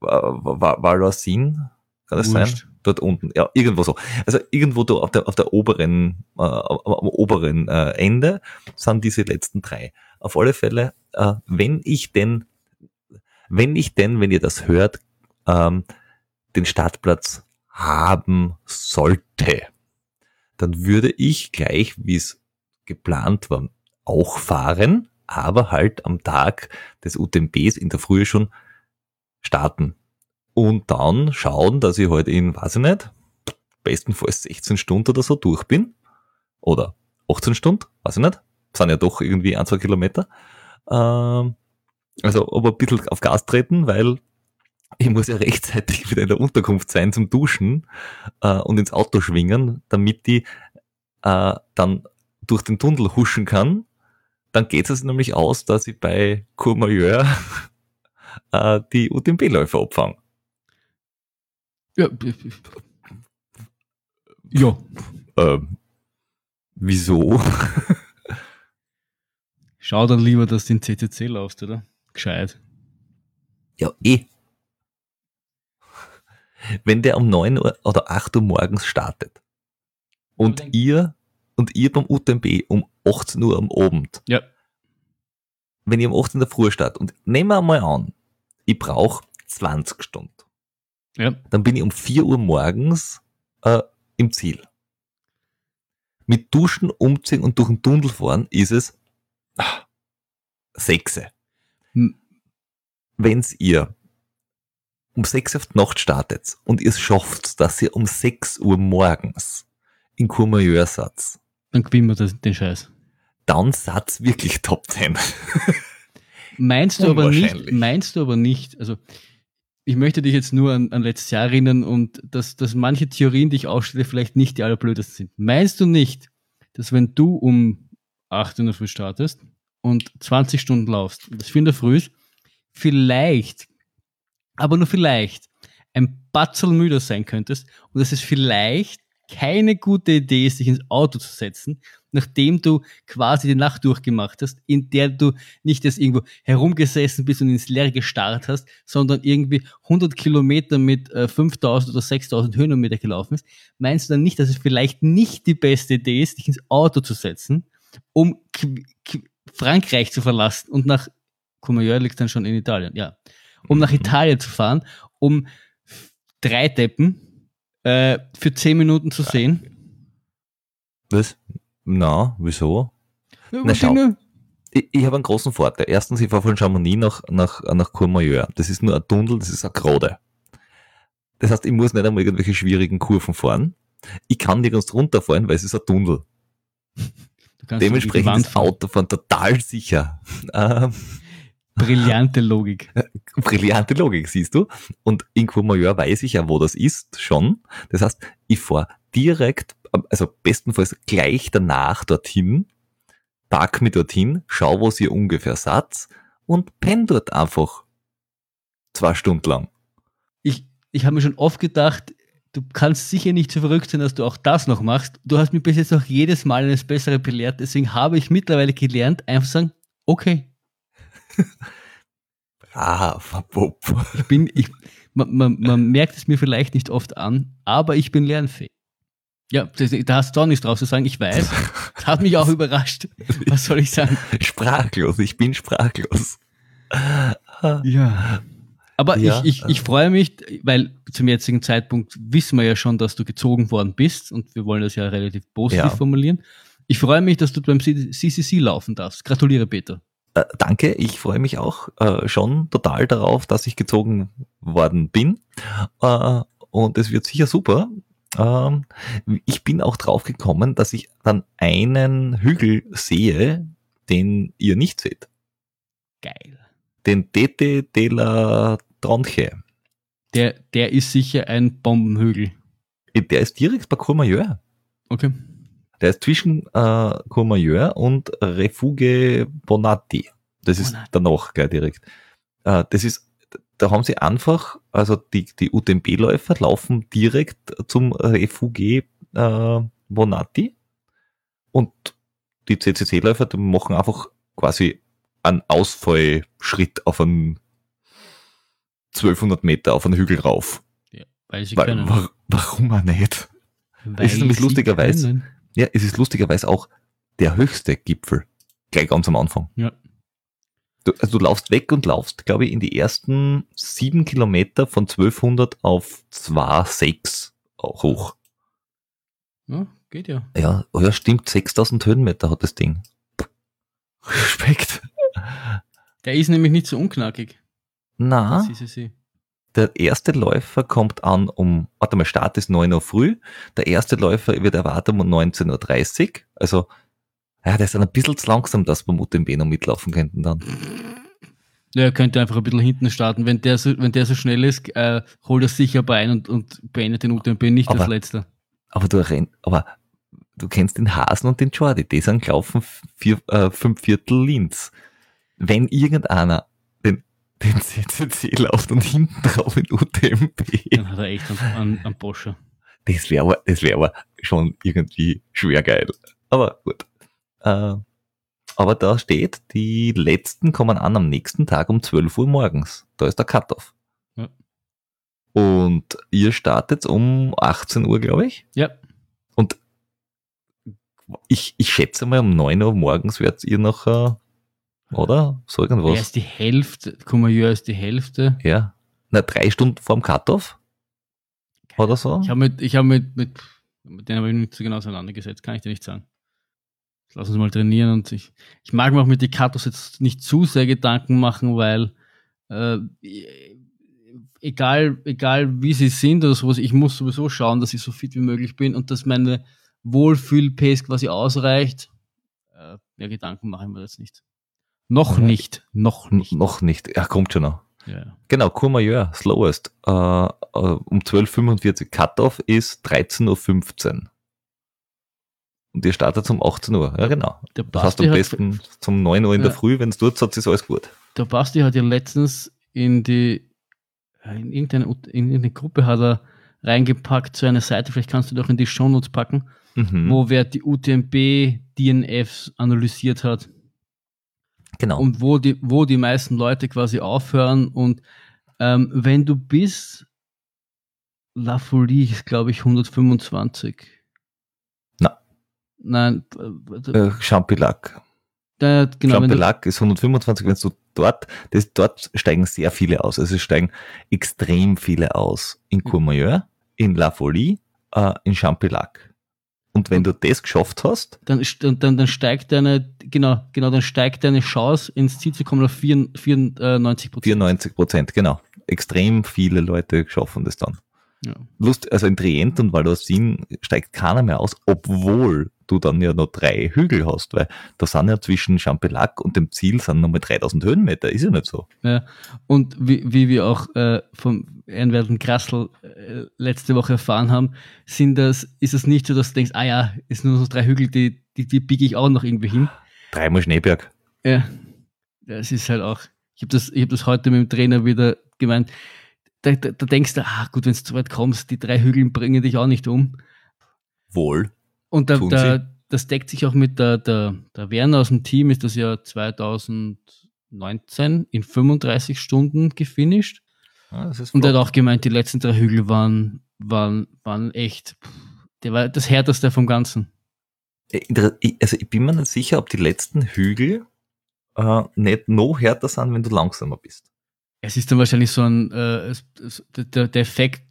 Valorsin, kann das sein? Dort unten, ja, irgendwo so. Also irgendwo da auf der, auf der oberen, äh, am oberen äh, Ende sind diese letzten drei. Auf alle Fälle, äh, wenn ich denn, wenn ich denn, wenn ihr das hört, ähm, den Startplatz haben sollte, dann würde ich gleich, wie es geplant war, auch fahren, aber halt am Tag des UTMBs in der Früh schon starten. Und dann schauen, dass ich heute in, weiß ich nicht, bestenfalls 16 Stunden oder so durch bin. Oder 18 Stunden, weiß ich nicht. Sind ja doch irgendwie ein, zwei Kilometer. Ähm, also aber ein bisschen auf Gas treten, weil ich muss ja rechtzeitig wieder in der Unterkunft sein zum Duschen äh, und ins Auto schwingen, damit ich äh, dann durch den Tunnel huschen kann. Dann geht es nämlich aus, dass ich bei Courmayeur äh, die UTMB-Läufer abfange. Ja. Ja. Ähm, wieso? Schau dann lieber, dass du den CCC laufst, oder? Gescheit. Ja, eh. Wenn der um 9 Uhr oder 8 Uhr morgens startet und Ja, ihr und ihr beim UTMB um 18 Uhr am Abend, Ja. wenn ihr um 18 Uhr der Früh startet und nehmen wir mal an, ich brauche 20 Stunden, Ja. dann bin ich um 4 Uhr morgens äh, im Ziel. Mit Duschen, Umziehen und durch den Tunnel fahren ist es ah, 6. Hm. Wenn's ihr um 6 auf die Nacht startet und ihr es schafft, dass ihr um 6 Uhr morgens in Courmayeur seid, Dann gewinnen wir das, den Scheiß. dann seid wirklich Top 10. Meinst du aber nicht, meinst du aber nicht, also ich möchte dich jetzt nur an, an letztes Jahr erinnern und dass, dass manche Theorien, die ich aufstelle, vielleicht nicht die allerblödesten sind. Meinst du nicht, dass wenn du um 8 in der Früh startest und 20 Stunden laufst, das 4 in Früh ist, vielleicht, aber nur vielleicht, ein Batzel müder sein könntest und dass es vielleicht keine gute Idee ist, dich ins Auto zu setzen, nachdem du quasi die Nacht durchgemacht hast, in der du nicht jetzt irgendwo herumgesessen bist und ins Leere gestarrt hast, sondern irgendwie 100 Kilometer mit äh, 5000 oder 6000 Höhenmeter gelaufen ist, meinst du dann nicht, dass es vielleicht nicht die beste Idee ist, dich ins Auto zu setzen, um Qu Qu Frankreich zu verlassen und nach Courmayeur liegt dann schon in Italien, ja, um nach Mhm. Italien zu fahren, um drei Deppen äh, für 10 Minuten zu sehen? Was? Na, wieso? Ja, Na, schau. Dinge. Ich, ich habe einen großen Vorteil. Erstens, ich fahre von Chamonix nach, nach, nach Courmayeur. Das ist nur ein Tunnel, das ist eine Gerade. Das heißt, ich muss nicht einmal irgendwelche schwierigen Kurven fahren. Ich kann nirgends runterfahren, weil es ist ein Tunnel. Dementsprechend ist fahren. Autofahren total sicher. Ähm, Brillante Logik. brillante Logik, siehst du. Und in Courmayeur weiß ich ja, wo das ist, schon. Das heißt, ich fahre direkt, also bestenfalls gleich danach dorthin, park mich dorthin, schau, wo ihr ungefähr seid und penn dort einfach zwei Stunden lang. Ich, ich habe mir schon oft gedacht, du kannst sicher nicht so verrückt sein, dass du auch das noch machst. Du hast mir bis jetzt auch jedes Mal eines Besseren belehrt, deswegen habe ich mittlerweile gelernt, einfach zu sagen, okay, Ah, Bob. Ich bin, ich, man, man, man merkt es mir vielleicht nicht oft an, aber ich bin lernfähig. Ja, das, da hast du auch nichts drauf zu sagen, ich weiß. Das hat mich auch überrascht. Was soll ich sagen? Sprachlos, ich bin sprachlos. Ja. Aber Ja. ich, ich, ich freue mich, weil zum jetzigen Zeitpunkt wissen wir ja schon, dass du gezogen worden bist und wir wollen das ja relativ positiv Ja. formulieren. Ich freue mich, dass du beim CCC laufen darfst. Gratuliere, Peter. Äh, danke, ich freue mich auch äh, schon total darauf, dass ich gezogen worden bin. Äh, und es wird sicher super. Ähm, ich bin auch drauf gekommen, dass ich dann einen Hügel sehe, den ihr nicht seht. Geil. Den Tete de la Tronche. Der, der ist sicher ein Bombenhügel. Der ist direkt bei Courmayeur. Okay. Der ist zwischen äh, Courmayeur und Refuge Bonatti. Das ist Bonatti. danach gleich direkt. Äh, das ist, da haben sie einfach, also die, die UTMB-Läufer laufen direkt zum Refuge äh, Bonatti und die CCC-Läufer machen einfach quasi einen Ausfallschritt auf einen 1200 Meter auf einen Hügel rauf. Ja, weil sie Weil, können. wa warum auch nicht? Weil ist nämlich lustigerweise- können. Ja, es ist lustigerweise auch der höchste Gipfel. Gleich ganz am Anfang. Ja. Du, also du laufst weg und laufst, glaube ich, in die ersten sieben Kilometer von 1200 auf 2,6 hoch. Ja, geht ja. Ja, oh ja, stimmt, 6000 Höhenmeter hat das Ding. Respekt. Der ist nämlich nicht so unknackig. Na, CCC. der erste Läufer kommt an um, warte mal, Start ist 9 Uhr früh. Der erste Läufer wird erwartet um 19.30 Uhr. Also, ja, der ist ein bisschen zu langsam, dass wir mit dem noch mitlaufen könnten dann. Ja, er könnte einfach ein bisschen hinten starten. Wenn der so, wenn der so schnell ist, äh, holt er sicher bei und, und beendet den UTMB nicht Aber- als letzter. Aber du aber du kennst den Hasen und den Jordi, die sind gelaufen vier, äh, fünf Viertel Linz. Wenn irgendeiner den, den CCC läuft und hinten drauf in UTMB, Dann hat er echt einen, einen, einen Boscher. das wäre aber, das wäre aber schon irgendwie schwer geil. Aber gut. Äh, aber da steht, die letzten kommen an am nächsten Tag um 12 Uhr morgens. Da ist der Cut-Off. Ja. Und ihr startet um 18 Uhr, glaube ich. Ja, Und ich, ich schätze mal, um 9 Uhr morgens werdet ihr noch, äh, oder? So irgendwas. ist die Hälfte, Courmayeur ist die Hälfte. Ja. Na, drei Stunden vorm Cut-Off? Oder so? Ich habe mit, ich habe mit, mit, mit denen habe ich mich nicht so genau auseinandergesetzt, kann ich dir nicht sagen. Lass uns mal trainieren und ich, ich mag mir auch mit Katos jetzt nicht zu sehr Gedanken machen, weil äh, egal, egal wie sie sind oder sowas, ich muss sowieso schauen, dass ich so fit wie möglich bin und dass meine Wohlfühl-Pace quasi ausreicht. Äh, mehr Gedanken mache ich mir jetzt nicht. Noch Ja. nicht, noch N- nicht. Noch nicht. Ja, kommt schon noch. Ja. Genau, Courmayeur, slowest. Äh, äh, um 12.45 Cut-Off ist 13.15 Uhr. Und ihr startet um 18 Uhr. Ja, genau. Der Das heißt Basti am hat- besten zum 9 Uhr in der Ja. Früh, wenn es dort hat, ist alles gut. Der Basti hat ja letztens in die, in irgendeine, in irgendeine Gruppe hat er reingepackt, so eine Seite, vielleicht kannst du doch in die Shownotes packen, Mhm. wo wer die UTMB DNFs analysiert hat genau. und wo die, wo die meisten Leute quasi aufhören und ähm, wenn du bis La Folie ist, glaube ich, 125. Nein, äh, äh, Champillac. äh, genau, wenn du, Champillac ist 125, wenn du dort, das, dort steigen sehr viele aus. Also es steigen extrem viele aus. In. Courmayeur, in La Folie, äh, in Champillac. Und wenn du das geschafft hast, dann, dann, dann steigt deine, genau, genau, dann steigt deine Chance ins Ziel zu kommen auf 94 94 Prozent. 94 Prozent, genau. Extrem viele Leute schaffen das dann. Ja. Lust, also in Trient und Valdosin steigt keiner mehr aus, obwohl du dann ja noch drei Hügel hast, weil da sind ja zwischen Champillac und dem Ziel sind nochmal 3000 Höhenmeter, ist ja nicht so. Ja. Und wie, wie wir auch äh, vom Ehrenwerten Krassel äh, letzte Woche erfahren haben, sind das, ist es nicht so, dass du denkst, ah ja, ist nur so drei Hügel, die, die, die biege ich auch noch irgendwie hin. Dreimal Schneeberg. Ja, das ist halt auch. Ich habe das, ich hab das heute mit dem Trainer wieder gemeint. Da, da, da denkst du, ah gut, wenn du zu weit kommst, die drei Hügel bringen dich auch nicht um. Wohl. Und da, sie. das deckt sich auch mit der, der, der Werner aus dem Team, ist das ja 19 in 35 Stunden gefinisht. Ist Und er hat auch gemeint, die letzten drei Hügel waren, waren, waren echt, der war das härteste vom Ganzen. Äh, Also ich bin mir nicht sicher, ob die letzten Hügel äh, nicht noch härter sind, wenn du langsamer bist. Es ist dann wahrscheinlich so ein, äh, der, der Effekt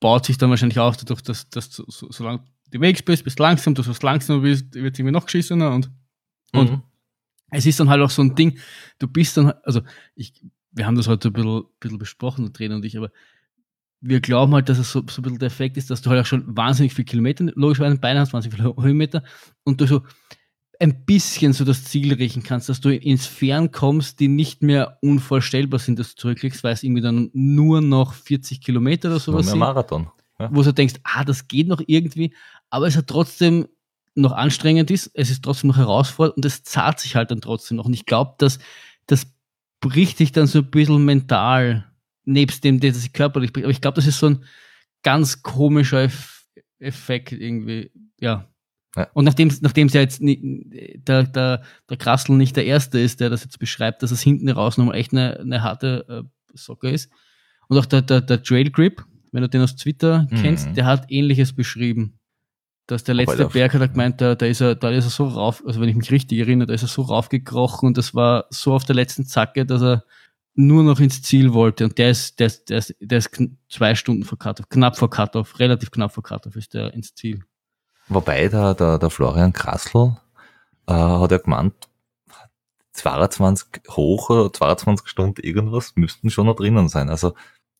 baut sich dann wahrscheinlich auf, dadurch, dass, dass du, so, solange du unterwegs bist, bist langsam, du so langsamer bist, wird irgendwie noch geschissener und, und Mhm. es ist dann halt auch so ein Ding, du bist dann, also ich, wir haben das heute ein bisschen, bisschen besprochen, der Trainer und ich, aber wir glauben halt, dass es so, so ein bisschen der Effekt ist, dass du halt auch schon wahnsinnig viel Kilometer logischerweise in Beinen hast, wahnsinnig viele Höhenmeter und du so ein bisschen so das Ziel riechen kannst, dass du ins Fern kommst, die nicht mehr unvorstellbar sind, dass du zurücklegst, weil es irgendwie dann nur noch 40 Kilometer oder sowas sind Marathon. wo du denkst, ah, das geht noch irgendwie, aber es hat trotzdem noch anstrengend ist, es ist trotzdem noch herausfordernd und es zahlt sich halt dann trotzdem noch. Und ich glaube, dass das bricht dich dann so ein bisschen mental, nebst dem, dass sich körperlich bricht. Aber ich glaube, das ist so ein ganz komischer Eff Effekt irgendwie, ja. Ja. Und nachdem nachdem es ja jetzt nie, der, der, der Krassel nicht der Erste ist, der das jetzt beschreibt, dass es hinten raus nochmal echt eine, eine harte äh, Socke ist. Und auch der, der, der Trail Grip, wenn du den aus Twitter Mhm. kennst, der hat ähnliches beschrieben. Dass der letzte der- Berg hat er gemeint, da, da ist er, da ist er so rauf, also wenn ich mich richtig erinnere, da ist er so raufgekrochen und das war so auf der letzten Zacke, dass er nur noch ins Ziel wollte. Und der ist, der ist, der ist, der ist zwei Stunden vor Cut-Off, knapp vor Cut-Off, relativ knapp vor Cut-Off ist der ins Ziel. Wobei der, der, der Florian Krassl äh, hat ja gemeint, 22 hoch oder 22 Stunden irgendwas müssten schon noch drinnen sein. Also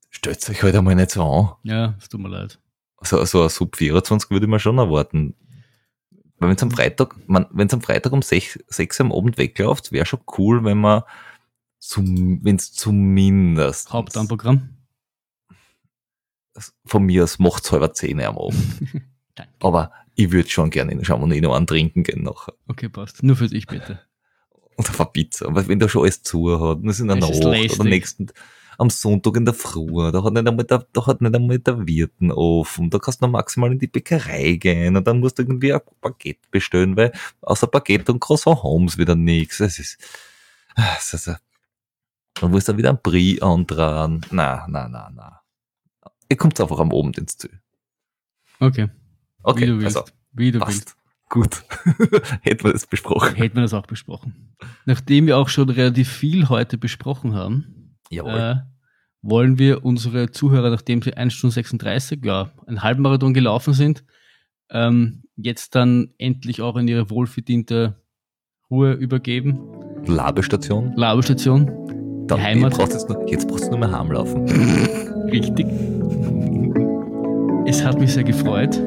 stellt euch halt einmal nicht so an. Ja, es tut mir leid. So, so ein Sub 24 würde ich mir schon erwarten. Weil wenn es am Freitag, man, wenn es am Freitag um 6, 6 Uhr am Abend wegläuft, wäre schon cool, wenn man zum, wenn es zumindest Hauptanprogramm. von mir aus macht's halber 10 Uhr am Abend. Danke. Aber ich würde schon gerne in Chamonix noch einen trinken gehen nachher. Okay, passt. Nur für dich bitte. Und auf eine Pizza. Aber wenn der schon alles zu hat, es ist in der Es Nacht oder nächsten, am Sonntag in der Früh, da hat nicht einmal der, da hat nicht einmal der Wirten offen, da kannst du noch maximal in die Bäckerei gehen und dann musst du irgendwie ein Baguette bestellen, weil außer Baguette und Croissant haben's wieder nichts. Es ist, es ist, dann musst du wieder ein Brie antragen. Na, na, na, na. Ihr kommt einfach am Abend ins Ziel. Okay. Okay, wie du willst. also, wie du willst. passt. Gut. Hätten wir das besprochen. Hätten wir das auch besprochen. Nachdem wir auch schon relativ viel heute besprochen haben, Jawohl. äh, wollen wir unsere Zuhörer, nachdem sie 1 Stunde 36, ja, einen Halbmarathon gelaufen sind, ähm, jetzt dann endlich auch in ihre wohlverdiente Ruhe übergeben. Labestation. Laberstation, Dann, Heimat. Jetzt brauchst du jetzt nur, jetzt brauchst du nur mehr heimlaufen. richtig. Es hat mich sehr gefreut.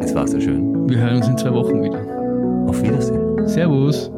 Es war sehr schön. Wir hören uns in zwei Wochen wieder. Auf Wiedersehen. Servus.